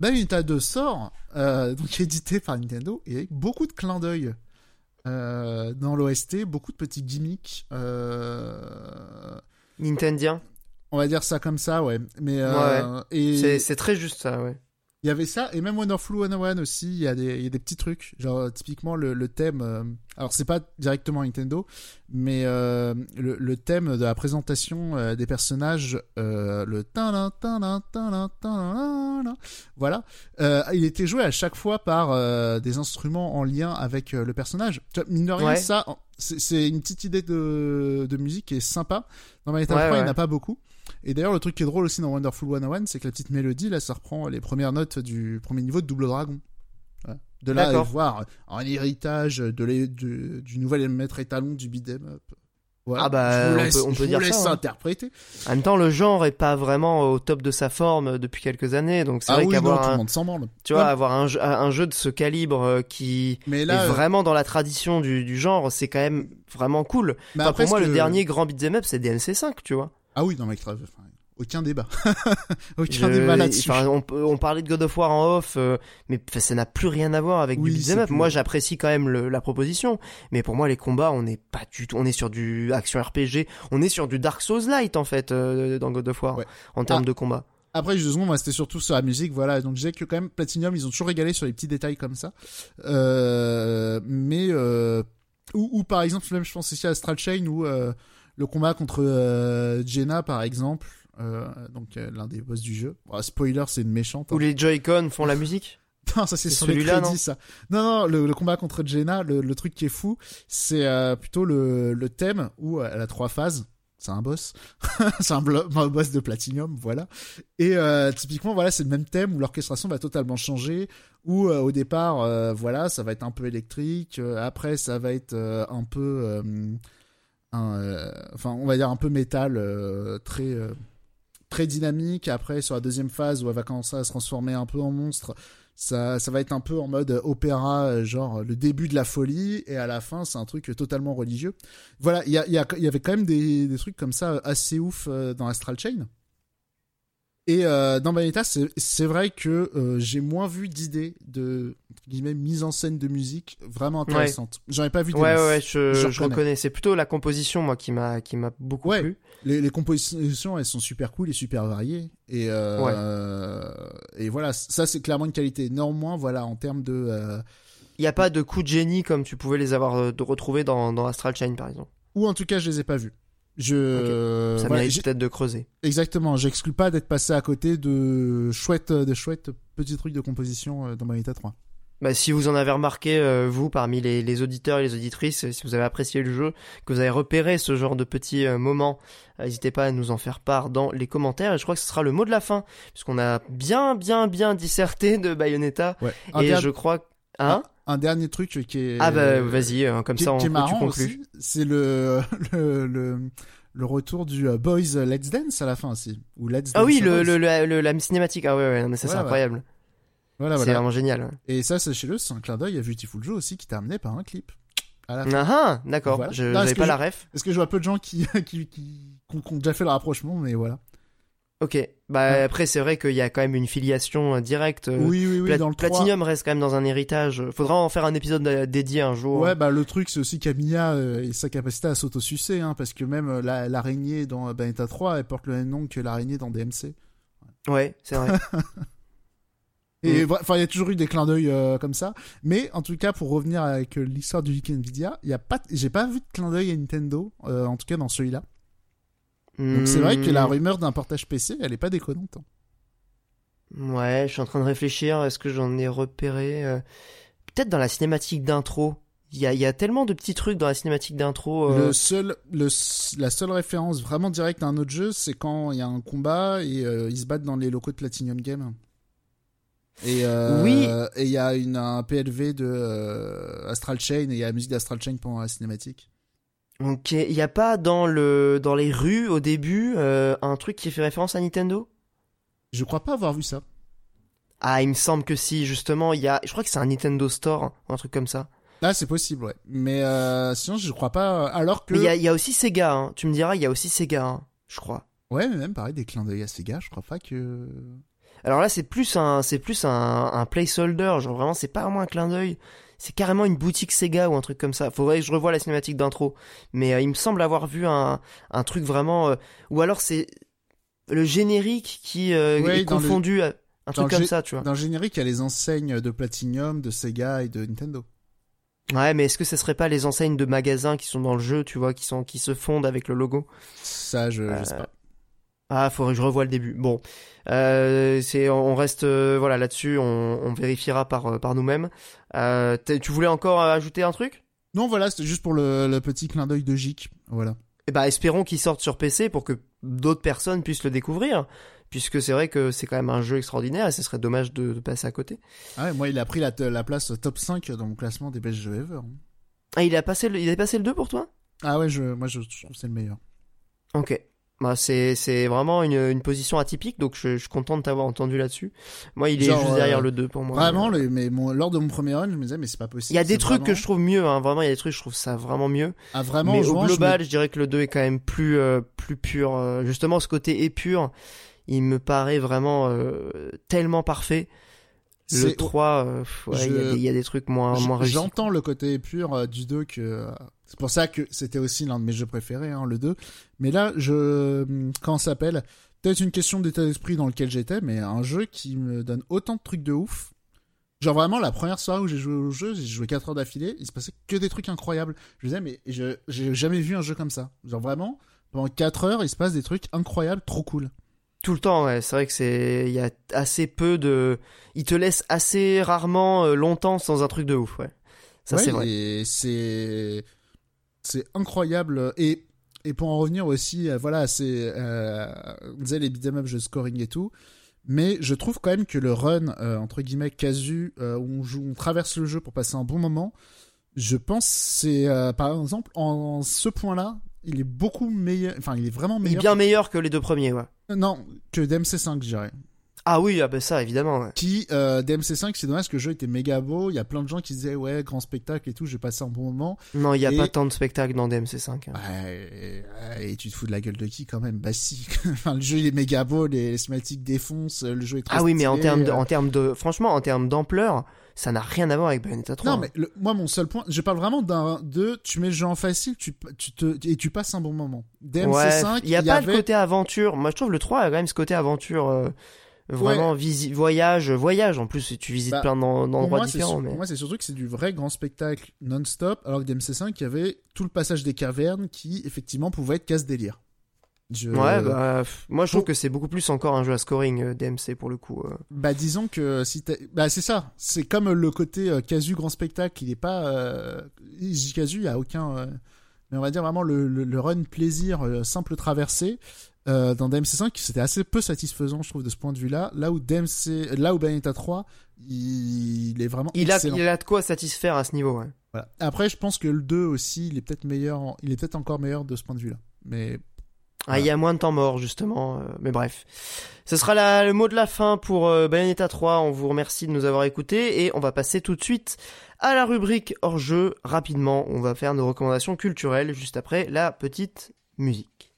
Bayonetta 2 sort, euh, donc édité par Nintendo, et avec beaucoup de clins d'œil euh, dans l'OST, beaucoup de petits gimmicks. Nintendien, on va dire ça comme ça, ouais. Mais et c'est c'est très juste ça, ouais. Il y avait ça, et même Wonderful 101 aussi, il y, a des, il y a des petits trucs. Genre, typiquement, le, le thème. euh, alors, c'est pas directement Nintendo, mais euh, le, le thème de la présentation euh, des personnages, euh, le. tin tin tin tin tin Voilà. Euh, il était joué à chaque fois par euh, des instruments en lien avec le personnage. Tu vois, mine de rien, Ouais. ça, c'est une petite idée de, de musique qui est sympa. Dans Bayonetta Ouais, 3, il ouais. n'y en a pas beaucoup. Et d'ailleurs, le truc qui est drôle aussi dans Wonderful 101, c'est que la petite mélodie, là, ça reprend les premières notes du premier niveau de Double Dragon. De là à voir un héritage de les- du, du nouvel maître étalon du beat'em up. Voilà. Ah bah, je vous on peut- on je peut vous dire laisse ça, hein. interpréter. En même temps, le genre est pas vraiment au top de sa forme depuis quelques années, donc c'est Ah vrai oui, qu'avoir un, tu vois, avoir un jeu, un jeu de ce calibre euh, qui mais là, est euh, vraiment dans la tradition du, du genre, c'est quand même vraiment cool. mais Enfin, après, pour moi, le que- dernier grand beat'em up, c'est DMC5, tu vois. Ah oui, non, mec, enfin, aucun débat. aucun Je- débat là-dessus. on, parlait de God of War en off, euh, mais ça n'a plus rien à voir avec Oui, du beat'em up. plus- Moi, j'apprécie quand même le- la proposition, mais pour moi, les combats, on n'est pas du tout. On est sur du action RPG, on est sur du Dark Souls light en fait euh, dans God of War Ouais. en termes Ah. de combat. Après, juste deux secondes, moi, c'était surtout sur la musique, voilà. Donc, je disais que quand même, Platinum, ils ont toujours régalé sur les petits détails comme ça. Euh, mais, euh, ou, ou par exemple, même, je pense ici à Astral Chain, où euh, le combat contre euh, Jenna, par exemple, euh, donc euh, l'un des boss du jeu. Bon, spoiler, c'est une méchante. hein. Où les Joy-Con font la musique. Non, ça c'est sur les celui-là, crédits, non ça. Non, non, le, le combat contre Jenna, le, le truc qui est fou, c'est plutôt le, le thème où elle a trois phases. C'est un boss, c'est un, boss de Platinum, voilà. Et euh, typiquement, voilà, c'est le même thème où l'orchestration va totalement changer. Où euh, au départ, euh, voilà, ça va être un peu électrique. après, ça va être un peu, un, euh, enfin, on va dire un peu métal, euh, très. euh, très dynamique après sur la deuxième phase où elle va commencer à se transformer un peu en monstre ça, ça va être un peu en mode opéra, genre le début de la folie, et à la fin, c'est un truc totalement religieux. Voilà, il y, a, y, y avait quand même des, des trucs comme ça assez ouf dans Astral Chain. Et euh, dans Bayonetta, c'est vrai que euh, j'ai moins vu d'idées de entre guillemets, mise en scène de musique vraiment intéressantes. J'en ai pas vu des Ouais, ouais, ouais, je, Je je, reconnais. reconnais. C'est plutôt la composition, moi, qui m'a, qui m'a beaucoup Ouais. plu. Les, les compositions, elles sont super cool et super variées. Et, euh, et voilà, ça c'est clairement une qualité. Néanmoins, voilà, en termes de... euh, Il n'y a pas de coup de génie comme tu pouvais les avoir euh, de retrouver dans, dans Astral Chain, par exemple. ou en tout cas, je les ai pas vus. Je... Ça voilà, mérite peut-être de creuser. Exactement, j'exclus pas d'être passé à côté de chouettes, de chouettes petits trucs de composition euh, dans Bayonetta 3. Bah, si vous en avez remarqué, euh, vous, parmi les, les auditeurs et les auditrices, euh, si vous avez apprécié le jeu, que vous avez repéré ce genre de petits euh, moments, euh, n'hésitez pas à nous en faire part dans les commentaires. Et je crois que ce sera le mot de la fin, puisqu'on a bien, bien, bien disserté de Bayonetta. Ouais. Et je crois... Hein? Un dernier truc qui est... Ah bah vas-y, euh, comme qui, ça on qui est marrant aussi, c'est le, le, le, le retour du euh, Boys Let's Dance à la fin aussi. Ou Let's Ah Dance oui, le, le, le- la cinématique, ah ouais, ouais, mais ça c'est incroyable. Voilà, C'est voilà. vraiment génial. Et ça, sachez-le, c'est un clin d'œil à Beautiful Joe aussi qui terminait par un clip. À la fin. Ah ah, d'accord, Voilà. je est-ce que pas je- la ref. Parce que je vois peu de gens qui, qui, qui, qui ont déjà fait le rapprochement, mais voilà. Ok, bah Ouais. après c'est vrai qu'il y a quand même une filiation euh, directe. euh, oui, oui, oui, Pla- dans le 3. Platinum reste quand même dans un héritage. Faudra en faire un épisode euh, dédié un jour. Ouais, bah le truc, c'est aussi Camilla et sa capacité à s'autosucer, hein, parce que même la- l'araignée dans Bayonetta 3, elle porte le même nom que l'araignée dans DMC. Ouais, c'est vrai. Et Mm. enfin, il y a toujours eu des clins d'œil euh, comme ça. Mais en tout cas, pour revenir avec l'histoire du Geek Nvidia, il y a pas, j'ai pas vu de clin d'œil à Nintendo, euh, en tout cas dans celui-là. Donc c'est vrai que la Hmm, rumeur d'un portage PC, elle est pas déconnante. hein. Ouais, je suis en train de réfléchir. Est-ce que j'en ai repéré euh, Peut-être dans la cinématique d'intro. Il y a, y a tellement de petits trucs dans la cinématique d'intro. euh, Le seul, le, s- la seule référence vraiment directe à un autre jeu, c'est quand il y a un combat et euh, ils se battent dans les locaux de Platinum Game. Et Oui. Et il y a une, un PLV de Astral Chain et il y a la musique d'Astral Chain pendant la cinématique. Ok, il n'y a pas dans le dans les rues au début euh, un truc qui fait référence à Nintendo? Je crois pas avoir vu ça. Ah, il me semble que si, justement, il y a. Je crois que c'est un Nintendo Store, hein, un truc comme ça. Ah, c'est possible, ouais. Mais euh, sinon, je crois pas. Alors que. Mais il y a, il y a aussi Sega, hein. tu me diras, il y a aussi Sega, hein, je crois. Ouais, mais même pareil, des clins d'œil à Sega, je crois pas que. Alors là, c'est plus un, c'est plus un, un placeholder, genre vraiment, c'est pas vraiment un clin d'œil. C'est carrément une boutique Sega ou un truc comme ça. Faudrait que je revoie la cinématique d'intro. Mais euh, il me semble avoir vu un, un truc vraiment. euh, ou alors c'est le générique qui euh, Ouais, est le- confondu. à- Un dans truc comme ça, tu vois. Dans le générique, il y a les enseignes de Platinum, de Sega et de Nintendo. Ouais, mais est-ce que ce serait pas les enseignes de magasins qui sont dans le jeu, tu vois, qui sont qui se fondent avec le logo? Ça, je, je sais Euh, pas. Ah, faudrait que je revoie le début. Bon, euh, c'est, on reste, euh, voilà, là-dessus, on, on vérifiera par par nous-mêmes. Euh, tu voulais encore ajouter un truc? Non, voilà, c'était juste pour le, le petit clin d'œil de Geek. Voilà. Eh ben, espérons qu'il sorte sur PC pour que d'autres personnes puissent le découvrir, puisque c'est vrai que c'est quand même un jeu extraordinaire et ce serait dommage de, de passer à côté. Ah ouais, moi, il a pris la, la place top 5 dans mon classement des best jeux ever. hein. Ah, il a passé le, il a passé le 2 pour toi? Ah ouais, je, moi, je, je trouve que c'est le meilleur. Ok. Bah, c'est vraiment une, une position atypique, donc je, je suis content de t'avoir entendu là-dessus. Moi, il est Genre, juste euh, derrière le 2 pour moi. Vraiment, le- mais mon- lors de mon premier run, je me disais, mais c'est pas possible. Il y a des trucs que je trouve mieux, hein. vraiment il y a des trucs je trouve ça vraiment mieux. Ah, vraiment, mais au jouant, je me- global, je, dirais que le 2 est quand même plus euh, plus pur. euh, justement, ce côté épur, il me paraît vraiment euh, tellement parfait. Le c'est- 3, euh, ouais, il y a des- il y, a des trucs moins moins réussis. J'entends le côté pur euh, du 2 que euh, c'est pour ça que c'était aussi l'un de mes jeux préférés, hein, le 2. Mais là, je comment ça s'appelle Peut-être une question d'état d'esprit dans lequel j'étais, mais un jeu qui me donne autant de trucs de ouf. Genre vraiment la première soirée où j'ai joué au jeu, j'ai joué 4 heures d'affilée, il se passait que des trucs incroyables. Je me disais mais je j'ai jamais vu un jeu comme ça. Genre vraiment pendant 4 heures, il se passe des trucs incroyables, trop cool. Tout le temps, ouais. C'est vrai que c'est, il y a assez peu de, il te laisse assez rarement euh, longtemps sans un truc de ouf, ouais. Ça Ouais, c'est vrai. C'est c'est incroyable et et pour en revenir aussi, euh, voilà, c'est euh, on disait les beat'em up, jeux scoring et tout, mais je trouve quand même que le run euh, entre guillemets casu euh, où on joue, on traverse le jeu pour passer un bon moment, je pense c'est euh, par exemple en ce point-là, il est beaucoup meilleur, enfin il est vraiment Il est meilleur. bien meilleur que les deux premiers, ouais. Non, que DMC5, je dirais. Ah oui, ah ben ça, évidemment, ouais. Qui, euh, DMC5, c'est dommage que le jeu était méga beau. Il y a plein de gens qui disaient, ouais, grand spectacle et tout, j'ai passé un bon moment. Non, il y a Et- pas tant de spectacles dans DMC5. hein. Ouais, et, et tu te fous de la gueule de qui quand même? Bah si. enfin, le jeu il est méga beau, les cinématiques défoncent, le jeu est très Ah oui, mais en termes de, euh, en termes de, franchement, en termes d'ampleur, ça n'a rien à voir avec Bayonetta 3. Non, hein. mais le- moi, mon seul point, je parle vraiment d'un, de, tu mets le jeu en facile, tu, tu te, et tu passes un bon moment. DMC5, ouais, il y a pas avait, le côté aventure. Moi, je trouve le 3 a quand même ce côté aventure, euh, vraiment visi- voyage, voyage. En plus, tu visites Bah, plein d'endroits différents. sur- mais... pour moi, c'est surtout que c'est du vrai grand spectacle non-stop, alors que DMC5, il y avait tout le passage des cavernes qui, effectivement, pouvait être casse-délire. Je... Ouais, bah, moi je trouve que c'est beaucoup plus encore un jeu à scoring euh, DMC pour le coup. euh. Bah disons que si bah c'est ça, c'est comme le côté euh, casu grand spectacle, il est pas euh... casu, il y a aucun mais on va dire vraiment le, le, le run plaisir simple traversée euh, dans DMC5 c'était assez peu satisfaisant je trouve de ce point de vue-là, là où DMC là où Bayonetta 3 il, il est vraiment Il a, excellent. il a de quoi satisfaire à ce niveau. Ouais. Voilà. Après je pense que le 2 aussi, il est peut-être meilleur en- il est peut-être encore meilleur de ce point de vue-là. Mais Ah, il y a moins de temps mort justement, euh, mais bref. Ce sera la- le mot de la fin pour euh, Bayonetta 3. On vous remercie de nous avoir écoutés et on va passer tout de suite à la rubrique hors jeu. Rapidement, on va faire nos recommandations culturelles juste après la petite musique.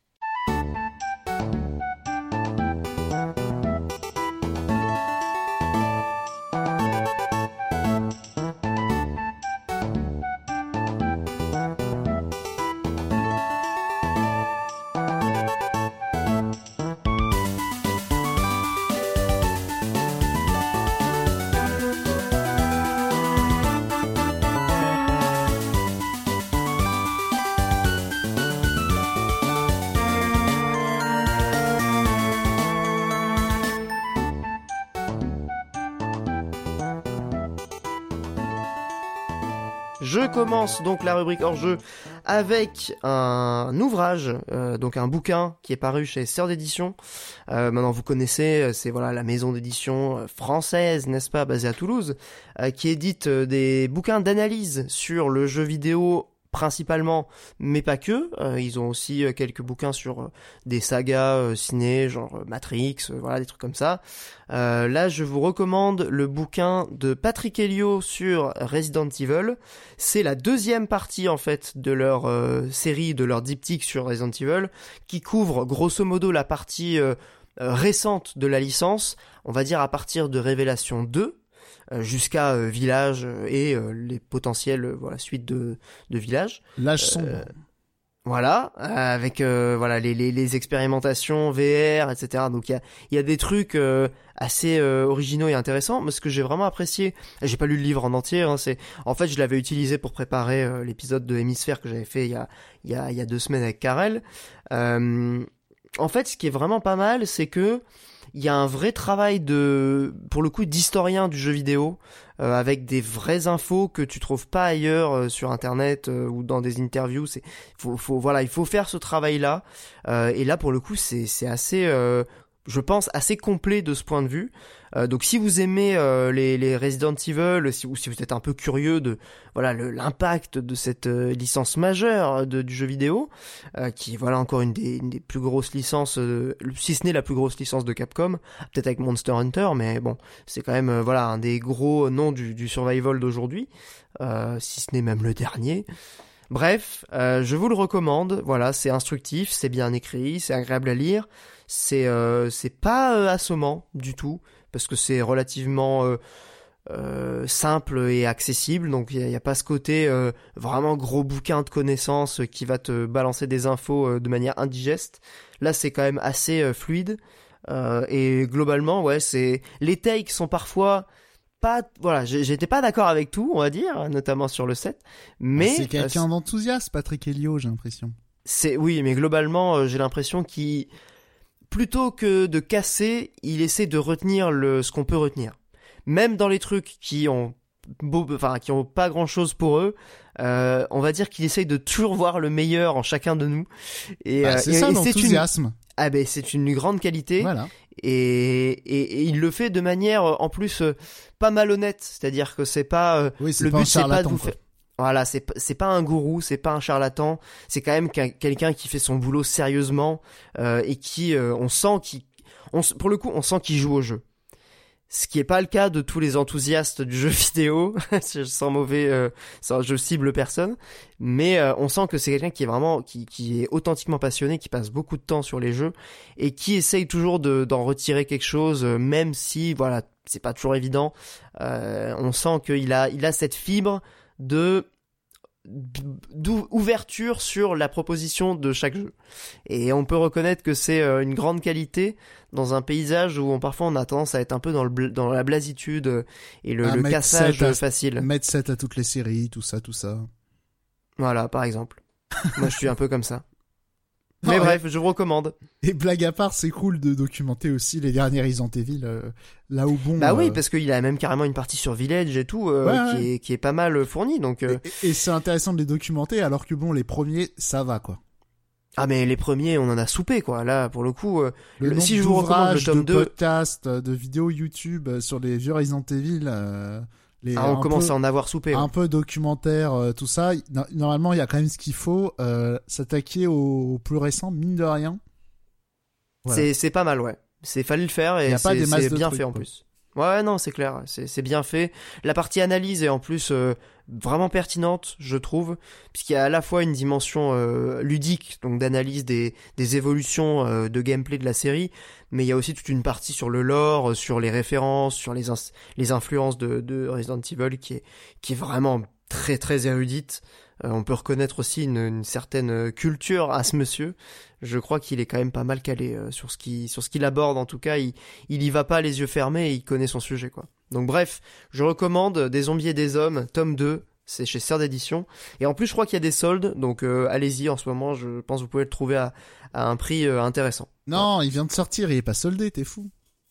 Donc la rubrique hors jeu avec un ouvrage, euh, donc un bouquin qui est paru chez Sœur d'édition. Euh, maintenant vous connaissez, euh, c'est voilà la maison d'édition française, n'est-ce pas, basée à Toulouse, qui édite des bouquins d'analyse sur le jeu vidéo principalement, mais pas que. Euh, ils ont aussi euh, quelques bouquins sur euh, des sagas ciné, genre Matrix, voilà des trucs comme ça. Là, je vous recommande le bouquin de Patrick Helio sur Resident Evil. C'est la deuxième partie en fait de leur série, de leur diptyque sur Resident Evil, qui couvre grosso modo la partie récente de la licence, on va dire à partir de Révélation 2 euh, jusqu'à euh, Village euh, et euh, les potentielles euh, voilà suites de, de Village. l'âge sombre. Euh, Voilà, euh, avec euh, voilà les, les, les expérimentations VR, etc. Donc il y a, il y a des trucs euh, assez euh, originaux et intéressants. Mais ce que j'ai vraiment apprécié, j'ai pas lu le livre en entier. Hein, c'est en fait je l'avais utilisé pour préparer euh, l'épisode de Hémisphère que j'avais fait il y a il y a il y a deux semaines avec Karel. Euh, en fait, ce qui est vraiment pas mal, c'est que il y a un vrai travail de, pour le coup, d'historien du jeu vidéo, euh, avec des vraies infos que tu trouves pas ailleurs euh, sur internet euh, ou dans des interviews. C'est, faut, faut, voilà, il faut faire ce travail-là. Et là, pour le coup, c'est, c'est assez, je pense, assez complet de ce point de vue. Euh, donc si vous aimez euh, les, les Resident Evil, si, ou si vous êtes un peu curieux de voilà l'impact de cette euh, licence majeure de, du jeu vidéo, euh, qui est voilà encore une des, une des plus grosses licences, euh, si ce n'est la plus grosse licence de Capcom, peut-être avec Monster Hunter, mais bon, c'est quand même euh, voilà un des gros noms du, du survival d'aujourd'hui, euh, si ce n'est même le dernier. Bref, euh, je vous le recommande. Voilà, c'est instructif, c'est bien écrit, c'est agréable à lire. C'est euh, c'est pas euh, assommant du tout parce que c'est relativement euh, euh, simple et accessible. Donc il n'y a, pas ce côté euh, vraiment gros bouquin de connaissances qui va te balancer des infos euh, de manière indigeste. Là, c'est quand même assez fluide. Et globalement, ouais, c'est les takes sont parfois pas voilà, j'étais pas d'accord avec tout, on va dire, notamment sur le set, mais c'est quelqu'un d'enthousiaste, Patrick Helio, j'ai l'impression. c'est oui, mais globalement, j'ai l'impression qu'il plutôt que de casser, il essaie de retenir le ce qu'on peut retenir. Même dans les trucs qui ont beau, enfin qui ont pas grand chose pour eux, euh, on va dire qu'il essaye de toujours voir le meilleur en chacun de nous. Et, Bah, euh, c'est et- ça l'enthousiasme. ah ben c'est une grande qualité Voilà. et, et, et il le fait de manière euh, en plus euh, pas malhonnête, c'est-à-dire que c'est pas euh, Oui, le pas but c'est pas de vous faire voilà, c'est pas un gourou, c'est pas un charlatan, c'est quand même qu'un- quelqu'un qui fait son boulot sérieusement euh, et qui euh, on sent s- pour le coup, on sent qu'il joue au jeu. Ce qui est pas le cas de tous les enthousiastes du jeu vidéo, sans mauvais, euh, sans, je cible personne, mais euh, on sent que c'est quelqu'un qui est vraiment, qui, qui est authentiquement passionné, qui passe beaucoup de temps sur les jeux et qui essaye toujours de- d'en retirer quelque chose, même si voilà, c'est pas toujours évident. On sent qu'il a, il a cette fibre de d'ouverture sur la proposition de chaque jeu. Et on peut reconnaître que c'est euh, une grande qualité dans un paysage où on, parfois on a tendance à être un peu dans, le, dans la blasitude et le, mettre cassage à- facile. Mettre 7 à toutes les séries, tout ça, tout ça. Voilà, par exemple. Moi, je suis un peu comme ça. Mais ouais. bref, je vous recommande. Et blague à part, c'est cool de documenter aussi les derniers Resident Evil, euh, là où bon. Bah oui, euh, parce qu'il a même carrément une partie sur Village et tout, euh, Ouais, qui, ouais. Est, qui est pas mal fournie. Donc, Et, et c'est intéressant de les documenter, alors que bon, les premiers, ça va quoi. ah mais les premiers, on en a soupé quoi. Là, pour le coup, Le si je vous recommande le tome de 2. podcasts, de vidéos YouTube sur les vieux Resident Evil, les, ah, on un commence peu, à en avoir soupé. ouais. un peu documentaire, euh, tout ça. No- Normalement, il y a quand même ce qu'il faut. euh, S'attaquer au, au plus récent, mine de rien. Voilà. C'est pas mal, ouais. C'est fallait le faire et c'est bien trucs, fait en quoi. plus. Ouais, non, c'est clair, c'est c'est bien fait. La partie analyse est en plus euh, vraiment pertinente, je trouve, puisqu'il y a à la fois une dimension euh, ludique, donc d'analyse des, des évolutions euh, de gameplay de la série, mais il y a aussi toute une partie sur le lore, euh, sur les références, sur les, les influences de, de Resident Evil, qui est, qui est vraiment très très érudite. Euh, on peut reconnaître aussi une, une certaine euh, culture à ce monsieur. Je crois qu'il est quand même pas mal calé euh, sur ce qui sur ce qu'il aborde. En tout cas, il il y va pas les yeux fermés et il connaît son sujet quoi. Donc bref, je recommande Des zombies et des hommes, tome 2. C'est chez Sœur d'édition. Et en plus, je crois qu'il y a des soldes, donc euh, allez-y en ce moment. Je pense que vous pouvez le trouver à, à un prix euh, intéressant. Non, il vient de sortir, il est pas soldé, t'es fou.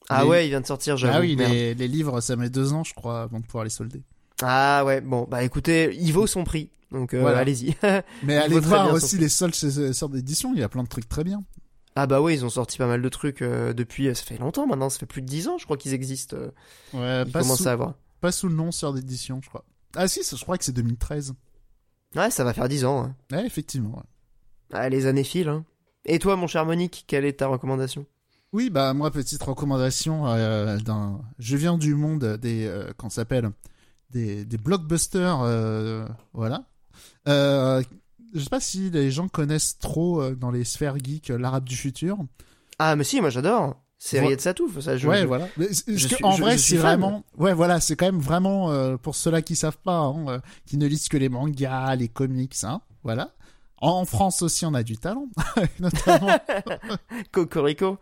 Ah Les- ouais, il vient de sortir. j'avoue. Ah oui, les, les livres, ça met deux ans, je crois, avant de pouvoir les solder. Ah ouais, bon, bah écoutez, il vaut son prix. Donc euh, Voilà. allez-y. Mais allez voir aussi les soldes chez ces sortes d'éditions, il y a plein de trucs très bien. Ah bah ouais, ils ont sorti pas mal de trucs euh, depuis. euh, Ça fait longtemps maintenant. Ça fait plus de 10 ans, je crois qu'ils existent. euh, Ouais, ils pas commencent sous, à avoir. pas sous le nom sort d'édition, je crois. Ah si, ça, je crois que c'est 2013. Ouais, ça va faire 10 ans. hein. Ouais, effectivement. ouais. Ah, les années filent. Hein. Et toi, mon cher Monique, quelle est ta recommandation? Oui, bah moi petite recommandation euh, d'un. Je viens du monde des qu'on s'appelle? Des des blockbusters, euh, voilà. Je sais pas si les gens connaissent trop euh, dans les sphères geeks euh, l'arabe du futur. Ah, mais si, moi j'adore. C'est Riyad Satouf, ça. Je, ouais, je- voilà. Mais je suis- en vrai, c'est vraiment. Ouais, voilà, c'est quand même vraiment euh, pour ceux-là qui savent pas, hein, euh, qui ne lisent que les mangas, les comics, hein. Voilà. En France aussi, on a du talent, notamment. Cocorico.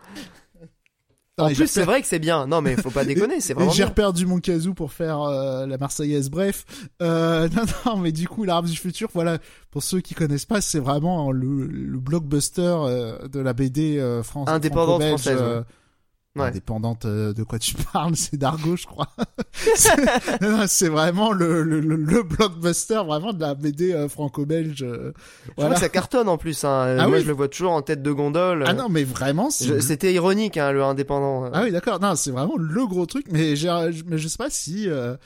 En plus, c'est vrai que c'est bien. Non, mais faut pas déconner, c'est vraiment j'ai reperdu mon casou pour faire euh, la Marseillaise. Bref, euh, non, non, mais du coup, l'Arabe du futur, voilà. Pour ceux qui connaissent pas, c'est vraiment le, le blockbuster euh, de la BD France Indépendante française, Ouais. Indépendante euh, de quoi tu parles, c'est Dargo, je crois. C'est- c'est vraiment le, le, le, le blockbuster vraiment de la BD euh, franco-belge. euh, Je crois voilà. que ça cartonne en plus. Hein. Ah Moi, oui. je le vois toujours en tête de gondole. Ah non, mais vraiment, c'est. Je- C'était ironique, hein, le indépendant. Ah oui, d'accord. Non, c'est vraiment le gros truc. Mais, mais je sais pas si, euh,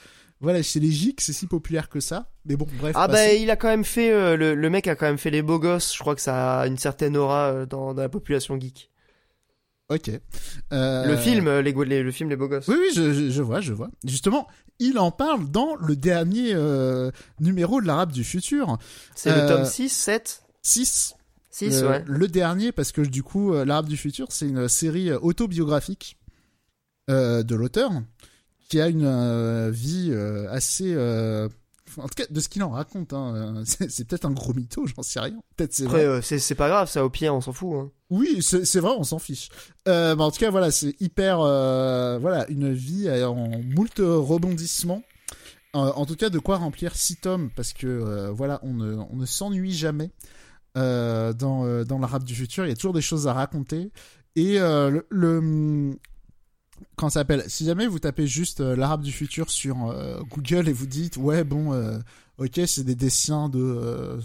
voilà, chez les GIC, c'est si populaire que ça. Mais bon, bref. Ah bah passons. il a quand même fait euh, le, le mec a quand même fait les beaux gosses. Je crois que ça a une certaine aura euh, dans, dans la population geek. Ok. Euh, Le film, euh, les, les- le film les beaux gosses. Oui, oui, je, je, je vois, je vois. Justement, il en parle dans le dernier euh, numéro de l'Arabe du futur, C'est le Euh, tome 6, 7, 6. 6 le, ouais. le dernier, parce que du coup, euh, l'Arabe du futur, c'est une série euh, autobiographique euh, de l'auteur qui a une euh, vie euh, assez. en tout cas, de ce qu'il en raconte, hein, euh, c'est, peut-être un gros mytho, j'en sais rien. Peut-être c'est vrai. euh, c'est pas grave, ça au pire on s'en fout. Hein. Oui, c'est, vrai, on s'en fiche. Euh, mais en tout cas, voilà, c'est hyper. euh, voilà, une vie en moult rebondissements. En tout cas, de quoi remplir six tomes, parce que voilà, on ne, on ne s'ennuie jamais dans, dans l'arabe du futur. Il y a toujours des choses à raconter. Et euh, le, le- Quand ça s'appelle Si jamais vous tapez juste euh, l'arabe du futur sur euh, Google et vous dites, ouais, bon, euh, ok, c'est des dessins de.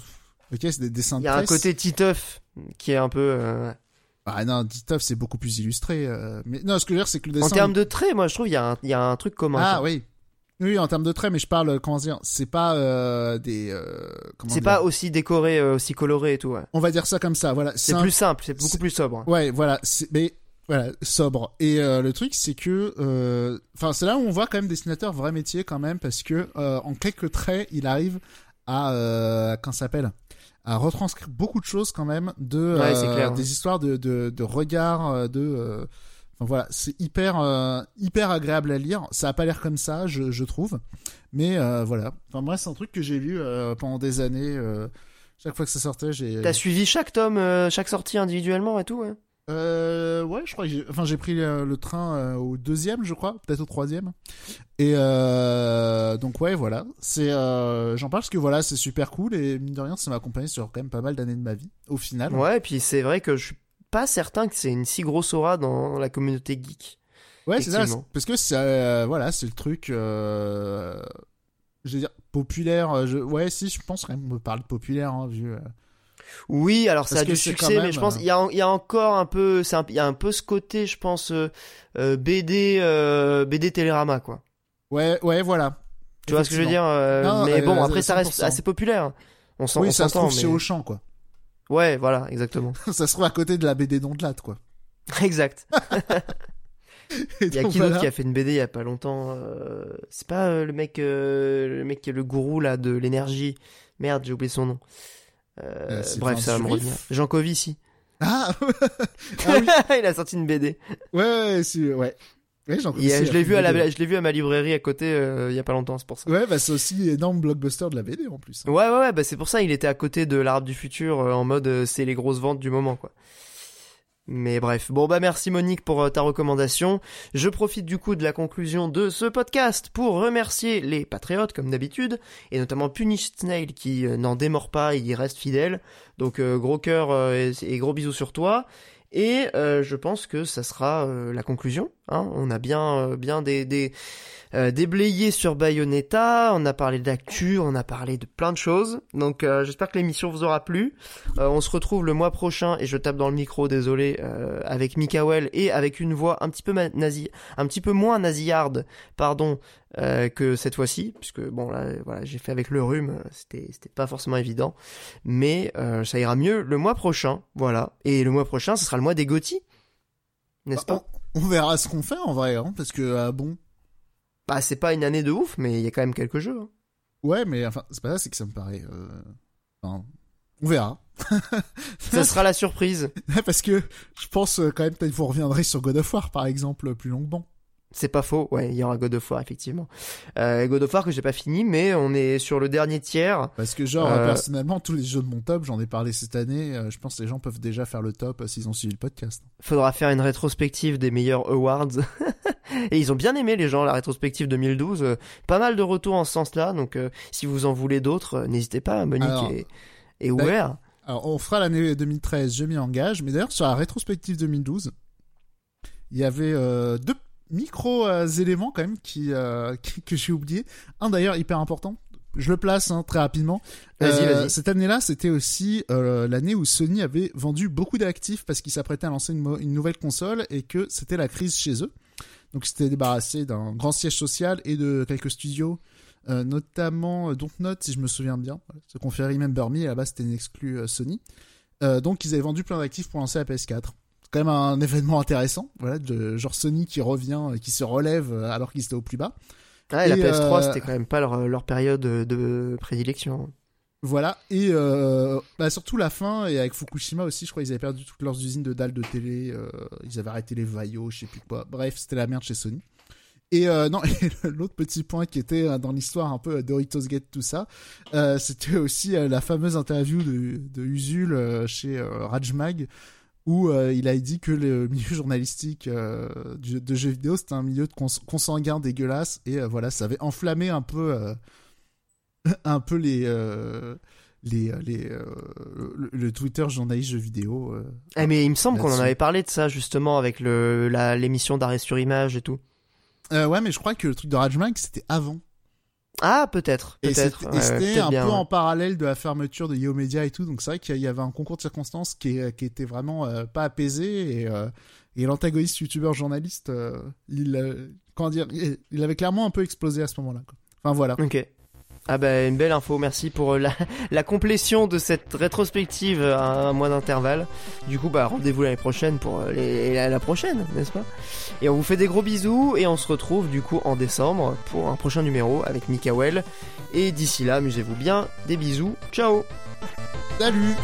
ok, c'est des dessins Il de y a un presse. côté Titeuf qui est un peu. Ah non, Titeuf, c'est beaucoup plus illustré. Mais non, ce que je veux dire, c'est que le dessin. En termes de traits, moi je trouve il y, a un- il y a un truc commun. Ah oui. Oui, en termes de traits, mais je parle, comment dire, c'est pas euh, des. euh, C'est pas aussi décoré, euh, aussi coloré et tout. Ouais. On va dire ça comme ça, voilà. C'est un- plus simple, c'est beaucoup plus sobre. Ouais, voilà. Mais voilà, sobre. Et euh, le truc, c'est que, euh, enfin, c'est là où on voit quand même dessinateur vrai métier quand même, parce que euh, en quelques traits, il arrive à, euh, comment ça s'appelle, à retranscrire beaucoup de choses quand même de Ouais, euh, clair. des histoires de de, de regard, euh, de. euh, Enfin, voilà, c'est hyper euh, hyper agréable à lire. Ça a pas l'air comme ça, je, je trouve. Mais euh, voilà. Enfin moi, c'est un truc que j'ai lu euh, pendant des années. euh, chaque fois que ça sortait, j'ai. T'as suivi chaque tome, euh, chaque sortie individuellement et tout. Ouais. Euh, ouais, je crois que j'ai, enfin, j'ai pris le, le train euh, au deuxième, je crois, peut-être au troisième. Et euh, donc ouais, voilà. C'est, euh, j'en parle parce que voilà, c'est super cool et mine de rien, ça m'a accompagné sur quand même pas mal d'années de ma vie, au final. Ouais, et puis c'est vrai que je suis pas certain que c'est une si grosse aura dans la communauté geek. Ouais, c'est ça. C'est- Parce que c'est, euh, voilà, c'est le truc. Euh, je veux dire populaire. euh, Je, ouais, si, je pense quand même me parle de populaire, hein, vu. Oui, alors ça Parce a du succès, mais je pense euh, il y a, il y a encore un peu, il y a un peu ce côté, je pense, euh, euh, BD, euh, BD Télérama, quoi. Ouais, ouais, voilà. Tu vois ce que je veux dire Non, Mais bon, après ça reste 100%. assez populaire. On s'en Oui, on ça se trouve chez mais- Auchan, quoi. Ouais, voilà, exactement. ça se trouve à côté de la BD d'Ondelat, quoi. exact. Il y a qui voilà. d'autre qui a fait une BD il y a pas longtemps euh, C'est pas euh, le mec, euh, le mec qui est le gourou là de l'énergie. Merde, j'ai oublié son nom. Euh, Euh, bref, ça va me revenir. Jean Covici. Ah, ah oui, il a sorti une BD. ouais, ouais, ouais. Euh, je l'ai vu à fait la, des- je l'ai vu à ma librairie à côté euh, il y a pas longtemps, c'est pour ça. Ouais, bah c'est aussi énorme blockbuster de la BD en plus. Ouais, ouais, ouais, bah c'est pour ça il était à côté de l'Arbre du futur euh, en mode euh, c'est les grosses ventes du moment, quoi. Mais bref, bon bah merci Monique pour euh, ta recommandation. Je profite du coup de la conclusion de ce podcast pour remercier les patriotes comme d'habitude, et notamment Punish Snail qui euh, n'en démord pas, il y reste fidèle. Donc euh, gros cœur et, et gros bisous sur toi. Et je pense que ça sera la conclusion. Hein. On a bien, euh, bien des, des, euh, déblayé sur Bayonetta. On a parlé d'actu, on a parlé de plein de choses. Donc euh, j'espère que l'émission vous aura plu. On se retrouve le mois prochain et je tape dans le micro, désolé, avec Mikael et avec une voix un petit peu nazi, un petit peu moins nasillarde, pardon, que cette fois-ci, puisque bon là, voilà, j'ai fait avec le rhume, c'était, c'était pas forcément évident, mais ça ira mieux le mois prochain, voilà. Et le mois prochain, ce sera le mois des Gotti, n'est-ce pas Bah, on, on verra ce qu'on fait en vrai, hein, parce que euh, bon, Bah c'est pas une année de ouf, mais il y a quand même quelques jeux. hein. ouais, mais enfin, c'est pas ça, c'est que ça me paraît. euh, enfin, on verra. Ça sera la surprise. parce que je pense euh, quand même peut-être vous reviendrez sur God of War par exemple plus longuement. C'est pas faux, ouais, il y aura God of War effectivement. Euh, God of War que j'ai pas fini, mais on est sur le dernier tiers. Parce que genre Euh, personnellement tous les jeux de mon top, j'en ai parlé cette année, euh, je pense que les gens peuvent déjà faire le top euh, s'ils ont suivi le podcast. Faudra faire une rétrospective des meilleurs awards. Et ils ont bien aimé les gens la rétrospective 2012. euh, pas mal de retours en ce sens-là, donc euh, si vous en voulez d'autres, euh, n'hésitez pas. Monique Alors, est, est ouvert. Alors on fera l'année 2013, je m'y engage, mais d'ailleurs sur la rétrospective 2012, il y avait euh, deux micro euh, éléments quand même qui, euh, qui- que j'ai oublié. Un d'ailleurs hyper important. Je le place hein, très rapidement. Vas-y, Euh, vas-y. Cette année-là, c'était aussi euh, l'année où Sony avait vendu beaucoup d'actifs parce qu'ils s'apprêtaient à lancer une, une nouvelle console et que c'était la crise chez eux. Donc, ils s'étaient débarrassés d'un grand siège social et de quelques studios, euh, notamment euh, Dontnod, si je me souviens bien. Ce qu'on fait Remember Me, base, c'était une exclue euh, Sony. Euh, donc, ils avaient vendu plein d'actifs pour lancer la PS4. Quand même un événement intéressant, voilà, de genre Sony qui revient, euh, qui se relève euh, alors qu'ils étaient au plus bas. Ah, et la Et, PS3, euh, c'était quand même pas leur, leur période de prédilection. Voilà, et euh, bah, surtout la fin, et avec Fukushima aussi, je crois qu'ils avaient perdu toutes leurs usines de dalles de télé, euh, ils avaient arrêté les vaillots, je sais plus quoi. Bref, c'était la merde chez Sony. Et euh, non, et l'autre petit point qui était dans l'histoire un peu Doritos Gate, tout ça, euh, c'était aussi la fameuse interview de, de Usul chez Rajmag, où euh, il a dit que le milieu journalistique euh, du- de jeux vidéo, c'était un milieu de cons- consanguin dégueulasse, et euh, voilà, ça avait enflammé un peu... un peu les les les le, le Twitter journaliste jeux vidéo. Eh, mais il me semble qu'on en avait parlé de ça justement avec le l'émission d'arrêt sur image et tout. Ouais, mais je crois que le truc de Rajmag c'était avant. Ah, peut-être, Et c'était et ouais, c'était un bien, peu ouais. en parallèle de la fermeture de Yo Media et tout, donc c'est vrai qu'il y avait un concours de circonstances qui, qui était vraiment euh, pas apaisé et, euh, et l'antagoniste youtubeur journaliste, euh, il euh, comment dire, il, avait clairement un peu explosé à ce moment-là. Enfin voilà. Ok. Ah bah une belle info, merci pour euh, la, la complétion de cette rétrospective à un mois d'intervalle. Du coup bah rendez-vous l'année prochaine pour euh, la prochaine, n'est-ce pas? Et on vous fait des gros bisous et on se retrouve du coup en décembre pour un prochain numéro avec Mikael. Et d'ici là, amusez-vous bien, des bisous, ciao Salut.